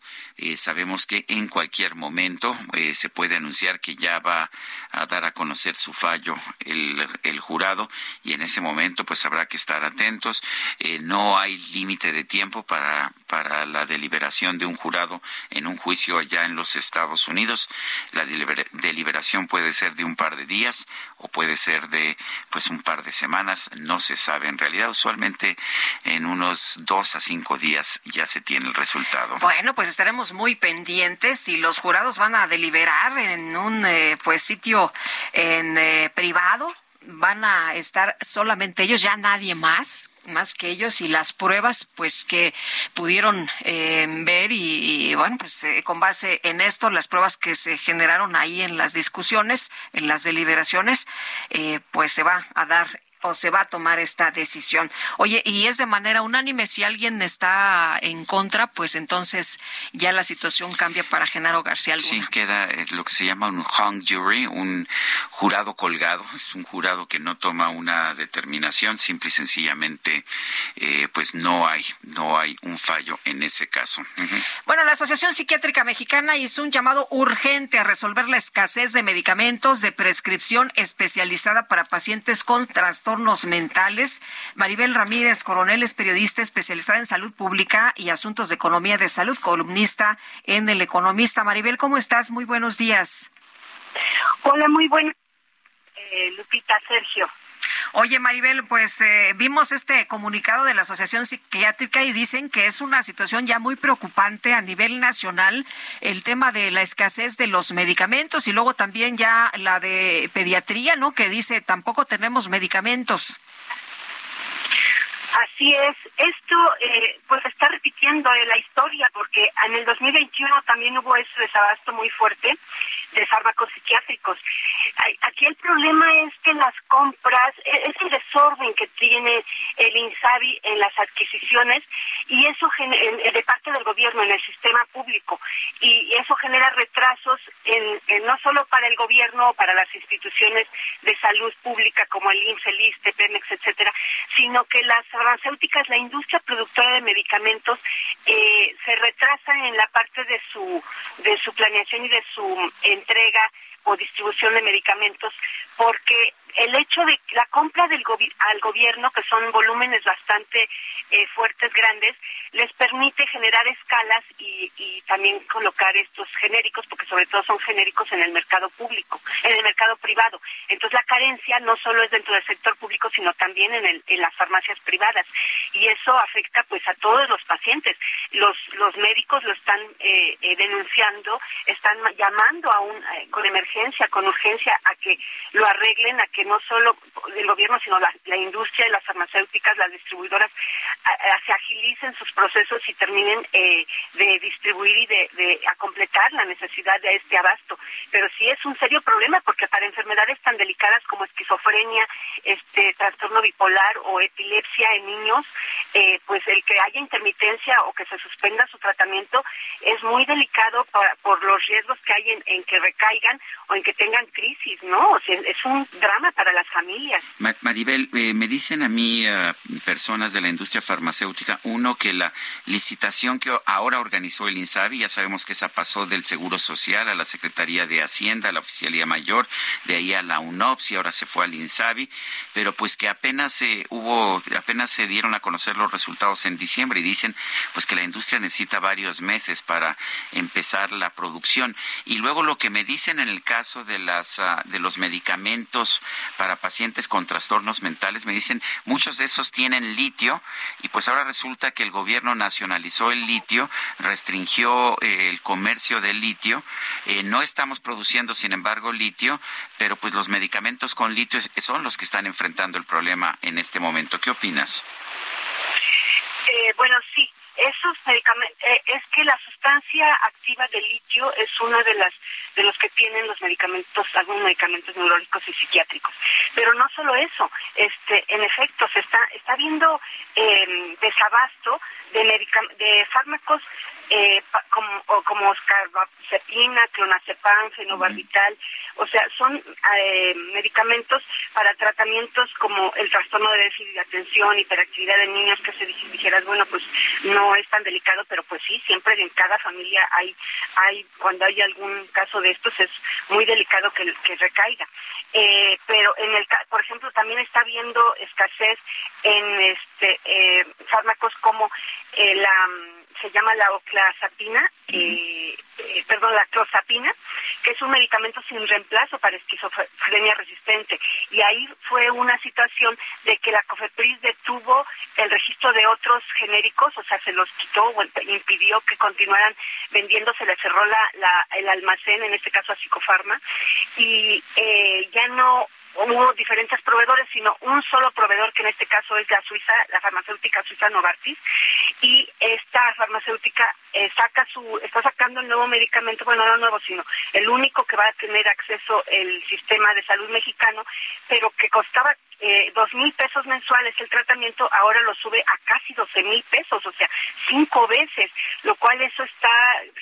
sabemos que en cualquier momento eh, se puede anunciar que ya va a dar a conocer su fallo el, el jurado y en ese momento pues habrá que estar atentos. Eh, no hay límite de tiempo para, para la deliberación de un jurado en un juicio allá en los Estados Unidos. La deliberación puede ser de un par de días o puede ser de pues un par de semanas, no se sabe. En realidad usualmente en unos dos a cinco días ya se tiene el resultado. Bueno, pues estaremos muy pendientes y los jurados van a deliberar en un eh, pues sitio en eh, privado. Van a estar solamente ellos, ya nadie más, más que ellos. Y las pruebas pues que pudieron eh, ver y, bueno pues eh, con base en esto las pruebas que se generaron ahí en las discusiones en las deliberaciones eh, pues se va a dar o se va a tomar esta decisión. Oye, y es de manera unánime, si alguien está en contra, pues entonces ya la situación cambia para Genaro García Luna. Sí, queda eh, lo que se llama un hung jury, un jurado colgado, es un jurado que no toma una determinación, simple y sencillamente eh, pues no hay, no hay un fallo en ese caso. Bueno, la Asociación Psiquiátrica Mexicana hizo un llamado urgente a resolver la escasez de medicamentos de prescripción especializada para pacientes con trastornos mentales. Maribel Ramírez, coronel, es periodista especializada en salud pública y asuntos de economía de salud, columnista en El Economista. Maribel, ¿cómo estás? Muy buenos días. Hola, muy buenas. Eh, Lupita, Sergio. Oye, Maribel, pues eh, vimos este comunicado de la Asociación Psiquiátrica y dicen que es una situación ya muy preocupante a nivel nacional el tema de la escasez de los medicamentos y luego también ya la de pediatría, ¿no? Que dice tampoco tenemos medicamentos. Así es, esto eh, pues está repitiendo la historia porque en el 2021 también hubo ese desabasto muy fuerte de fármacos psiquiátricos. Aquí el problema es que las compras, e, es el desorden que tiene el INSABI en las adquisiciones y eso de parte del gobierno en el sistema público y eso genera retrasos en, no solo para el gobierno o para las instituciones de salud pública como el INSS, el Pemex, etcétera, sino que las farmacéuticas, la industria productora de medicamentos eh, se retrasa en la parte de su de su planeación y de su entrega o distribución de medicamentos porque el hecho de la compra del al gobierno, que son volúmenes bastante eh, fuertes, grandes, les permite generar escalas y, y, también colocar estos genéricos, porque sobre todo son genéricos en el mercado público, en el mercado privado. Entonces la carencia no solo es dentro del sector público, sino también en, el, en las farmacias privadas. Y eso afecta pues a todos los pacientes. Los, los médicos lo están eh, eh, denunciando, están llamando a un, con emergencia, con urgencia, a que lo arreglen, a que no solo el gobierno, sino la, industria y las farmacéuticas, las distribuidoras, se agilicen sus procesos y terminen eh, de distribuir y de, a completar la necesidad de este abasto. Pero sí es un serio problema porque para enfermedades tan delicadas como esquizofrenia, este trastorno bipolar o epilepsia en niños, eh, pues el que haya intermitencia o que se suspenda su tratamiento es muy delicado por los riesgos que hay en, que recaigan o en que tengan crisis, ¿no? O sea, es un drama para las familias. Maribel, eh, me dicen a mí eh, personas de la industria farmacéutica, uno, que la licitación que ahora organizó el INSABI, ya sabemos que esa pasó del Seguro Social a la Secretaría de Hacienda, a la Oficialía Mayor, de ahí a la UNOPS y ahora se fue al INSABI, pero pues que apenas se hubo, apenas se dieron a conocer los resultados en diciembre y dicen pues que la industria necesita varios meses para empezar la producción. Y luego lo que me dicen en el caso de las ah, de los medicamentos para pacientes con trastornos mentales. Me dicen, muchos de esos tienen litio y pues ahora resulta que el gobierno nacionalizó el litio, restringió eh, el comercio del litio. Eh, no estamos produciendo, sin embargo, litio, pero pues los medicamentos con litio son los que están enfrentando el problema en este momento. ¿Qué opinas? Eh, bueno, esos medicamentos, eh, es que la sustancia activa del litio es una de las de los que tienen los medicamentos, algunos medicamentos neurológicos y psiquiátricos. Pero no solo eso, este, en efecto, se está, está viendo eh, desabasto de, de fármacos eh, como, como carbamazepina, clonazepam, fenobarbital, o sea, son eh, medicamentos para tratamientos como el trastorno de déficit de atención, hiperactividad de niños, que se dijeras, bueno, pues no es tan delicado, pero pues sí, siempre en cada familia hay, hay cuando hay algún caso de estos es muy delicado que, que recaiga. Eh, pero en el, por ejemplo, también está habiendo escasez en este eh, fármacos como la se llama la oclazapina, eh, perdón, la clozapina, que es un medicamento sin reemplazo para esquizofrenia resistente. Y ahí fue una situación de que la COFEPRIS detuvo el registro de otros genéricos, o sea, se los quitó o impidió que continuaran vendiéndose, le cerró la, el almacén, en este caso a Psicofarma, y eh, ya no hubo diferentes proveedores, sino un solo proveedor, que en este caso es la Suiza, la farmacéutica suiza Novartis, y esta farmacéutica eh, saca su, está sacando el nuevo medicamento, bueno, no nuevo, sino el único que va a tener acceso el sistema de salud mexicano, pero que costaba dos mil pesos mensuales el tratamiento, ahora lo sube a casi doce mil pesos, o sea, cinco veces, lo cual eso está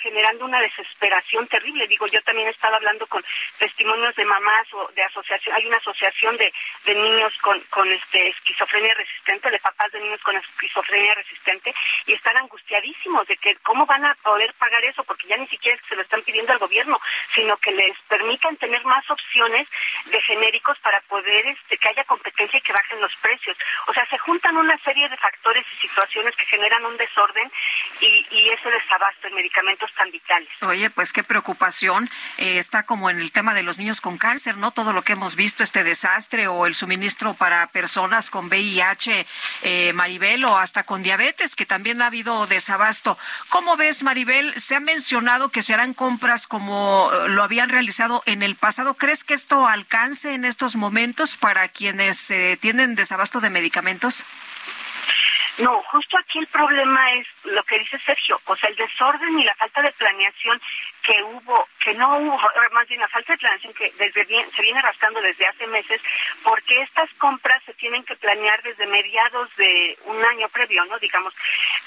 generando una desesperación terrible. Digo, yo también he estado hablando con testimonios de mamás o de asociación, hay una asociación de, de niños con, con este esquizofrenia resistente, de papás de niños con esquizofrenia resistente, y están angustiadísimos de que cómo van a poder pagar eso, porque ya ni siquiera se lo están pidiendo al gobierno, sino que les permitan tener más opciones de genéricos para poder este, que haya competencia que bajen los precios. O sea, se juntan una serie de factores y situaciones que generan un desorden y, y ese desabasto en medicamentos tan vitales. Oye, pues qué preocupación. Eh, está como en el tema de los niños con cáncer, ¿no? Todo lo que hemos visto, este desastre o el suministro para personas con VIH, eh, Maribel, o hasta con diabetes, que también ha habido desabasto. ¿Cómo ves, Maribel? Se ha mencionado que se harán compras como eh, lo habían realizado en el pasado. ¿Crees que esto alcance en estos momentos para quienes eh, tienen desabasto de medicamentos? No, justo aquí el problema es lo que dice Sergio, o sea, el desorden y la falta de planeación que hubo, que no hubo, más bien la falta de planeación que desde bien, se viene arrastrando desde hace meses, porque estas compras se tienen que planear desde mediados de un año previo, ¿no? Digamos,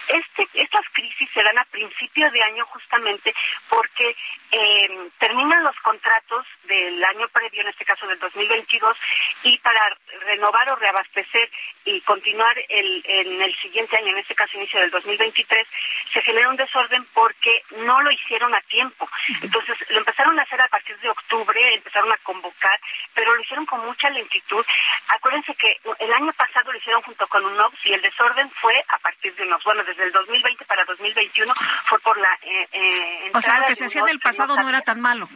este, estas crisis se dan a principio de año justamente porque eh, terminan los contratos del año previo, en este caso del 2022, y para renovar o reabastecer y continuar el, en el siguiente año, en este caso inicio del 2023, se genera un desorden porque no lo hicieron a tiempo. Entonces, lo empezaron a hacer a partir de octubre, empezaron a convocar, pero lo hicieron con mucha lentitud. Acuérdense que el año pasado lo hicieron junto con UNOPS y el desorden fue a partir de UNOPS. Bueno, desde el 2020 para 2021 fue por la eh, eh, O sea, lo que se hacía en el pasado no era tan malo.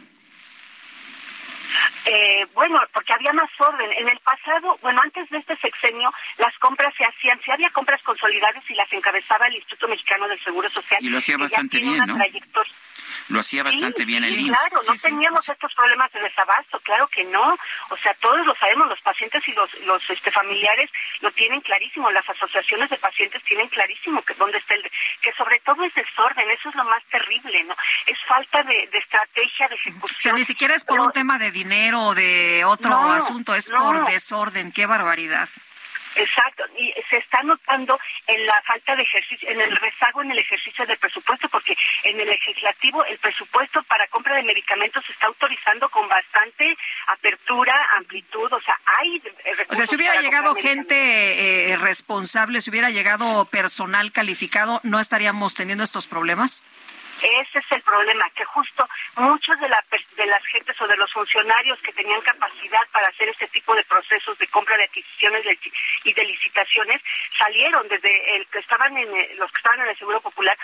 Eh, bueno, porque había más orden. En el pasado, bueno, antes de este sexenio, las compras se hacían, si había compras consolidadas y las encabezaba el Instituto Mexicano del Seguro Social. Y lo hacía bastante bien, ¿no? Lo hacía bastante bien el sí, Claro, no teníamos estos problemas de desabasto, claro que no. O sea, todos lo sabemos, los pacientes y los, los este, familiares lo tienen clarísimo, las asociaciones de pacientes tienen clarísimo que dónde está el, que sobre todo es desorden, eso es lo más terrible, ¿no? Es falta de, estrategia, de ejecución. O sea, ni siquiera es por un tema de dinero o de otro asunto, es por desorden, qué barbaridad. Exacto, y se está notando en la falta de ejercicio, en el rezago en el ejercicio del presupuesto, porque en el legislativo el presupuesto para compra de medicamentos se está autorizando con bastante apertura, amplitud, o sea, hay O sea, si hubiera llegado gente eh, responsable, si hubiera llegado personal calificado, ¿no estaríamos teniendo estos problemas? Ese es el problema, que justo muchos de, la, de las gentes o de los funcionarios que tenían capacidad para hacer este tipo de procesos de compra de adquisiciones y de licitaciones salieron desde el que estaban en los que estaban en el Seguro Popular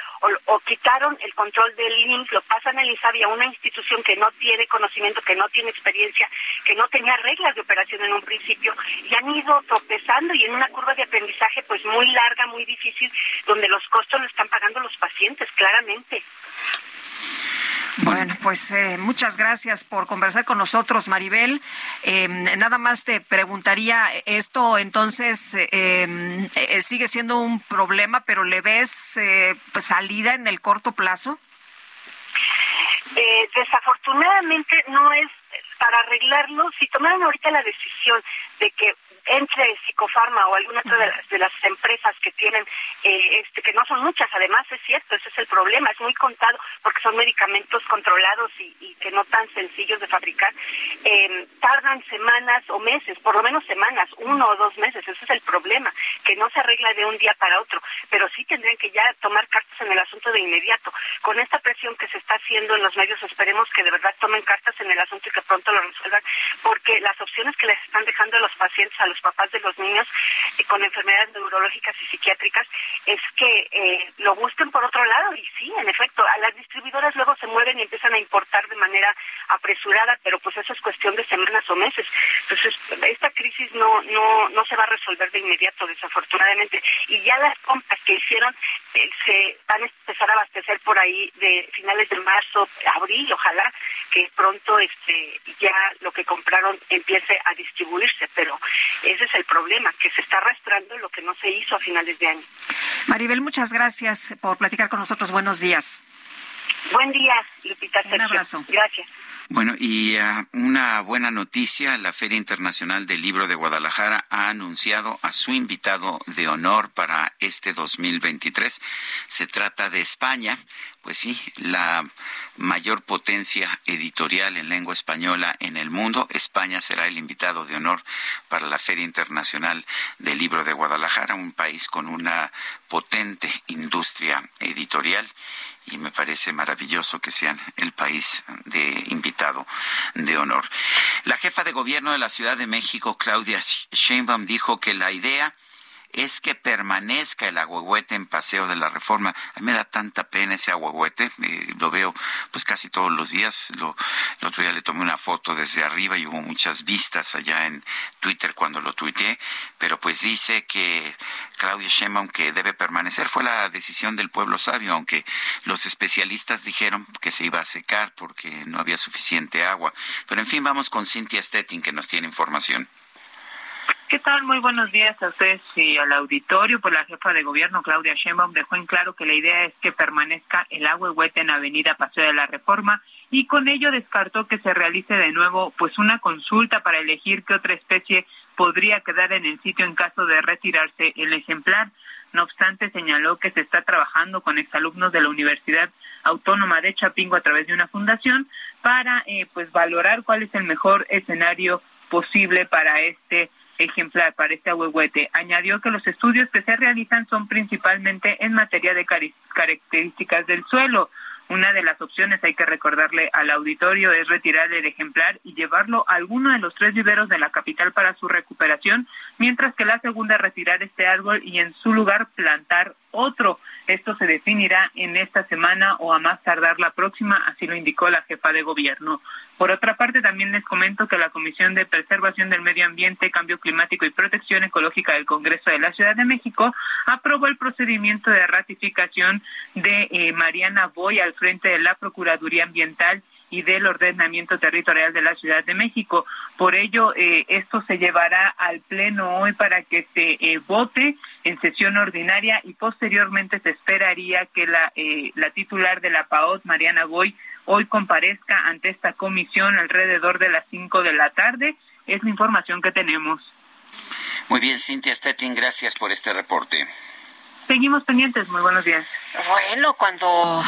o, quitaron el control del INSS, lo pasan al INSABI a una institución que no tiene conocimiento, que no tiene experiencia, que no tenía reglas de operación en un principio y han ido tropezando y en una curva de aprendizaje pues muy larga, muy difícil, donde los costos lo están pagando los pacientes, claramente. Bueno, pues eh, muchas gracias por conversar con nosotros, Maribel. Em, nada más te preguntaría, esto entonces em, eh, sigue siendo un problema, pero ¿le ves eh, pues, salida en el corto plazo? desafortunadamente no es para arreglarlo. Si tomaron ahorita la decisión de que entre Psicofarma o alguna otra de las, de las empresas que tienen, eh, este, que no son muchas, además es cierto, ese es el problema, es muy contado porque son medicamentos controlados y, que no tan sencillos de fabricar, eh, tardan semanas o meses, por lo menos semanas, uno o dos meses, ese es el problema, que no se arregla de un día para otro, pero sí tendrían que ya tomar cartas en el asunto de inmediato. Con esta presión que se está haciendo en los medios, esperemos que de verdad tomen cartas en el asunto y que pronto lo resuelvan, porque las opciones que les están dejando a los pacientes, a los los papás de los niños con enfermedades neurológicas y psiquiátricas es que eh, lo busquen por otro lado y sí, en efecto, a las distribuidoras luego se mueven y empiezan a importar de manera apresurada, pero pues eso es cuestión de semanas o meses. Entonces, esta crisis no no no se va a resolver de inmediato, desafortunadamente, y ya las compras que hicieron eh, se van a empezar a abastecer por ahí de finales de marzo, abril, ojalá que pronto este ya lo que compraron empiece a distribuirse, pero ese es el problema, que se está arrastrando lo que no se hizo a finales de año. Maribel, muchas gracias por platicar con nosotros. Buenos días. Buen día, Lupita. Un abrazo. Gracias. Bueno, y uh, una buena noticia, la Feria Internacional del Libro de Guadalajara ha anunciado a su invitado de honor para este 2023. Se trata de España, pues sí, la mayor potencia editorial en lengua española en el mundo. España será el invitado de honor para la Feria Internacional del Libro de Guadalajara, un país con una potente industria editorial y me parece maravilloso que sean el país de invitado de honor. La jefa de gobierno de la Ciudad de México, Claudia Sheinbaum, dijo que la idea es que permanezca el agüehuete en Paseo de la Reforma. A mí me da tanta pena ese agüehuete, eh, lo veo pues casi todos los días. Lo, el otro día le tomé una foto desde arriba y hubo muchas vistas allá en Twitter cuando lo tuiteé, pero pues dice que Claudia Sheinbaum que debe permanecer. Fue la decisión del pueblo sabio, aunque los especialistas dijeron que se iba a secar porque no había suficiente agua. Pero en fin, vamos con Cynthia Stettin que nos tiene información. ¿Qué tal? Muy buenos días a ustedes y al auditorio. Pues la jefa de gobierno, Claudia Sheinbaum, dejó en claro que la idea es que permanezca el agua huete en Avenida Paseo de la Reforma y con ello descartó que se realice de nuevo pues una consulta para elegir qué otra especie podría quedar en el sitio en caso de retirarse el ejemplar. No obstante, señaló que se está trabajando con exalumnos de la Universidad Autónoma de Chapingo a través de una fundación para eh, pues valorar cuál es el mejor escenario posible para este ejemplar para este ahuehuete. Añadió que los estudios que se realizan son principalmente en materia de características del suelo. Una de las opciones, hay que recordarle al auditorio, es retirar el ejemplar y llevarlo a alguno de los tres viveros de la capital para su recuperación, mientras que la segunda retirar este árbol y en su lugar plantar otro. Esto se definirá en esta semana o a más tardar la próxima, así lo indicó la jefa de gobierno. Por otra parte, también les comento que la Comisión de Preservación del Medio Ambiente, Cambio Climático y Protección Ecológica del Congreso de la Ciudad de México aprobó el procedimiento de ratificación de eh, Mariana Boy al frente de la Procuraduría Ambiental y del ordenamiento territorial de la Ciudad de México. Por ello, eh, esto se llevará al Pleno hoy para que se eh, vote en sesión ordinaria y posteriormente se esperaría que la, la titular de la PAOT, Mariana Boy, hoy comparezca ante esta comisión alrededor de las 5 de la tarde. Es la información que tenemos. Muy bien, Cintia Stettin, gracias por este reporte. Seguimos pendientes. Muy buenos días. Bueno, cuando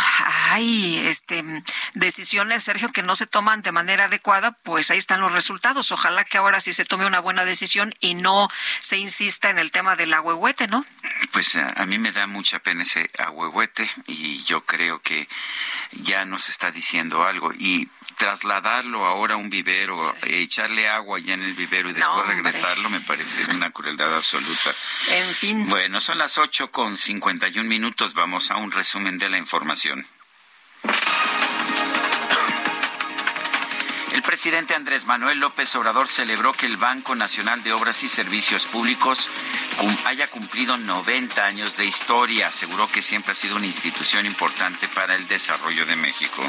hay este decisiones, Sergio, que no se toman de manera adecuada, pues ahí están los resultados. Ojalá que ahora sí se tome una buena decisión y no se insista en el tema del agüehuete, ¿no? Pues a, a mí me da mucha pena ese agüehuete y yo creo que ya nos está diciendo algo y trasladarlo ahora a un vivero, echarle agua ya en el vivero y después regresarlo me parece una crueldad absoluta. En fin. Bueno, son las ocho con cincuenta y un minutos. Vamos a un resumen de la información. El presidente Andrés Manuel López Obrador celebró que el Banco Nacional de Obras y Servicios Públicos haya cumplido 90 años de historia. Aseguró que siempre ha sido una institución importante para el desarrollo de México.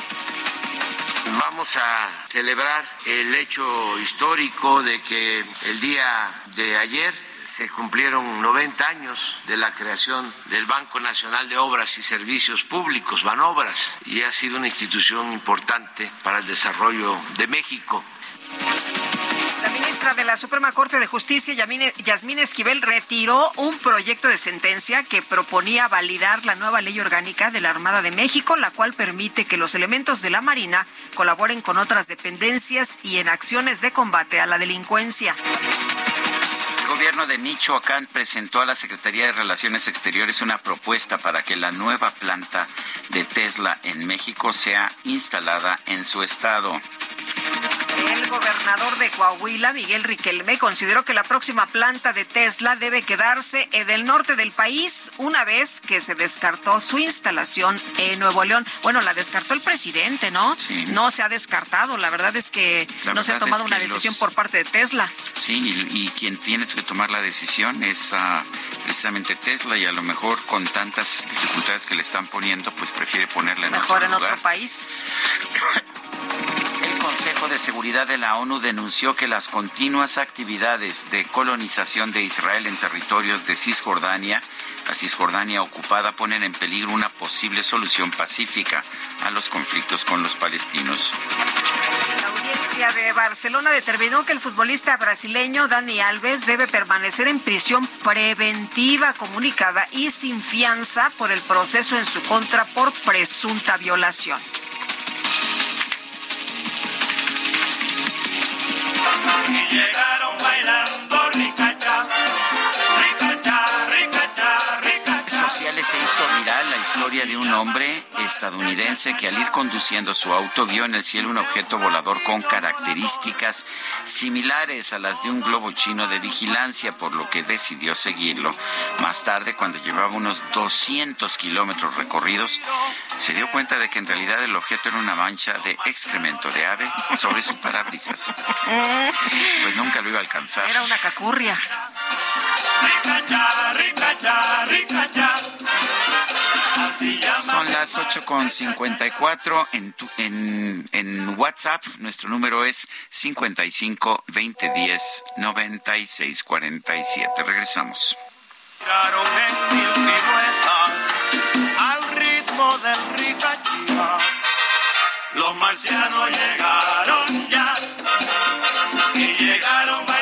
Vamos a celebrar el hecho histórico de que el día de ayer se cumplieron 90 años de la creación del Banco Nacional de Obras y Servicios Públicos, Banobras, y ha sido una institución importante para el desarrollo de México. La ministra de la Suprema Corte de Justicia, Yasmín Esquivel, retiró un proyecto de sentencia que proponía validar la nueva ley orgánica de la Armada de México, la cual permite que los elementos de la Marina colaboren con otras dependencias y en acciones de combate a la delincuencia. El gobierno de Michoacán presentó a la Secretaría de Relaciones Exteriores una propuesta para que la nueva planta de Tesla en México sea instalada en su estado. El gobernador de Coahuila, Miguel Riquelme, consideró que la próxima planta de Tesla debe quedarse en el norte del país una vez que se descartó su instalación en Nuevo León. Bueno, la descartó el presidente, ¿no? Sí. No se ha descartado. La verdad es que no se ha tomado es una decisión los- por parte de Tesla. Sí, y, y quien tiene que tomar la decisión es precisamente Tesla y a lo mejor con tantas dificultades que le están poniendo, pues prefiere ponerla en Mejor otro en lugar. otro país. (coughs) El Consejo de Seguridad de la ONU denunció que las continuas actividades de colonización de Israel en territorios de Cisjordania, la Cisjordania ocupada, ponen en peligro una posible solución pacífica a los conflictos con los palestinos. La audiencia de Barcelona determinó que el futbolista brasileño Dani Alves debe permanecer en prisión preventiva comunicada y sin fianza por el proceso en su contra por presunta violación. Y llegaron hizo viral la historia de un hombre estadounidense que al ir conduciendo su auto vio en el cielo un objeto volador con características similares a las de un globo chino de vigilancia, por lo que decidió seguirlo. Más tarde, cuando llevaba unos 200 kilómetros recorridos, se dio cuenta de que en realidad el objeto era una mancha de excremento de ave sobre su parabrisas. Pues nunca lo iba a alcanzar. Era una cacurria. Ricacha, ricacha, ricacha. Así llaman. Son las 8.54 en, tu- en, en WhatsApp. Nuestro número es 55 2010 96 47. Regresamos. Giraron en mil al ritmo del. Los marcianos llegaron ya y llegaron bailando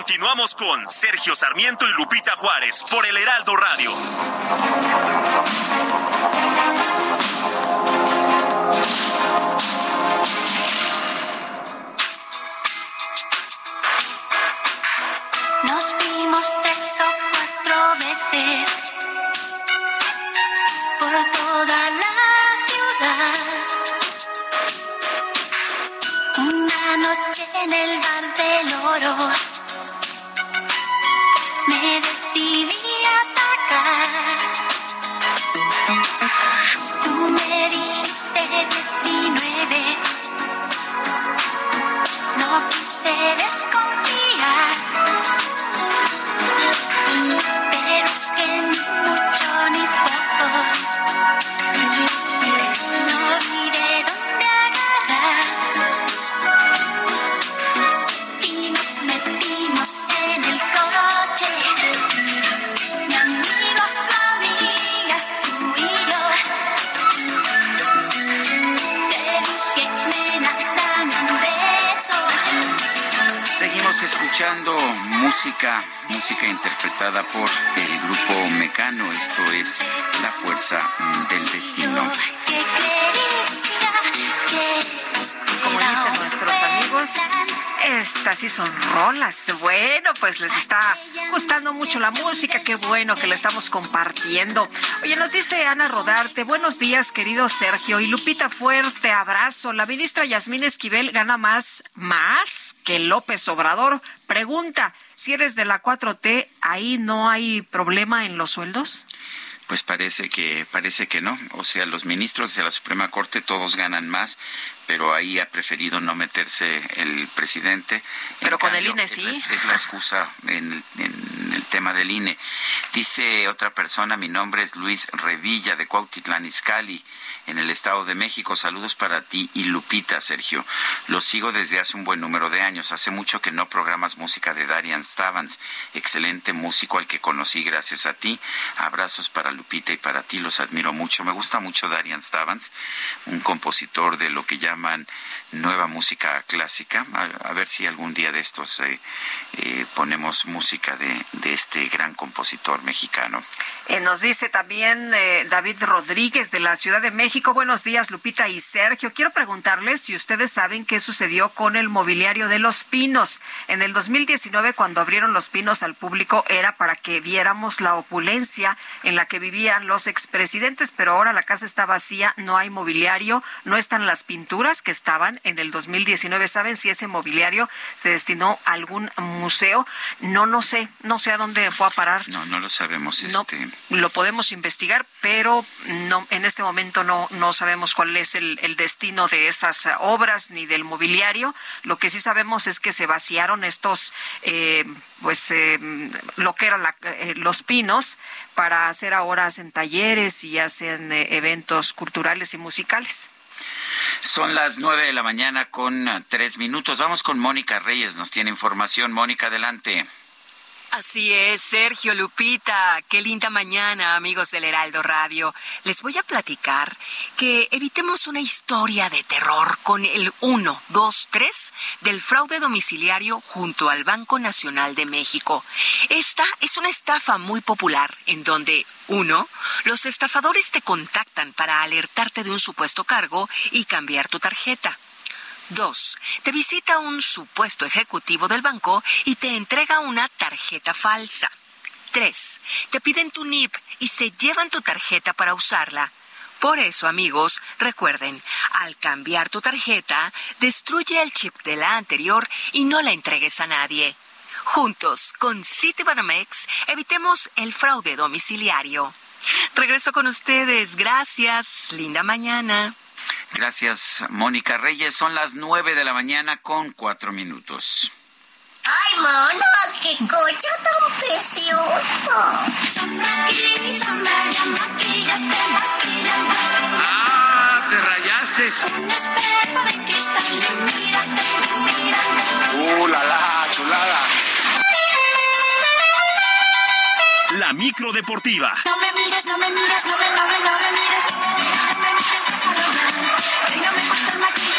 Continuamos con Sergio Sarmiento y Lupita Juárez por el Heraldo Radio. Nos vimos tres o cuatro veces por toda la ciudad. Una noche en el bar del oro me decidí atacar. Tú me dijiste 19, no quise desconfiar. Pero es que ni mucho ni poco escuchando música, música interpretada por el grupo Mecano. Esto es La Fuerza del Destino. Como dicen nuestros amigos, estas sí son rolas. Bueno, pues les está gustando mucho la música. Qué bueno que la estamos compartiendo. Oye, nos dice Ana Rodarte, buenos días, querido Sergio. Y Lupita, fuerte abrazo. La ministra Yasmín Esquivel gana más, más que López Obrador. Pregunta, si eres de la 4T, ¿ahí no hay problema en los sueldos? Pues parece que parece que no. O sea, los ministros de la Suprema Corte todos ganan más, pero ahí ha preferido no meterse el presidente. Pero En con el INE sí. Es, es la excusa en, en en el tema del INE. Dice otra persona, mi nombre es Luis Revilla de Cuautitlán Izcalli en el Estado de México. Saludos para ti y Lupita, Sergio. Lo sigo desde hace un buen número de años. Hace mucho que no programas música de Darian Stavans, excelente músico al que conocí gracias a ti. Abrazos para Lupita y para ti, los admiro mucho. Me gusta mucho Darian Stavans, un compositor de lo que llaman nueva música clásica. A, ver si algún día de estos eh, eh, ponemos música de, este gran compositor mexicano. Eh, nos dice también David Rodríguez de la Ciudad de México. Buenos días, Lupita y Sergio. Quiero preguntarles si ustedes saben qué sucedió con el mobiliario de Los Pinos. En el 2019, cuando abrieron Los Pinos al público, era para que viéramos la opulencia en la que vivían los expresidentes, pero ahora la casa está vacía, no hay mobiliario, no están las pinturas que estaban en el 2019. ¿Saben si ese mobiliario se destinó a algún museo? No, no sé, no sé a dónde fue a parar. No, no lo sabemos. Este... lo podemos investigar, pero no, en este momento no, no sabemos cuál es el, destino de esas obras ni del mobiliario. Lo que sí sabemos es que se vaciaron estos, eh, pues, eh, lo que eran eh, los pinos para hacer ahora hacen talleres y hacen eventos culturales y musicales. Son las nueve de la mañana con ah, tres minutos. Vamos con Mónica Reyes, nos tiene información. Mónica, adelante. Así es, Sergio Lupita. Qué linda mañana, amigos del Heraldo Radio. Les voy a platicar que evitemos una historia de terror con el 1, 2, 3 del fraude domiciliario junto al Banco Nacional de México. Esta es una estafa muy popular en donde, uno, los estafadores te contactan para alertarte de un supuesto cargo y cambiar tu tarjeta. 2. Te visita un supuesto ejecutivo del banco y te entrega una tarjeta falsa. 3. Te piden tu NIP y se llevan tu tarjeta para usarla. Por eso, amigos, recuerden, al cambiar tu tarjeta, destruye el chip de la anterior y no la entregues a nadie. Juntos, con Citibanamex, evitemos el fraude domiciliario. Regreso con ustedes. Gracias. Linda mañana. Gracias, Mónica Reyes. Son las nueve de la mañana con cuatro minutos. ¡Ay, mono! ¡Qué coche tan precioso! ¡Ah! ¡Te rayaste! ¡Uh, la la! ¡Chulada! La micro deportiva. No me mires, no me mires, no me, no me, no me mires. No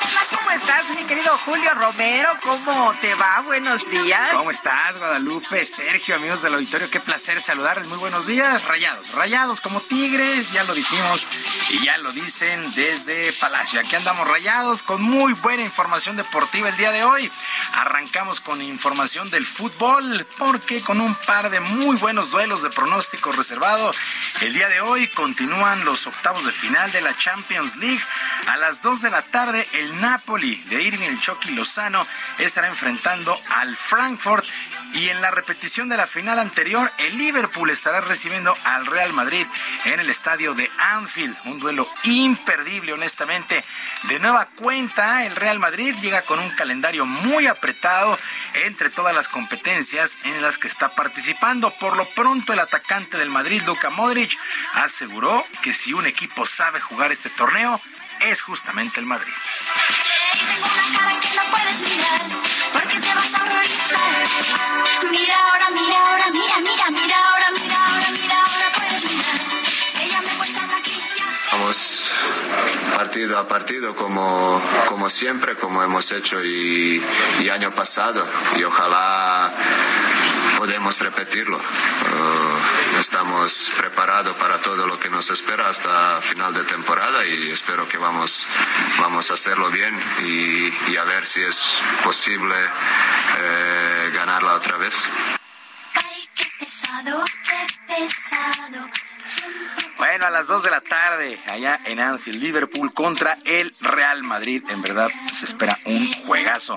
¿Cómo estás, mi querido Julio Romero? ¿Cómo te va? Buenos días. ¿Cómo estás, Guadalupe? Sergio, amigos del auditorio, qué placer saludarles. Muy buenos días, rayados. Rayados como tigres, ya lo dijimos y ya lo dicen desde Palacio. Aquí andamos rayados con muy buena información deportiva el día de hoy. Arrancamos con información del fútbol, porque con un par de muy buenos duelos de pronóstico reservado, el día de hoy continúan los octavos de final de la Champions League. A las 2 de la tarde, el Napoli de Irving el Chucky Lozano estará enfrentando al Frankfurt y en la repetición de la final anterior el Liverpool estará recibiendo al Real Madrid en el estadio de Anfield, un duelo imperdible honestamente. De nueva cuenta, el Real Madrid llega con un calendario muy apretado entre todas las competencias en las que está participando. Por lo pronto el atacante del Madrid, Luka Modric, aseguró que si un equipo sabe jugar este torneo, es justamente el Madrid. Tengo una cara que no puedes mirar, porque te vas a horrorizar. Mira ahora, mira ahora, mira, mira, mira ahora, mira ahora, mira ahora, puedes mirar. Ella me cuesta maquillaje. Vamos partido a partido como, como siempre, como hemos hecho y, y año pasado. Y ojalá podemos repetirlo. Uh, estamos preparados para todo lo que nos espera hasta final de temporada y espero que vamos, vamos a hacerlo bien y, a ver si es posible eh, ganarla otra vez. Bueno, a las 2 de la tarde, allá en Anfield, Liverpool contra el Real Madrid. En verdad, se espera un juegazo.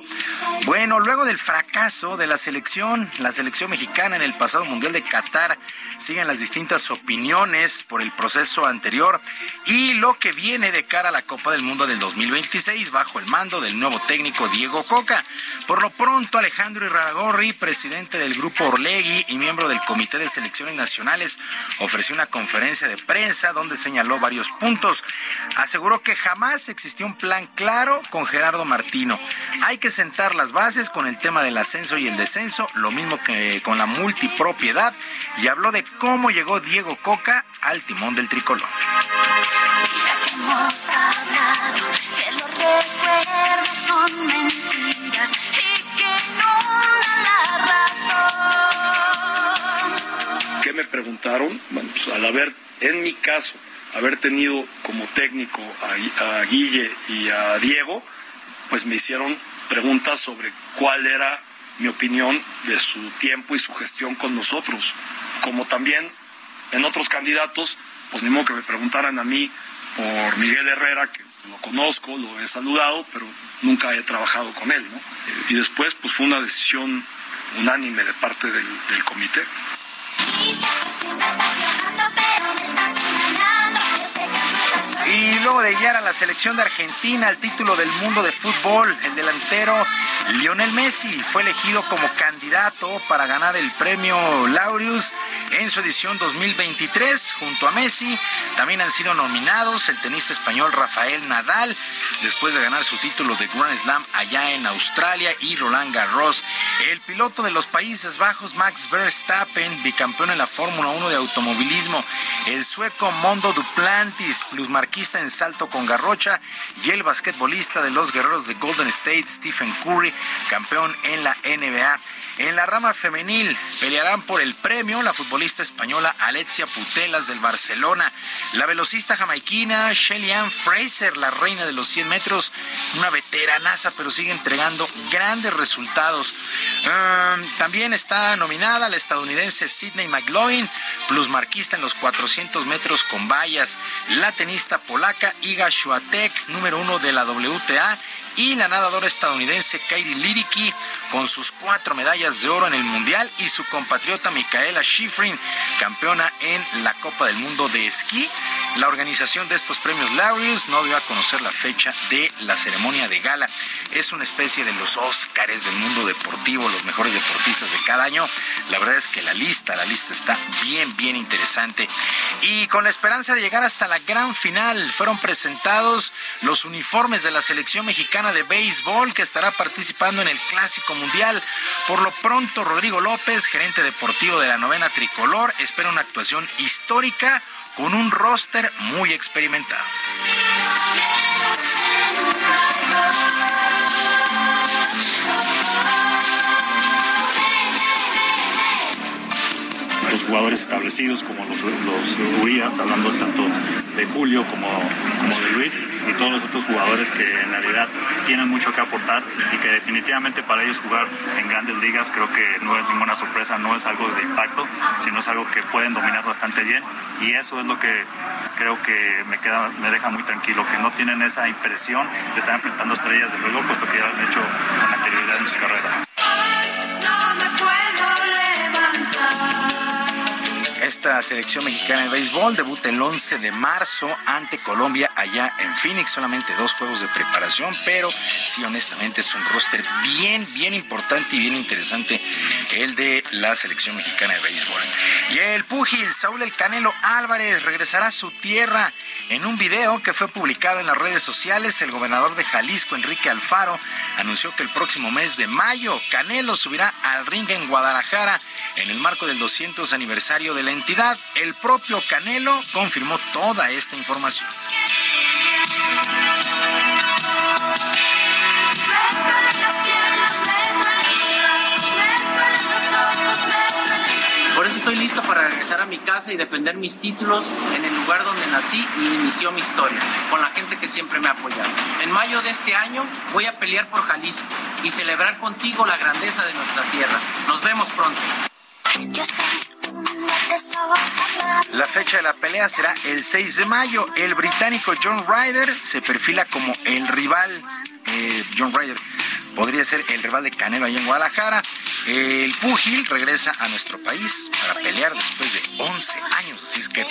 Bueno, luego del fracaso de la selección, la selección mexicana en el pasado Mundial de Qatar, siguen las distintas opiniones por el proceso anterior y lo que viene de cara a la Copa del Mundo del 2026 bajo el mando del nuevo técnico Diego Coca. Por lo pronto, Alejandro Irragorri, presidente del grupo Orlegui y miembro del Comité de Selecciones Nacionales, ofreció una conferencia de prensa donde señaló varios puntos. Aseguró que jamás existió un plan claro con Gerardo Martino. Hay que sentar las bases con el tema del ascenso y el descenso, lo mismo que con la multipropiedad, y habló de cómo llegó Diego Coca al timón del tricolor. ¿Qué me preguntaron? Bueno, pues al haber, en mi caso, haber tenido como técnico a, a Guille y a Diego, pues me hicieron preguntas sobre cuál era mi opinión de su tiempo y su gestión con nosotros, como también en otros candidatos, pues ni modo que me preguntaran a mí por Miguel Herrera, que lo conozco, lo he saludado, pero nunca he trabajado con él, ¿no? Y después, pues fue una decisión unánime de parte del comité siempre estás llorando, pero me estás y luego de guiar a la selección de Argentina al título del mundo de fútbol, el delantero Lionel Messi fue elegido como candidato para ganar el premio Laureus en su edición 2023 junto a Messi. También han sido nominados el tenista español Rafael Nadal después de ganar su título de Grand Slam allá en Australia y Roland Garros. El piloto de los Países Bajos Max Verstappen, bicampeón en la Fórmula 1 de automovilismo, el sueco Mondo Duplantis, en salto con garrocha y el basquetbolista de los guerreros de Golden State Stephen Curry, campeón en la NBA. En la rama femenil pelearán por el premio la futbolista española Alexia Putelas del Barcelona, la velocista jamaiquina Shelly Ann Fraser, la reina de los 100 metros, una veteranaza, pero sigue entregando grandes resultados. Um, también está nominada la estadounidense Sidney McLaughlin, plusmarquista en los 400 metros con vallas, la tenista polaca Iga Swiatek, número uno de la WTA, y la nadadora estadounidense Katie Lidicki con sus cuatro medallas de oro en el Mundial y su compatriota Micaela Schifrin, campeona en la Copa del Mundo de Esquí. La organización de estos premios Laureus no dio a conocer la fecha de la ceremonia de gala. Es una especie de los Óscares del mundo deportivo, los mejores deportistas de cada año. La verdad es que la lista, la lista está bien, bien interesante. Y con la esperanza de llegar hasta la gran final, fueron presentados los uniformes de la selección mexicana de béisbol que estará participando en el Clásico Mundial. Por lo pronto, Rodrigo López, gerente deportivo de la novena tricolor, espera una actuación histórica con un roster muy experimentado. Jugadores establecidos como los, los Urias, hablando tanto de Julio como, de Luis y todos los otros jugadores que en realidad tienen mucho que aportar y que definitivamente para ellos jugar en grandes ligas creo que no es ninguna sorpresa, no es algo de impacto, sino es algo que pueden dominar bastante bien y eso es lo que creo que me queda, me deja muy tranquilo, que no tienen esa impresión de estar enfrentando estrellas de luego, puesto que ya lo han hecho con anterioridad en sus carreras. Esta selección mexicana de béisbol debuta el 11 de marzo ante Colombia allá en Phoenix. Solamente dos juegos de preparación, pero sí, honestamente es un roster bien, bien importante y bien interesante el de la selección mexicana de béisbol. Y el púgil Saúl El Canelo Álvarez regresará a su tierra en un video que fue publicado en las redes sociales. El gobernador de Jalisco, Enrique Alfaro, anunció que el próximo mes de mayo Canelo subirá al ring en Guadalajara en el marco del 200 aniversario de la entidad. El propio Canelo confirmó toda esta información. Por eso estoy listo para regresar a mi casa y defender mis títulos en el lugar donde nací y inició mi historia, con la gente que siempre me ha apoyado. En mayo de este año voy a pelear por Jalisco y celebrar contigo la grandeza de nuestra tierra. Nos vemos pronto. La fecha de la pelea será el 6 de mayo. El británico John Ryder se perfila como el rival. eh, John Ryder podría ser el rival de Canelo ahí en Guadalajara. El púgil regresa a nuestro país para pelear después de 11 años. Así es que,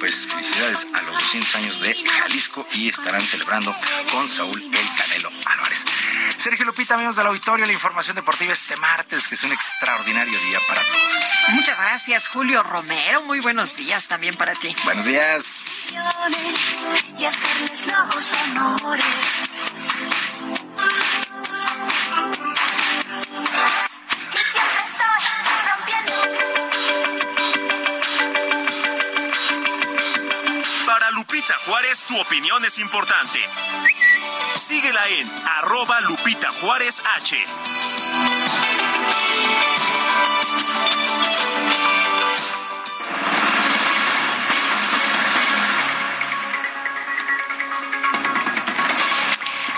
pues, felicidades a los 200 años de Jalisco y estarán celebrando con Saúl el Canelo Álvarez. Sergio Lupita, amigos del auditorio, la información deportiva este martes, que es un extraordinario día para todos. Muchas gracias, Julio Romero. Muy buenos días también para ti. Buenos días. Y hacerles los honores. Y siempre estoy rompiendo. Para Lupita Juárez, tu opinión es importante. Síguela en arroba Lupita Juárez H.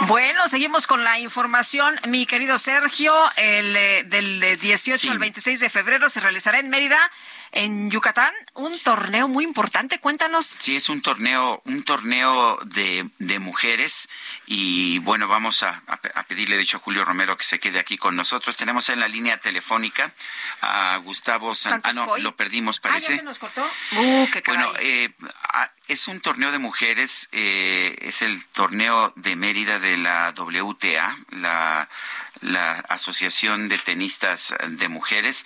Bueno, seguimos con la información. Mi querido Sergio, el eh, del eh, 18 Sí. al 26 de febrero se realizará en Mérida, en Yucatán, un torneo muy importante. Cuéntanos. Sí, es un torneo, un torneo de, de mujeres y bueno, vamos a, a pe- a pedirle, de hecho, a Julio Romero que se quede aquí con nosotros. Tenemos en la línea telefónica a Gustavo San... Ah, no, Coy. lo perdimos, Ah, ya parece. se nos cortó. Uh, qué caray. Bueno, eh, ah, es un torneo de mujeres, eh, es el torneo de Mérida de la WTA, la, la Asociación de Tenistas de Mujeres.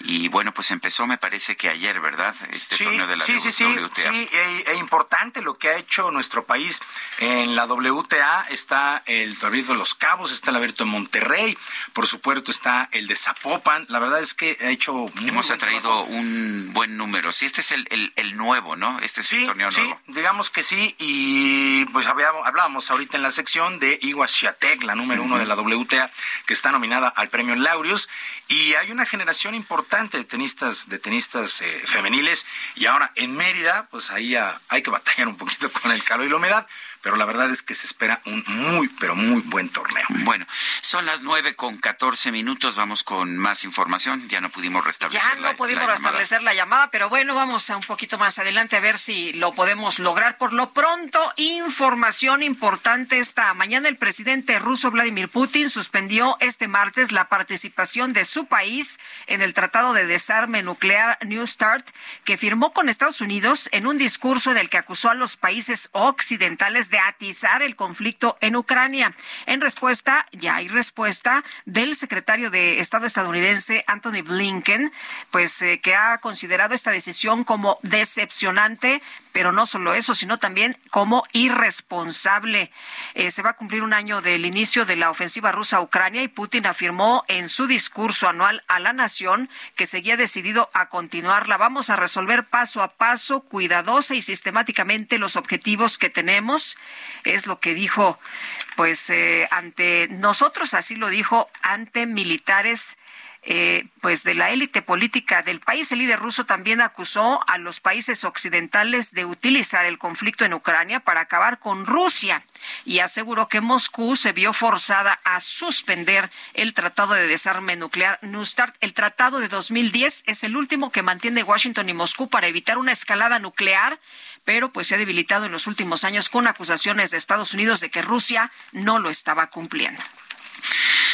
Y bueno, pues empezó, me parece que ayer, ¿verdad? Este Sí, torneo de la sí, sí, sí, WTA. sí, e, e importante lo que ha hecho nuestro país en la WTA. Está el Abierto de los Cabos, está el Abierto de Monterrey, por supuesto está el de Zapopan. La verdad es que ha hecho muy Hemos atraído un buen número. Sí, este es el, el, el nuevo, ¿no? Este es el torneo Sí, nuevo. digamos que sí, y pues hablábamos ahorita en la sección de Igua Swiatek, la número uno de la WTA, que está nominada al premio Laureus, y hay una generación importante de tenistas, de tenistas eh, femeniles, y ahora en Mérida, pues ahí ah, hay que batallar un poquito (laughs) con el calor y la humedad, pero la verdad es que se espera un muy, pero muy buen torneo. Bueno, son las nueve con catorce minutos. Vamos con más información. Ya no pudimos restablecer Ya la- no pudimos la llamada. restablecer la llamada, pero bueno, vamos a un poquito más adelante a ver si lo podemos lograr. Por lo pronto, información importante esta mañana. El presidente ruso Vladimir Putin suspendió este martes la participación de su país en el Tratado de Desarme Nuclear New START, que firmó con Estados Unidos en un discurso en el que acusó a los países occidentales de atizar el conflicto en Ucrania. En respuesta, ya hay respuesta del secretario de Estado estadounidense Anthony Blinken, pues eh, que ha considerado esta decisión como decepcionante, pero no solo eso, sino también como irresponsable. Eh, se va a cumplir un año del inicio de la ofensiva rusa a Ucrania y Putin afirmó en su discurso anual a la nación que seguía decidido a continuarla. Vamos a resolver paso a paso, cuidadosa y sistemáticamente los objetivos que tenemos. Es lo que dijo, pues, eh, ante nosotros, así lo dijo, ante militares eh, pues de la élite política del país. El líder ruso también acusó a los países occidentales de utilizar el conflicto en Ucrania para acabar con Rusia y aseguró que Moscú se vio forzada a suspender el Tratado de Desarme Nuclear New START. El tratado de 2010 es el último que mantiene Washington y Moscú para evitar una escalada nuclear, pero pues se ha debilitado en los últimos años con acusaciones de Estados Unidos de que Rusia no lo estaba cumpliendo.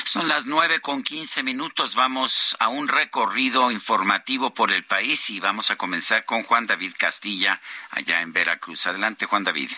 Son las nueve con quince minutos. Vamos a un recorrido informativo por el país y vamos a comenzar con Juan David Castilla, allá en Veracruz. Adelante, Juan David.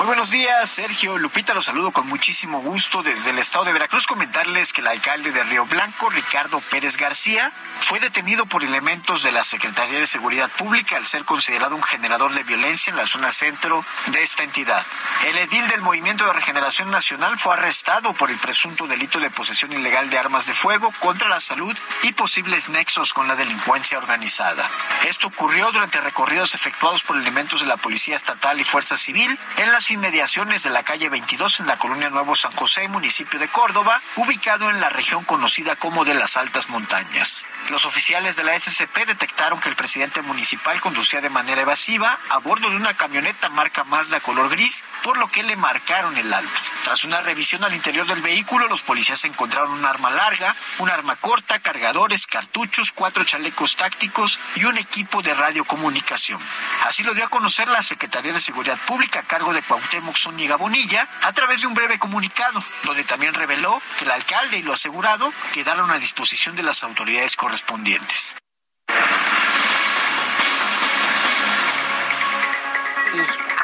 Muy buenos días, Sergio Lupita, los saludo con muchísimo gusto desde el estado de Veracruz. Comentarles que el alcalde de Río Blanco, Ricardo Pérez García, fue detenido por elementos de la Secretaría de Seguridad Pública al ser considerado un generador de violencia en la zona centro de esta entidad. El edil del Movimiento de Regeneración Nacional fue arrestado por el presunto delito de posesión ilegal de armas de fuego contra la salud y posibles nexos con la delincuencia organizada. Esto ocurrió durante recorridos efectuados por elementos de la Policía Estatal y Fuerza Civil en las inmediaciones de la calle 22 en la colonia Nuevo San José, municipio de Córdoba, ubicado en la región conocida como de las altas montañas. Los oficiales de la SCP detectaron que el presidente municipal conducía de manera evasiva a bordo de una camioneta marca Mazda color gris, por lo que le marcaron el alto. Tras una revisión al interior del vehículo, los policías encontraron un arma larga, un arma corta, cargadores, cartuchos, cuatro chalecos tácticos y un equipo de radiocomunicación. Así lo dio a conocer la Secretaría de Seguridad Pública a cargo de Cuauhtémoc Zúñiga Bonilla a través de un breve comunicado, donde también reveló que el alcalde y lo asegurado quedaron a disposición de las autoridades correspondientes.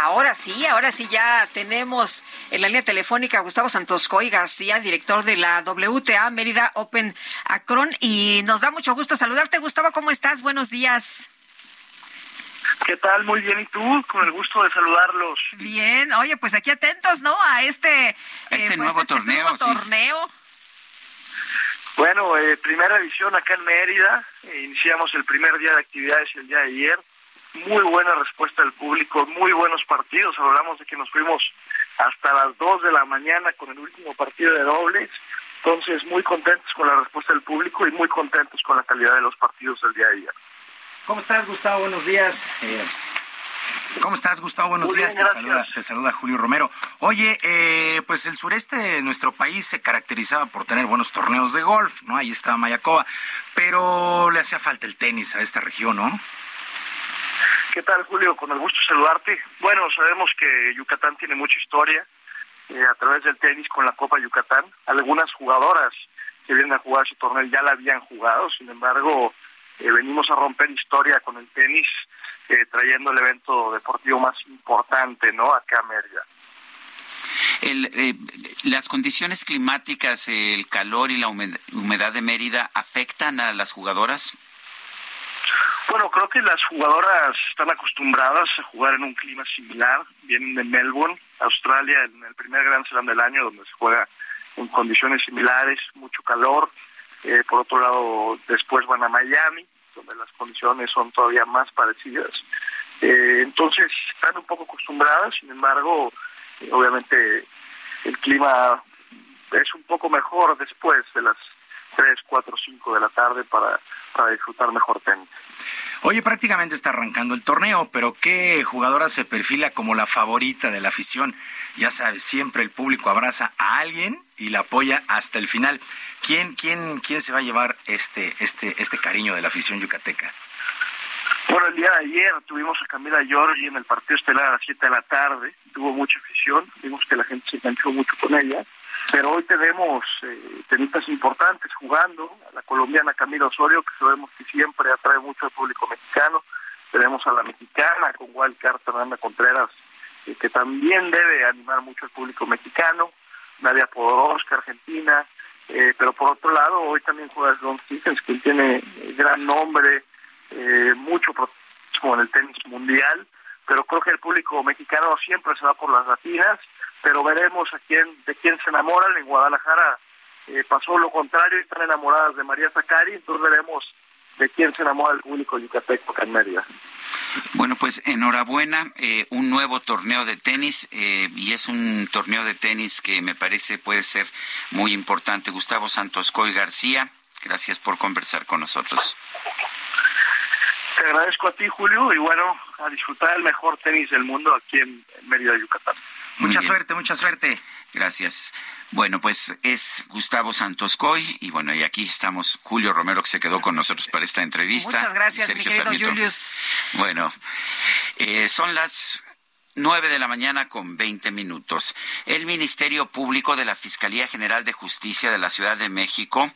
Ahora sí, ahora sí ya tenemos en la línea telefónica a Gustavo Santoscoy García, director de la WTA Mérida Open Acron, y nos da mucho gusto saludarte. Gustavo, ¿cómo estás? Buenos días. ¿Qué tal? Muy bien, ¿y tú? Con el gusto de saludarlos. Bien, oye, pues aquí atentos, ¿no? A este, eh, Este pues, nuevo este torneo, nuevo sí. torneo. Bueno, eh, primera edición acá en Mérida. Eh, iniciamos el primer día de actividades el día de ayer. Muy buena respuesta del público, muy buenos partidos. Hablamos de que nos fuimos hasta las 2 de la mañana con el último partido de dobles. Entonces, muy contentos con la respuesta del público y muy contentos con la calidad de los partidos del día de ayer. ¿Cómo estás, Gustavo? Buenos días. Eh, ¿Cómo estás, Gustavo? Buenos Muy días. bien, te, saluda, te saluda Julio Romero. Oye, eh, pues el sureste de nuestro país se caracterizaba por tener buenos torneos de golf, ¿no? Ahí estaba Mayacoba, pero le hacía falta el tenis a esta región, ¿no? ¿Qué tal, Julio? Con el gusto de saludarte. Bueno, sabemos que Yucatán tiene mucha historia eh, a través del tenis con la Copa Yucatán. Algunas jugadoras que vienen a jugar ese torneo ya la habían jugado, sin embargo, eh, venimos a romper historia con el tenis, eh, trayendo el evento deportivo más importante, ¿no? Acá a Mérida. El, eh, las condiciones climáticas, el calor y la humed- humedad de Mérida afectan a las jugadoras. Bueno, creo que las jugadoras están acostumbradas a jugar en un clima similar. Vienen de Melbourne, Australia, en el primer Gran Slam del año, donde se juega en condiciones similares, mucho calor. Eh, por otro lado, después van a Miami, donde las condiciones son todavía más parecidas. Eh, entonces, están un poco acostumbradas, sin embargo, eh, obviamente el clima es un poco mejor después de las 3, 4, 5 de la tarde para, para disfrutar mejor tenis. Oye, prácticamente está arrancando el torneo, pero ¿qué jugadora se perfila como la favorita de la afición? Ya sabes, siempre el público abraza a alguien y la apoya hasta el final. ¿Quién, quién, quién se va a llevar este, este, este cariño de la afición yucateca? Bueno, el día de ayer tuvimos a Camila Giorgi en el partido estelar a las 7 de la tarde. Tuvo mucha afición, vimos que la gente se enganchó mucho con ella. Pero hoy tenemos eh, tenistas importantes jugando. La colombiana Camila Osorio, que sabemos que siempre atrae mucho al público mexicano. Tenemos a la mexicana con Wildcard Fernanda Contreras, eh, que también debe animar mucho al público mexicano. Nadia Podoroska, Argentina. Eh, pero por otro lado, hoy también juega John Stephens, que tiene gran nombre, mucho protagonismo en el tenis mundial, pero creo que el público mexicano siempre se va por las latinas, pero veremos a quién, de quién se enamoran. En Guadalajara eh, pasó lo contrario, están enamoradas de María Zacari, entonces veremos de quién se enamora el público yucateco acá en Mérida. Bueno, pues enhorabuena, eh, un nuevo torneo de tenis eh, y es un torneo de tenis que me parece puede ser muy importante. Gustavo Santos Coy García, gracias por conversar con nosotros. Te agradezco a ti, Julio, y bueno, a disfrutar el mejor tenis del mundo aquí en, Mérida, Yucatán. Mucha suerte, mucha suerte. Gracias. Bueno, pues es Gustavo Santos Coy y bueno, y aquí estamos Julio Romero que se quedó con nosotros para esta entrevista. Muchas gracias, Sergio mi querido Sarmiento. Julius. Bueno, eh, son las nueve de la mañana con veinte minutos. El Ministerio Público de la Fiscalía General de Justicia de la Ciudad de México,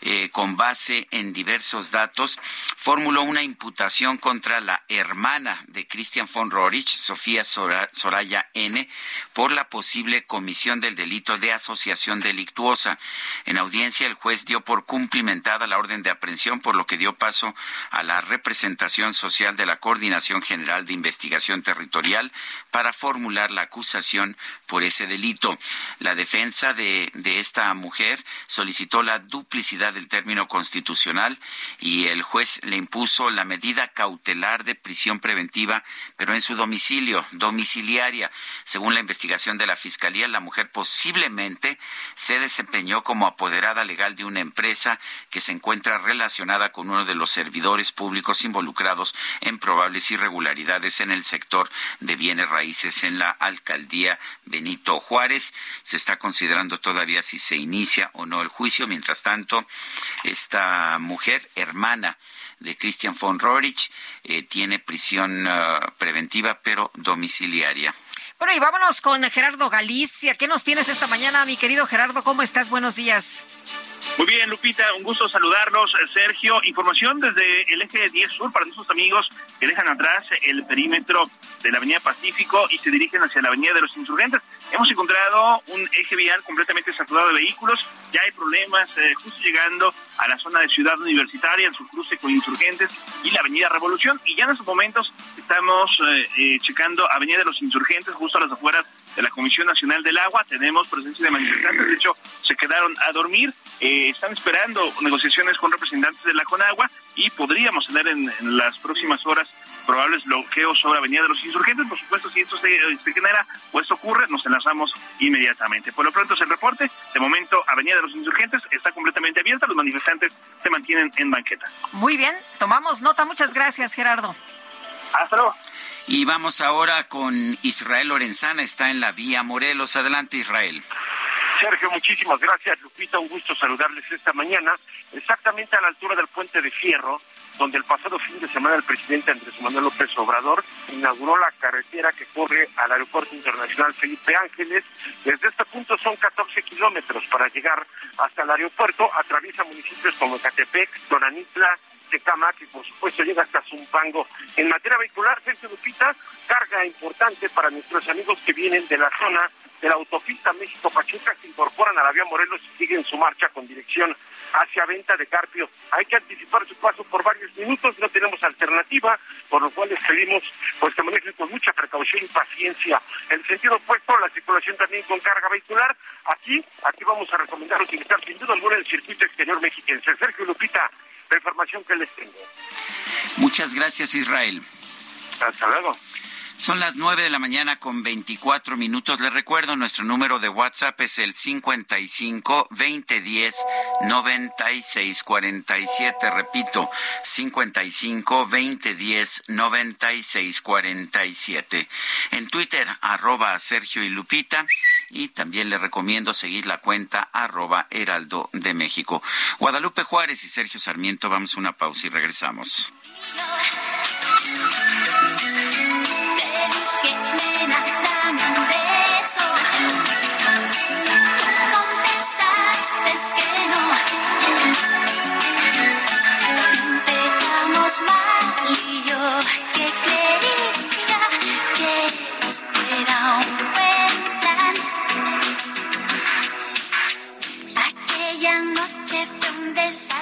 eh, con base en diversos datos, formuló una imputación contra la hermana de Christian von Rorich, Sofía Sora- Soraya N., por la posible comisión del delito de asociación delictuosa. En audiencia, el juez dio por cumplimentada la orden de aprehensión, por lo que dio paso a la representación social de la Coordinación General de Investigación Territorial para formular la acusación por ese delito. La defensa de, esta mujer solicitó la duplicidad del término constitucional y el juez le impuso la medida cautelar de prisión preventiva, pero en su domicilio, domiciliaria. Según la investigación de la Fiscalía, la mujer posiblemente se desempeñó como apoderada legal de una empresa que se encuentra relacionada con uno de los servidores públicos involucrados en probables irregularidades en el sector de bienes raíces en la alcaldía Benito Juárez. Se está considerando todavía si se inicia o no el juicio. Mientras tanto, esta mujer, hermana de Christian von Rorich, eh, tiene prisión ah, preventiva pero domiciliaria. Bueno, y vámonos con Gerardo Galicia. ¿Qué nos tienes esta mañana, mi querido Gerardo? ¿Cómo estás? Buenos días. Muy bien, Lupita, un gusto saludarlos. Sergio, información desde el eje 10 Sur para nuestros amigos que dejan atrás el perímetro de la Avenida Pacífico y se dirigen hacia la Avenida de los Insurgentes. Hemos encontrado un eje vial completamente saturado de vehículos. Ya hay problemas eh, justo llegando a la zona de Ciudad Universitaria, en su cruce con Insurgentes y la Avenida Revolución. Y ya en estos momentos estamos eh, eh, checando Avenida de los Insurgentes, justo a las afueras de la Comisión Nacional del Agua. Tenemos presencia de manifestantes, de hecho, se quedaron a dormir. Eh, están esperando negociaciones con representantes de la Conagua y podríamos tener en, las próximas horas probables bloqueos sobre Avenida de los Insurgentes. Por supuesto, si esto se, se, genera o esto ocurre, nos enlazamos inmediatamente. Por lo pronto es el reporte. De momento, Avenida de los Insurgentes está completamente abierta. Los manifestantes se mantienen en banqueta. Muy bien, tomamos nota. Muchas gracias, Gerardo. Hasta luego. Y vamos ahora con Israel Lorenzana, está en la vía Morelos. Adelante, Israel. Sergio, muchísimas gracias. Lupita, un gusto saludarles esta mañana, exactamente a la altura del puente de Fierro, donde el pasado fin de semana el presidente Andrés Manuel López Obrador inauguró la carretera que corre al Aeropuerto Internacional Felipe Ángeles. Desde este punto son 14 kilómetros para llegar hasta el aeropuerto. Atraviesa municipios como Catepec, Tonanitla, Tecamac y por supuesto llega hasta Zumpango. En materia vehicular, Sergio Lupita, carga importante para nuestros amigos que vienen de la zona de la autopista México-Pachuca, se incorporan a la vía Morelos y siguen su marcha con dirección hacia venta de Carpio. Hay que anticipar su paso por varios minutos, no tenemos alternativa, por lo cual les pedimos pues que manejen con mucha precaución y paciencia. En sentido opuesto, la circulación también con carga vehicular. Aquí, aquí vamos a recomendar utilizar sin duda alguna el circuito exterior mexiquense. Sergio Lupita, la información que les tengo. Muchas gracias, Israel. Hasta luego. Son las nueve de la mañana con 24 minutos. Les recuerdo, nuestro número de WhatsApp es el 55 2010 96 47. Repito, 55 2010 96 47. En Twitter, arroba Sergio y Lupita. Y también le recomiendo seguir la cuenta arroba Heraldo de México. Guadalupe Juárez y Sergio Sarmiento, vamos a una pausa y regresamos.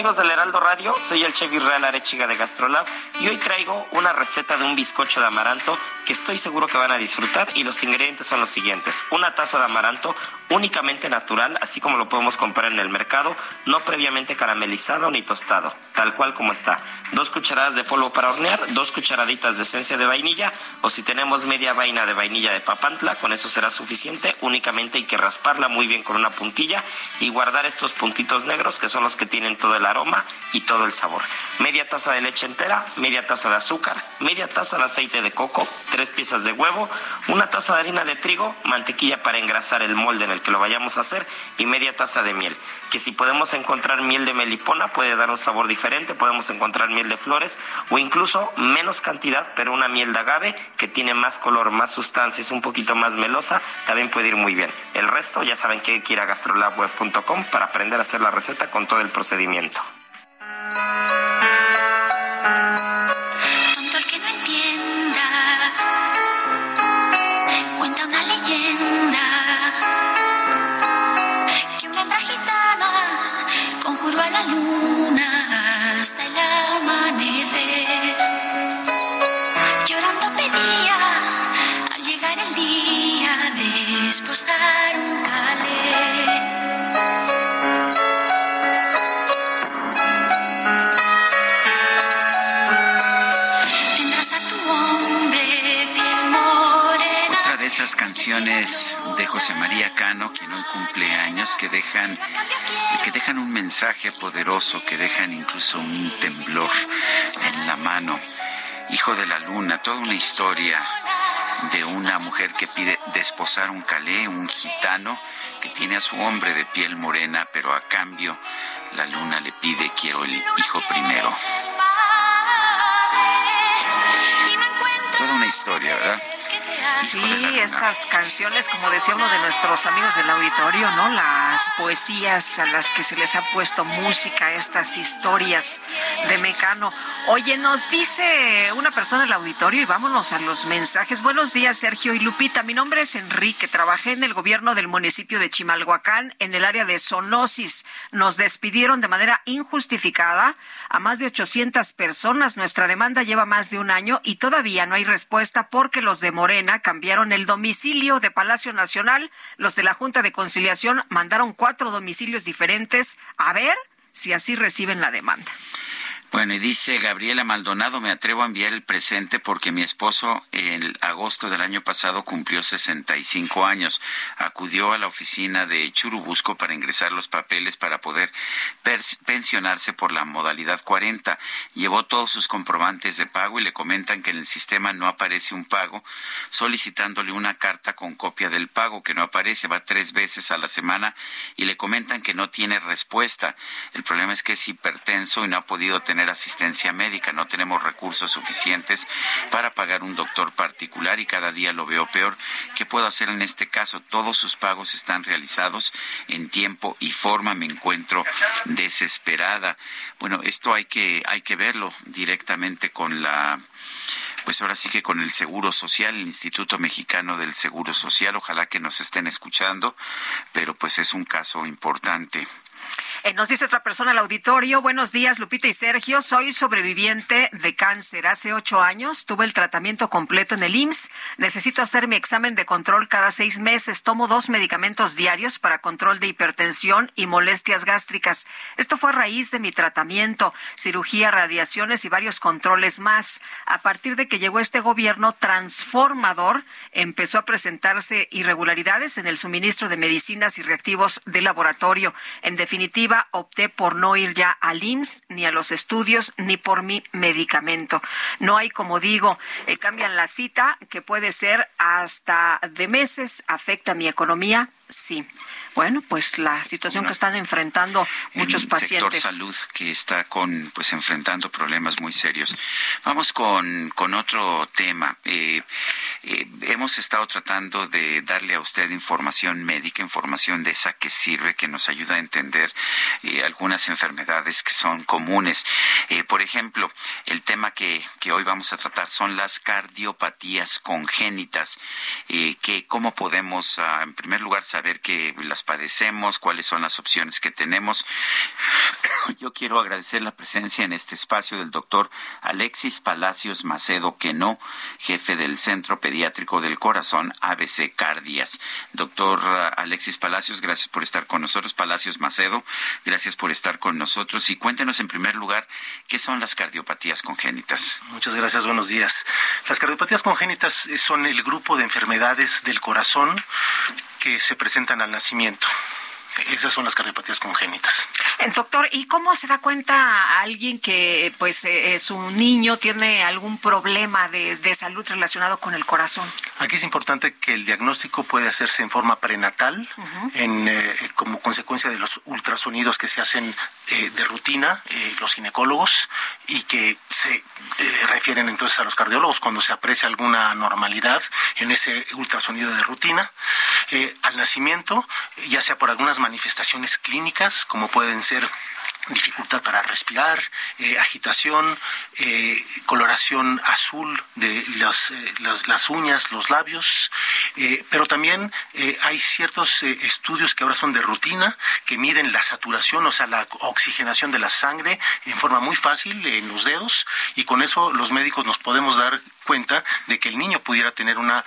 Amigos del Heraldo Radio? Soy el chef Israel Arechiga de Gastrolab y hoy traigo una receta de un bizcocho de amaranto que estoy seguro que van a disfrutar y los ingredientes son los siguientes. Una taza de amaranto únicamente natural, así como lo podemos comprar en el mercado, no previamente caramelizado ni tostado, tal cual como está. Dos cucharadas de polvo para hornear, dos cucharaditas de esencia de vainilla o si tenemos media vaina de vainilla de papantla, con eso será suficiente. Únicamente hay que rasparla muy bien con una puntilla y guardar estos puntitos negros que son los que tienen todo el aroma y todo el sabor. Media taza de leche entera, media taza de azúcar, media taza de aceite de coco, tres piezas de huevo, una taza de harina de trigo, mantequilla para engrasar el molde en el que lo vayamos a hacer y media taza de miel. Que si podemos encontrar miel de melipona puede dar un sabor diferente, podemos encontrar miel de flores o incluso menos cantidad, pero una miel de agave que tiene más color, más sustancia, es un poquito más melosa, también puede ir muy bien. El resto ya saben que hay que ir a gastrolabweb.com para aprender a hacer la receta con todo el procedimiento. José María Cano, quien hoy cumple años, que dejan, que dejan un mensaje poderoso, que dejan incluso un temblor en la mano. Hijo de la luna, toda una historia de una mujer que pide desposar un calé, un gitano, que tiene a su hombre de piel morena, pero a cambio la luna le pide quiero el hijo primero. Toda una historia, ¿verdad? Sí, estas canciones, como decía uno de nuestros amigos del auditorio, ¿no? Las poesías a las que se les ha puesto música, estas historias de Mecano. Oye, nos dice una persona del auditorio y vámonos a los mensajes. Buenos días, Sergio y Lupita. Mi nombre es Enrique. Trabajé en el gobierno del municipio de Chimalhuacán en el área de zoonosis. Nos despidieron de manera injustificada a más de 800 personas. Nuestra demanda lleva más de un año y todavía no hay respuesta porque los de Morena cambiaron el domicilio de Palacio Nacional. Los de la Junta de Conciliación mandaron cuatro domicilios diferentes. A ver si así reciben la demanda. Bueno, y dice Gabriela Maldonado, me atrevo a enviar el presente porque mi esposo en agosto del año pasado cumplió 65 años. Acudió a la oficina de Churubusco para ingresar los papeles para poder pensionarse por la modalidad 40. Llevó todos sus comprobantes de pago y le comentan que en el sistema no aparece un pago, solicitándole una carta con copia del pago que no aparece, va tres veces a la semana y le comentan que no tiene respuesta. El problema es que es hipertenso y no ha podido tener asistencia médica, no tenemos recursos suficientes para pagar un doctor particular y cada día lo veo peor. ¿Qué puedo hacer en este caso? Todos sus pagos están realizados en tiempo y forma. Me encuentro desesperada. Bueno, esto hay que hay que verlo directamente con la pues ahora sí que con el Seguro Social, el Instituto Mexicano del Seguro Social, ojalá que nos estén escuchando, pero pues es un caso importante. Eh, nos dice otra persona al auditorio, buenos días Lupita y Sergio, soy sobreviviente de cáncer. Hace ocho años tuve el tratamiento completo en el IMSS. Necesito hacer mi examen de control cada seis meses. Tomo dos medicamentos diarios para control de hipertensión y molestias gástricas. Esto fue a raíz de mi tratamiento, cirugía, radiaciones y varios controles más. A partir de que llegó este gobierno transformador, empezó a presentarse irregularidades en el suministro de medicinas y reactivos de laboratorio. En definitiva, opté por no ir ya al IMSS, ni a los estudios, ni por mi medicamento. No hay, como digo, eh, cambian la cita, que puede ser hasta de meses, afecta mi economía, sí. Bueno, pues la situación que están enfrentando muchos el pacientes. sector salud que está con pues enfrentando problemas muy serios. Vamos con, con otro tema. Eh, eh, hemos estado tratando de darle a usted información médica, información de esa que sirve, que nos ayuda a entender eh, algunas enfermedades que son comunes. Por ejemplo, el tema que, que hoy vamos a tratar son las cardiopatías congénitas. Que cómo podemos, ah, en primer lugar, saber que las padecemos, cuáles son las opciones que tenemos. (coughs) Yo quiero agradecer la presencia en este espacio del doctor Alexis Palacios Macedo Queno, jefe del Centro Pediátrico del Corazón ABC Cardias. Doctor Alexis Palacios, gracias por estar con nosotros. Palacios Macedo, gracias por estar con nosotros. Y cuéntenos en primer lugar, ¿qué son las cardiopatías congénitas? Muchas gracias, buenos días. Las cardiopatías congénitas son el grupo de enfermedades del corazón que se presentan al nacimiento. Esas son las cardiopatías congénitas. Eh, doctor, ¿y cómo se da cuenta alguien que pues eh, su niño tiene algún problema de, de, salud relacionado con el corazón? Aquí es importante que el diagnóstico puede hacerse en forma prenatal, uh -huh. en, eh, como consecuencia de los ultrasonidos que se hacen eh, de rutina eh, los ginecólogos y que se refieren entonces a los cardiólogos cuando se aprecia alguna normalidad en ese ultrasonido de rutina. al nacimiento, ya sea por algunas manifestaciones clínicas, como pueden ser dificultad para respirar, eh, agitación, eh, coloración azul de las, eh, las, las, uñas, los labios, pero también hay ciertos estudios que ahora son de rutina que miden la saturación, o sea, la oxigenación de la sangre en forma muy fácil en los dedos y con eso los médicos nos podemos dar cuenta de que el niño pudiera tener una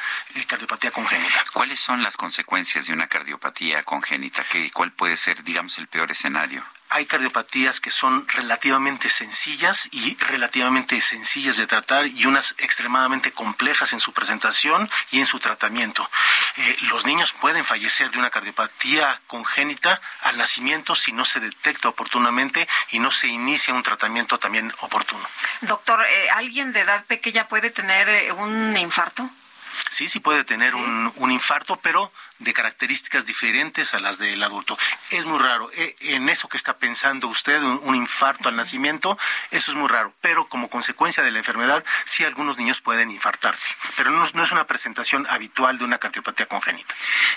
cardiopatía congénita. ¿Cuáles son las consecuencias de una cardiopatía congénita? ¿Qué, ¿Cuál puede ser, digamos, el peor escenario? Hay cardiopatías que son relativamente sencillas y relativamente sencillas de tratar y unas extremadamente complejas en su presentación y en su tratamiento. Eh, los niños pueden fallecer de una cardiopatía congénita al nacimiento si no se detecta oportunamente y no se inicia un tratamiento también oportuno. Doctor, eh, ¿alguien de edad pequeña puede tener eh, un infarto? Sí, sí puede tener ¿Sí? Un, un, infarto, pero de características diferentes a las del adulto. Es muy raro. En eso que está pensando usted, un, infarto al nacimiento, eso es muy raro. Pero como consecuencia de la enfermedad, sí algunos niños pueden infartarse. Pero no, no es una presentación habitual de una cardiopatía congénita.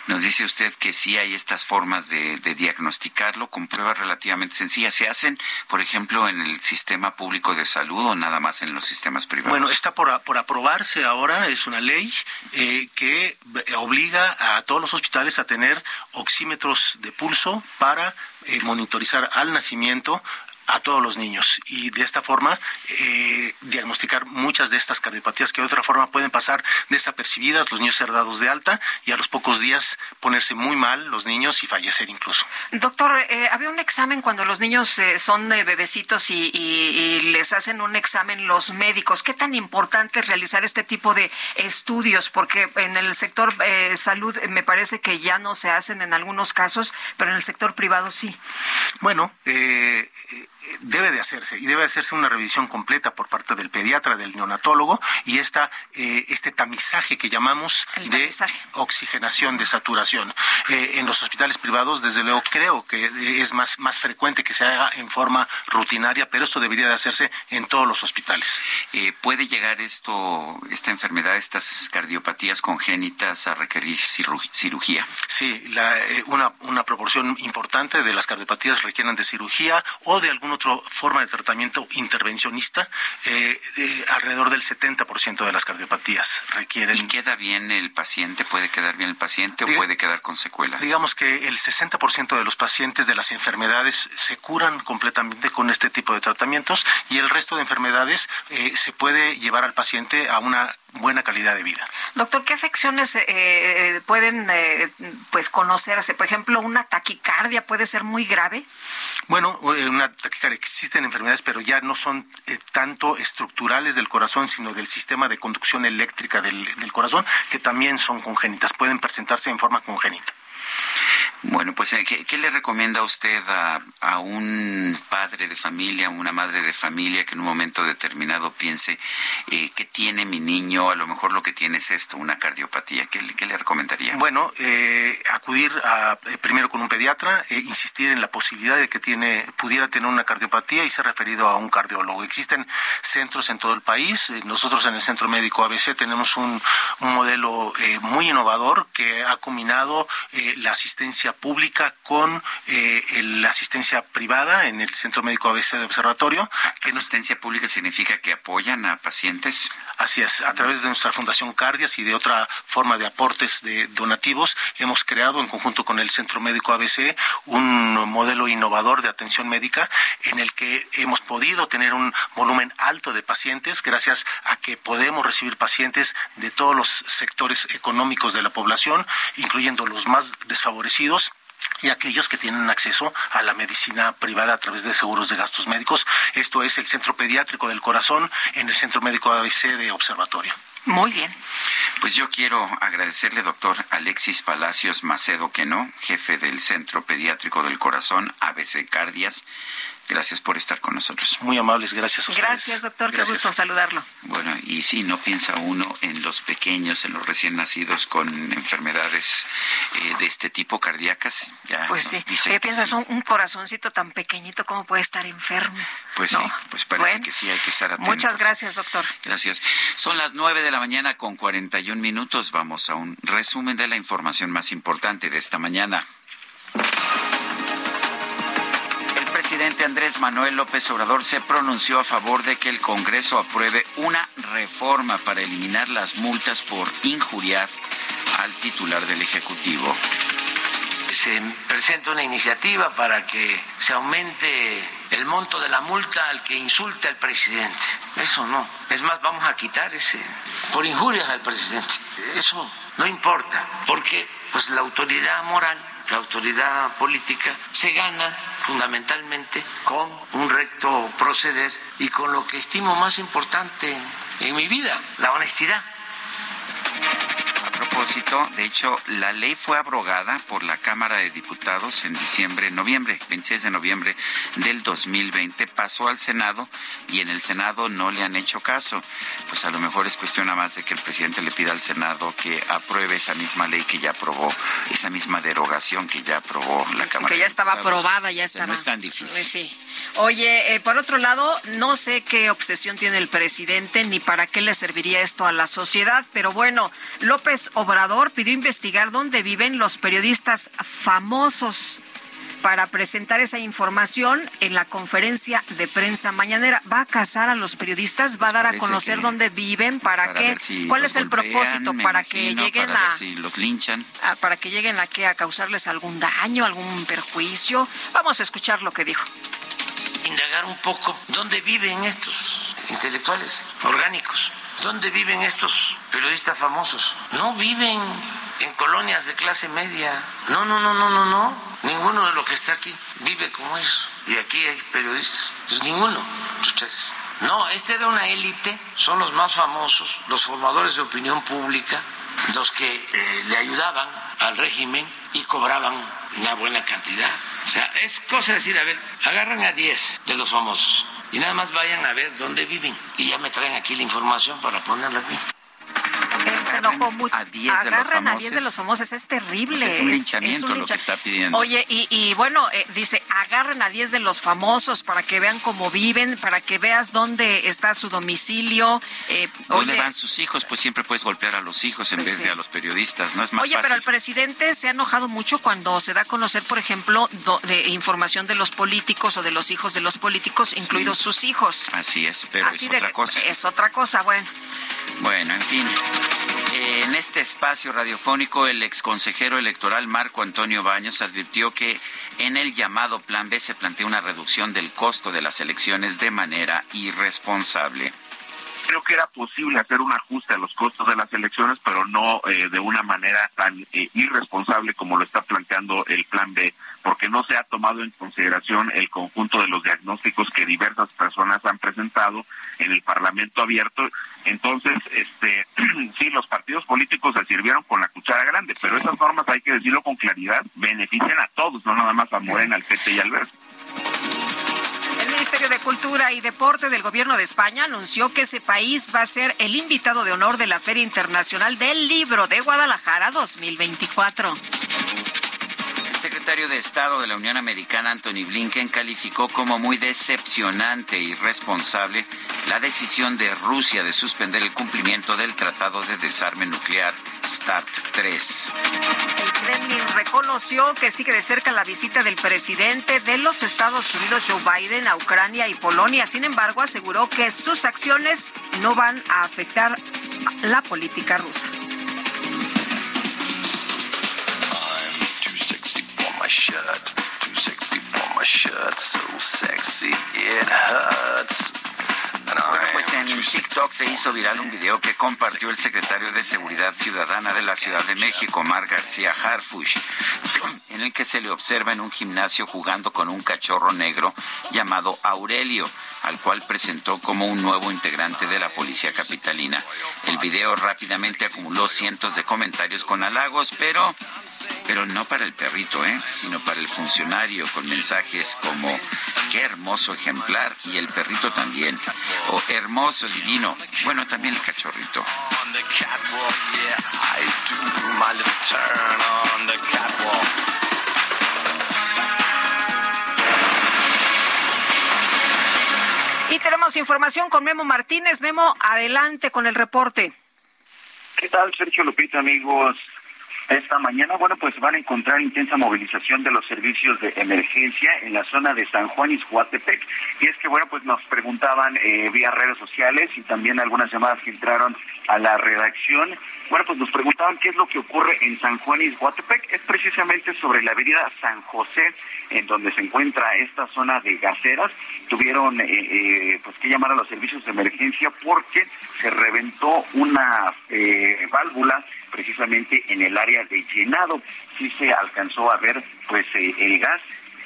Nos dice usted que sí hay estas formas de, de diagnosticarlo con pruebas relativamente sencillas. ¿Se hacen, por ejemplo, en el sistema público de salud o nada más en los sistemas privados? Bueno, está por, por aprobarse ahora, es una ley eh, que obliga a todos los hospitales a tener oxímetros de pulso para eh, monitorizar al nacimiento a todos los niños y de esta forma eh, diagnosticar muchas de estas cardiopatías que de otra forma pueden pasar desapercibidas, los niños ser dados de alta y a los pocos días ponerse muy mal los niños y fallecer incluso. Doctor, eh, había un examen cuando los niños eh, son bebecitos y, y, y, les hacen un examen los médicos. ¿Qué tan importante es realizar este tipo de estudios? Porque en el sector salud me parece que ya no se hacen en algunos casos, pero en el sector privado sí. Bueno, eh, debe de hacerse y debe de hacerse una revisión completa por parte del pediatra, del neonatólogo y esta, eh, este tamizaje que llamamos El de tamizaje. oxigenación, de saturación. Eh, en los hospitales privados, desde luego, creo que es más, más frecuente que se haga en forma rutinaria, pero esto debería de hacerse en todos los hospitales. Eh, ¿Puede llegar esto, esta enfermedad, estas cardiopatías congénitas a requerir cirugía? Sí, la, eh, una, una proporción importante de las cardiopatías requieren de cirugía o de alguna otra forma de tratamiento intervencionista. Eh, eh, alrededor del 70% de las cardiopatías requieren. ¿Y queda bien el paciente? ¿Puede quedar bien el paciente o Diga, puede quedar con secuelas? Digamos que el 60% de los pacientes de las enfermedades se curan completamente con este tipo de tratamientos y el resto de enfermedades eh, se puede llevar al paciente a una buena calidad de vida. Doctor, ¿qué afecciones eh, pueden eh, pues conocerse? Por ejemplo, una taquicardia puede ser muy grave. Bueno, una taquicardia existen enfermedades, pero ya no son eh, tanto estructurales del corazón, sino del sistema de conducción eléctrica del, del corazón, que también son congénitas, pueden presentarse en forma congénita. Bueno, pues ¿qué, qué le recomienda usted a, a, un padre de familia, una madre de familia que en un momento determinado piense eh, qué tiene mi niño? A lo mejor lo que tiene es esto, una cardiopatía. ¿Qué, qué le recomendaría? Bueno, eh, acudir a, eh, primero con un pediatra, eh, insistir en la posibilidad de que tiene, pudiera tener una cardiopatía y ser referido a un cardiólogo. Existen centros en todo el país. Eh, nosotros en el Centro Médico ABC tenemos un, un modelo eh, muy innovador que ha combinado la asistencia pública con eh, la asistencia privada en el Centro Médico ABC de Observatorio. Que asistencia pública significa que apoyan a pacientes. Así es, a través de nuestra Fundación Cardias y de otra forma de aportes de donativos, hemos creado en conjunto con el Centro Médico ABC un modelo innovador de atención médica en el que hemos podido tener un volumen alto de pacientes gracias a que podemos recibir pacientes de todos los sectores económicos de la población, incluyendo los más desfavorecidos y aquellos que tienen acceso a la medicina privada a través de seguros de gastos médicos. Esto es el Centro Pediátrico del Corazón en el Centro Médico ABC de Observatorio. Muy bien. Pues yo quiero agradecerle, doctor Alexis Palacios Macedo, que no, jefe del Centro Pediátrico del Corazón, ABC Cardias, Gracias por estar con nosotros. Muy amables, gracias a ustedes. Gracias, doctor. Qué gusto saludarlo. Bueno, y sí, no piensa uno en los pequeños, en los recién nacidos con enfermedades eh, de este tipo cardíacas. Ya pues sí. ¿Qué piensas? Un, corazoncito tan pequeñito, ¿cómo puede estar enfermo? Pues sí, pues parece que sí, hay que estar atentos. Muchas gracias, doctor. Gracias. Son las nueve de la mañana con 41 minutos. Vamos a un resumen de la información más importante de esta mañana presidente Andrés Manuel López Obrador se pronunció a favor de que el Congreso apruebe una reforma para eliminar las multas por injuriar al titular del Ejecutivo. Se presenta una iniciativa para que se aumente el monto de la multa al que insulte al presidente. Eso no. Es más, vamos a quitar ese por injurias al presidente. Eso no importa, porque pues la autoridad moral la autoridad política se gana fundamentalmente con un recto proceder y con lo que estimo más importante en mi vida, la honestidad propósito, de hecho, la ley fue abrogada por la Cámara de Diputados en diciembre, noviembre, 26 de noviembre del 2020. Pasó al Senado y en el Senado no le han hecho caso. Pues a lo mejor es cuestión nada más de que el presidente le pida al Senado que apruebe esa misma ley que ya aprobó, esa misma derogación que ya aprobó la Cámara. Que ya estaba aprobada, ya está. no es tan difícil. Pues sí. Oye, eh, por otro lado, no sé qué obsesión tiene el presidente ni para qué le serviría esto a la sociedad, pero bueno, López Obrador pidió investigar dónde viven los periodistas famosos para presentar esa información en la conferencia de prensa mañanera. ¿Va a casar a los periodistas? ¿Va a dar a conocer dónde viven? ¿Para, qué? ¿Cuál es el propósito? ¿Para que lleguen a... si los linchan. ¿Para que lleguen a qué? ¿A causarles algún daño, algún perjuicio? Vamos a escuchar lo que dijo. Indagar un poco dónde viven estos intelectuales orgánicos ¿Dónde viven estos periodistas famosos? No viven en colonias de clase media. No, no, no, no, no, no. Ninguno de los que está aquí vive como ellos. Y aquí hay periodistas. Pues ninguno de ustedes. No, esta era una élite, son los más famosos, los formadores de opinión pública, los que eh, le ayudaban al régimen y cobraban una buena cantidad. O sea, es cosa de decir, a ver, agarran a 10 de los famosos y nada más vayan a ver dónde viven y ya me traen aquí la información para ponerla aquí. Él se enojó mucho. A 10 de los famosos. a 10 de los famosos, es terrible. Pues es un linchamiento lo que está pidiendo. Oye, y, y bueno, eh, dice, agarren a 10 de los famosos para que vean cómo viven, para que veas dónde está su domicilio. Eh, ¿Dónde van sus hijos? Pues siempre puedes golpear a los hijos en pues vez de a los periodistas, ¿no? Es más Oye, pero el presidente se ha enojado mucho cuando se da a conocer, por ejemplo, de información de los políticos o de los hijos de los políticos, incluidos sus hijos. Así es, pero es otra cosa. Es otra cosa, bueno. Bueno, en fin. En este espacio radiofónico, el exconsejero electoral Marco Antonio Baños advirtió que en el llamado Plan B se plantea una reducción del costo de las elecciones de manera irresponsable. Creo que era posible hacer un ajuste a los costos de las elecciones, pero no eh, de una manera tan eh, irresponsable como lo está planteando el plan B, porque no se ha tomado en consideración el conjunto de los diagnósticos que diversas personas han presentado en el Parlamento abierto. Entonces, este, (clears throat) sí, los partidos políticos se sirvieron con la cuchara grande, pero esas normas, hay que decirlo con claridad, benefician a todos, no nada más a Morena, al PT y al Verde. El Ministerio de Cultura y Deporte del Gobierno de España anunció que ese país va a ser el invitado de honor de la Feria Internacional del Libro de Guadalajara 2024 secretario de Estado de la Unión Americana, Anthony Blinken, calificó como muy decepcionante e irresponsable la decisión de Rusia de suspender el cumplimiento del Tratado de Desarme Nuclear START 3. El Kremlin reconoció que sigue de cerca la visita del presidente de los Estados Unidos, Joe Biden, a Ucrania y Polonia. Sin embargo, aseguró que sus acciones no van a afectar la política rusa. My shirt. Too sexy for my shirt. So sexy it hurts. Bueno, pues en TikTok se hizo viral un video que compartió el secretario de Seguridad Ciudadana de la Ciudad de México, Mar García Harfush, en el que se le observa en un gimnasio jugando con un cachorro negro llamado Aurelio, al cual presentó como un nuevo integrante de la policía capitalina. El video rápidamente acumuló cientos de comentarios con halagos, pero, pero no para el perrito, ¿eh? sino para el funcionario, con mensajes como qué hermoso ejemplar y el perrito también o hermoso, divino. Bueno, también el cachorrito. Y tenemos información con Memo Martínez. Memo, adelante con el reporte. ¿Qué tal, Sergio Lupita, amigos? Esta mañana, bueno, pues van a encontrar intensa movilización de los servicios de emergencia en la zona de San Juan y Huatepec. Y es que, bueno, pues nos preguntaban eh, vía redes sociales y también algunas llamadas que entraron a la redacción. Bueno, pues nos preguntaban qué es lo que ocurre en San Juan y Huatepec. Es precisamente sobre la avenida San José, en donde se encuentra esta zona de gaseras. Tuvieron eh, eh, pues que llamar a los servicios de emergencia porque se reventó una válvula precisamente en el área de llenado. Sí se alcanzó a ver pues eh, el gas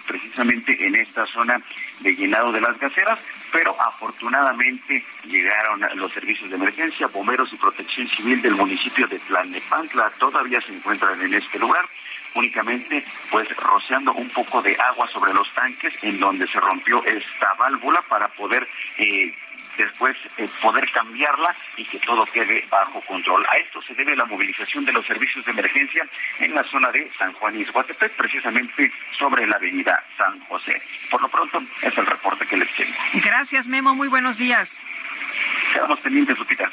precisamente en esta zona de llenado de las gaseras, pero afortunadamente llegaron los servicios de emergencia, bomberos y protección civil del municipio de Tlalnepantla, todavía se encuentran en este lugar, únicamente pues rociando un poco de agua sobre los tanques en donde se rompió esta válvula para poder eh, después eh, poder cambiarla y que todo quede bajo control. A esto se debe la movilización de los servicios de emergencia en la zona de San Juan y Guatepec, precisamente sobre la avenida San José. Por lo pronto, es el reporte que les tengo. Gracias, Memo. Muy buenos días. Quedamos pendientes, Lupita.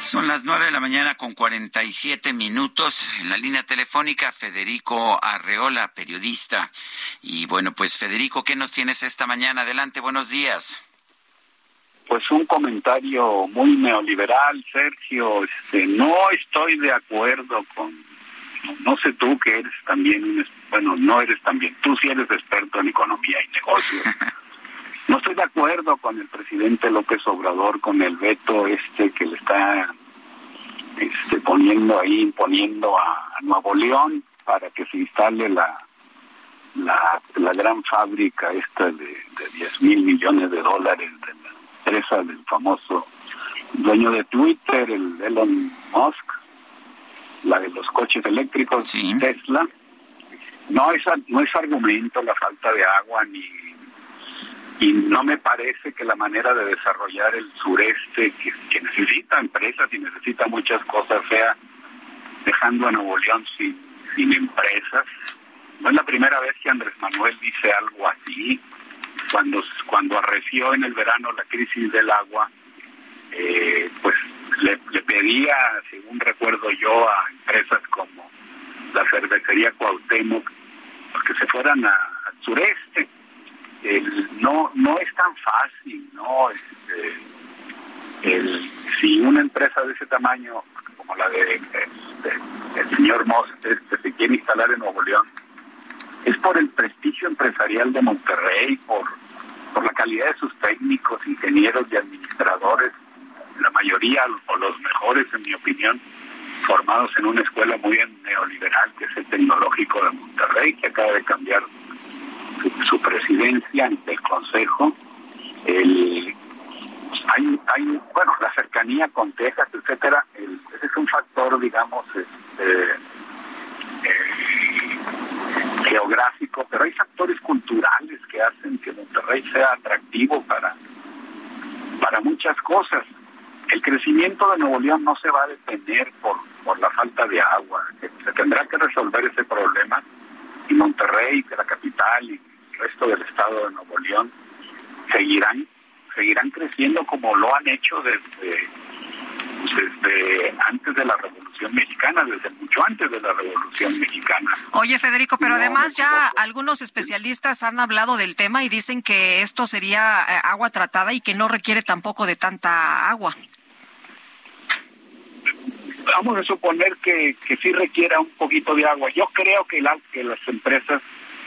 Son las nueve de la mañana con 47 minutos. En la línea telefónica, Federico Arreola, periodista. Y bueno, pues Federico, ¿qué nos tienes esta mañana? Adelante, buenos días pues un comentario muy neoliberal, Sergio. Este, no estoy de acuerdo con, no sé tú que eres también un, bueno, no eres también, tú sí eres experto en economía y negocios. (laughs) No estoy de acuerdo con el presidente López Obrador con el veto este que le está este, poniendo ahí, imponiendo a, Nuevo León para que se instale la la, la gran fábrica esta de, de 10 mil millones de dólares de empresa del famoso dueño de Twitter, el Elon Musk, la de los coches eléctricos, Tesla. No es, no es argumento la falta de agua ni y no me parece que la manera de desarrollar el sureste que, que necesita empresas y necesita muchas cosas sea dejando a Nuevo León sin, sin empresas. No es la primera vez que Andrés Manuel dice algo así cuando cuando arreció en el verano la crisis del agua, eh, pues le, pedía, según recuerdo yo, a empresas como la cervecería Cuauhtémoc, que se fueran al sureste. no no es tan fácil, ¿no? Este, si una empresa de ese tamaño, como la de, el señor Moss, este, se quiere instalar en Nuevo León, es por el prestigio empresarial de Monterrey, por, por la calidad de sus técnicos, ingenieros y administradores, la mayoría o los mejores en mi opinión, formados en una escuela muy neoliberal que es el Tecnológico de Monterrey, que acaba de cambiar su, presidencia ante el Consejo. El, hay, hay, bueno, la cercanía con Texas, etcétera, ese es un factor, digamos, este, geográfico, pero hay factores culturales que hacen que Monterrey sea atractivo para, para muchas cosas. El crecimiento de Nuevo León no se va a detener por, por la falta de agua. Se tendrá que resolver ese problema y Monterrey, de la capital y el resto del estado de Nuevo León seguirán seguirán creciendo como lo han hecho desde desde antes de la Revolución Mexicana, desde mucho antes de la Revolución Mexicana. Oye, Federico, pero No, además ya algunos especialistas han hablado del tema y dicen que esto sería eh, agua tratada y que no requiere tampoco de tanta agua. Vamos a suponer que, que sí requiera un poquito de agua. Yo creo que, la, que las empresas,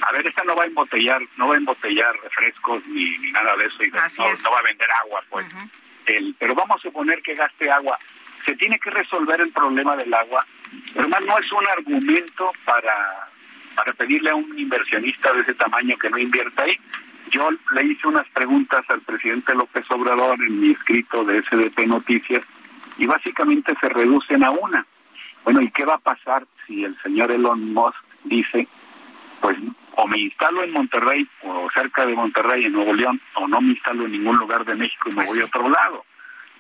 a ver, esta no va a embotellar, no va a embotellar refrescos ni, ni nada de eso y de- no, es. no va a vender agua, pues. El, pero vamos a suponer que gaste agua. Se tiene que resolver el problema del agua, pero más no es un argumento para, para pedirle a un inversionista de ese tamaño que no invierta ahí. Yo le hice unas preguntas al presidente López Obrador en mi escrito de SDP Noticias y básicamente se reducen a una. Bueno, ¿y qué va a pasar si el señor Elon Musk dice, pues o me instalo en Monterrey o cerca de Monterrey, en Nuevo León, o no me instalo en ningún lugar de México y me voy a otro lado?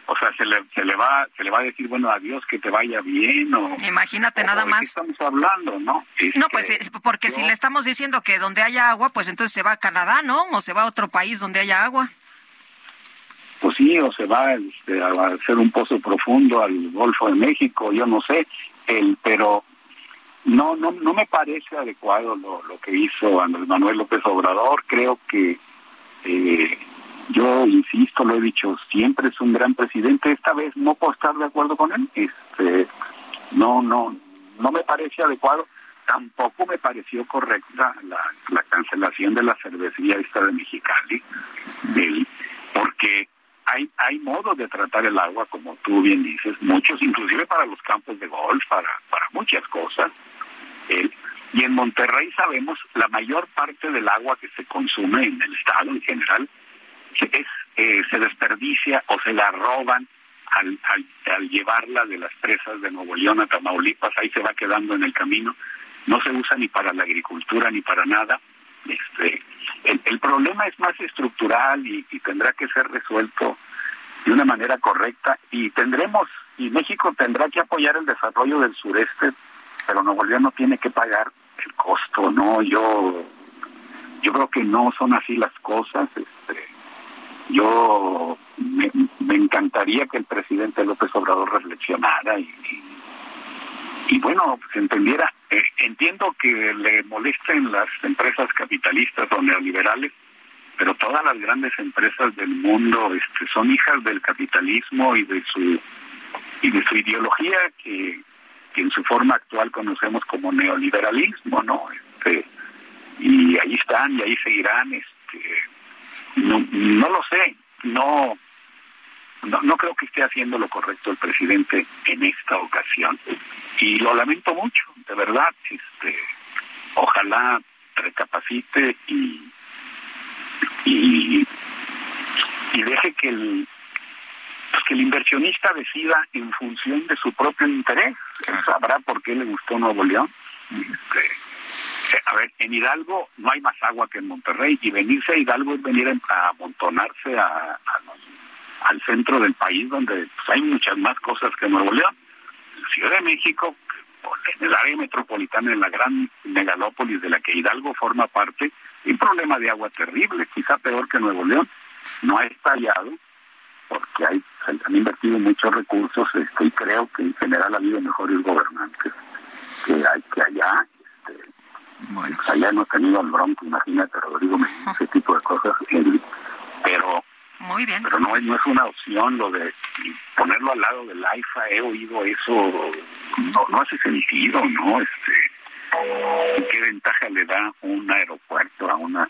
O sea, se le, se le va se le va a decir, bueno, adiós, que te vaya bien, o... Imagínate o nada de qué más. estamos hablando, ¿no? No, pues porque si le estamos diciendo que donde haya agua, pues entonces se va a Canadá, ¿no? O se va a otro país donde haya agua. pues sí, o se va este, a hacer un pozo profundo al Golfo de México, yo no sé, el, pero no, no, no me parece adecuado lo, lo que hizo Andrés Manuel López Obrador, creo que eh, yo insisto, lo he dicho, siempre es un gran presidente, esta vez no puedo estar de acuerdo con él, este, no, no, no me parece adecuado, tampoco me pareció correcta la, la cancelación de la cervecería esta de Mexicali, el- porque hay hay modos de tratar el agua, como tú bien dices, muchos, inclusive para los campos de golf, para, para muchas cosas. Y en Monterrey sabemos la mayor parte del agua que se consume en el estado en general es, eh, se desperdicia o se la roban al, al, llevarla de las presas de Nuevo León a Tamaulipas, ahí se va quedando en el camino, no se usa ni para la agricultura ni para nada. Este, el, el problema es más estructural y, tendrá que ser resuelto de una manera correcta y tendremos, y México tendrá que apoyar el desarrollo del sureste, pero Nuevo León no tiene que pagar el costo, ¿no? Yo, yo creo que no son así las cosas, yo me, me encantaría que el presidente López Obrador reflexionara y, bueno, se entendiera. Eh, entiendo que le molesten las empresas capitalistas o neoliberales, pero todas las grandes empresas del mundo este, son hijas del capitalismo y de su y de su ideología que, que en su forma actual conocemos como neoliberalismo, ¿no? Este, y ahí están y ahí seguirán. Este, no, no lo sé, no, no no creo que esté haciendo lo correcto el presidente en esta ocasión y lo lamento mucho, de verdad. Este, ojalá recapacite y y, y deje que el pues que el inversionista decida en función de su propio interés. Él sabrá por qué le gustó Nuevo León. Este, a ver, en Hidalgo no hay más agua que en Monterrey y venirse a Hidalgo es venir a amontonarse a, al centro del país donde pues, hay muchas más cosas que Nuevo León. En Ciudad de México, en el área metropolitana, en la gran megalópolis de la que Hidalgo forma parte, hay un problema de agua terrible, quizá peor que Nuevo León. No ha estallado porque hay, se han invertido muchos recursos este, y creo que en general ha habido mejores gobernantes que que allá. Este, pues allá tenido el bronco, imagínate, Rodrigo, ese tipo de cosas. pero Muy bien. pero no es, no es una opción lo de ponerlo al lado del AIFA, he oído eso, no, no hace sentido, ¿no? Este, ¿Qué ventaja le da un aeropuerto a una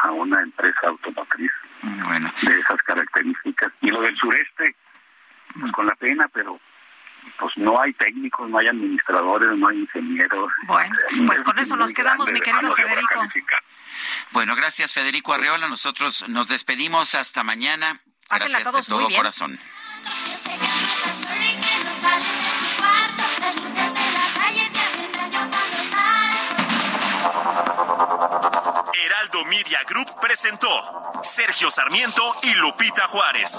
a una empresa automotriz de esas características? Y lo del sureste, pues con la pena, pero pues no hay técnicos, no hay administradores, no hay ingenieros. Bueno, pues con eso nos quedamos, mi querido Federico. Bueno, gracias Federico Arreola. Nosotros nos despedimos hasta mañana. Gracias todos de todo muy bien. corazón. Heraldo Media Group presentó Sergio Sarmiento y Lupita Juárez.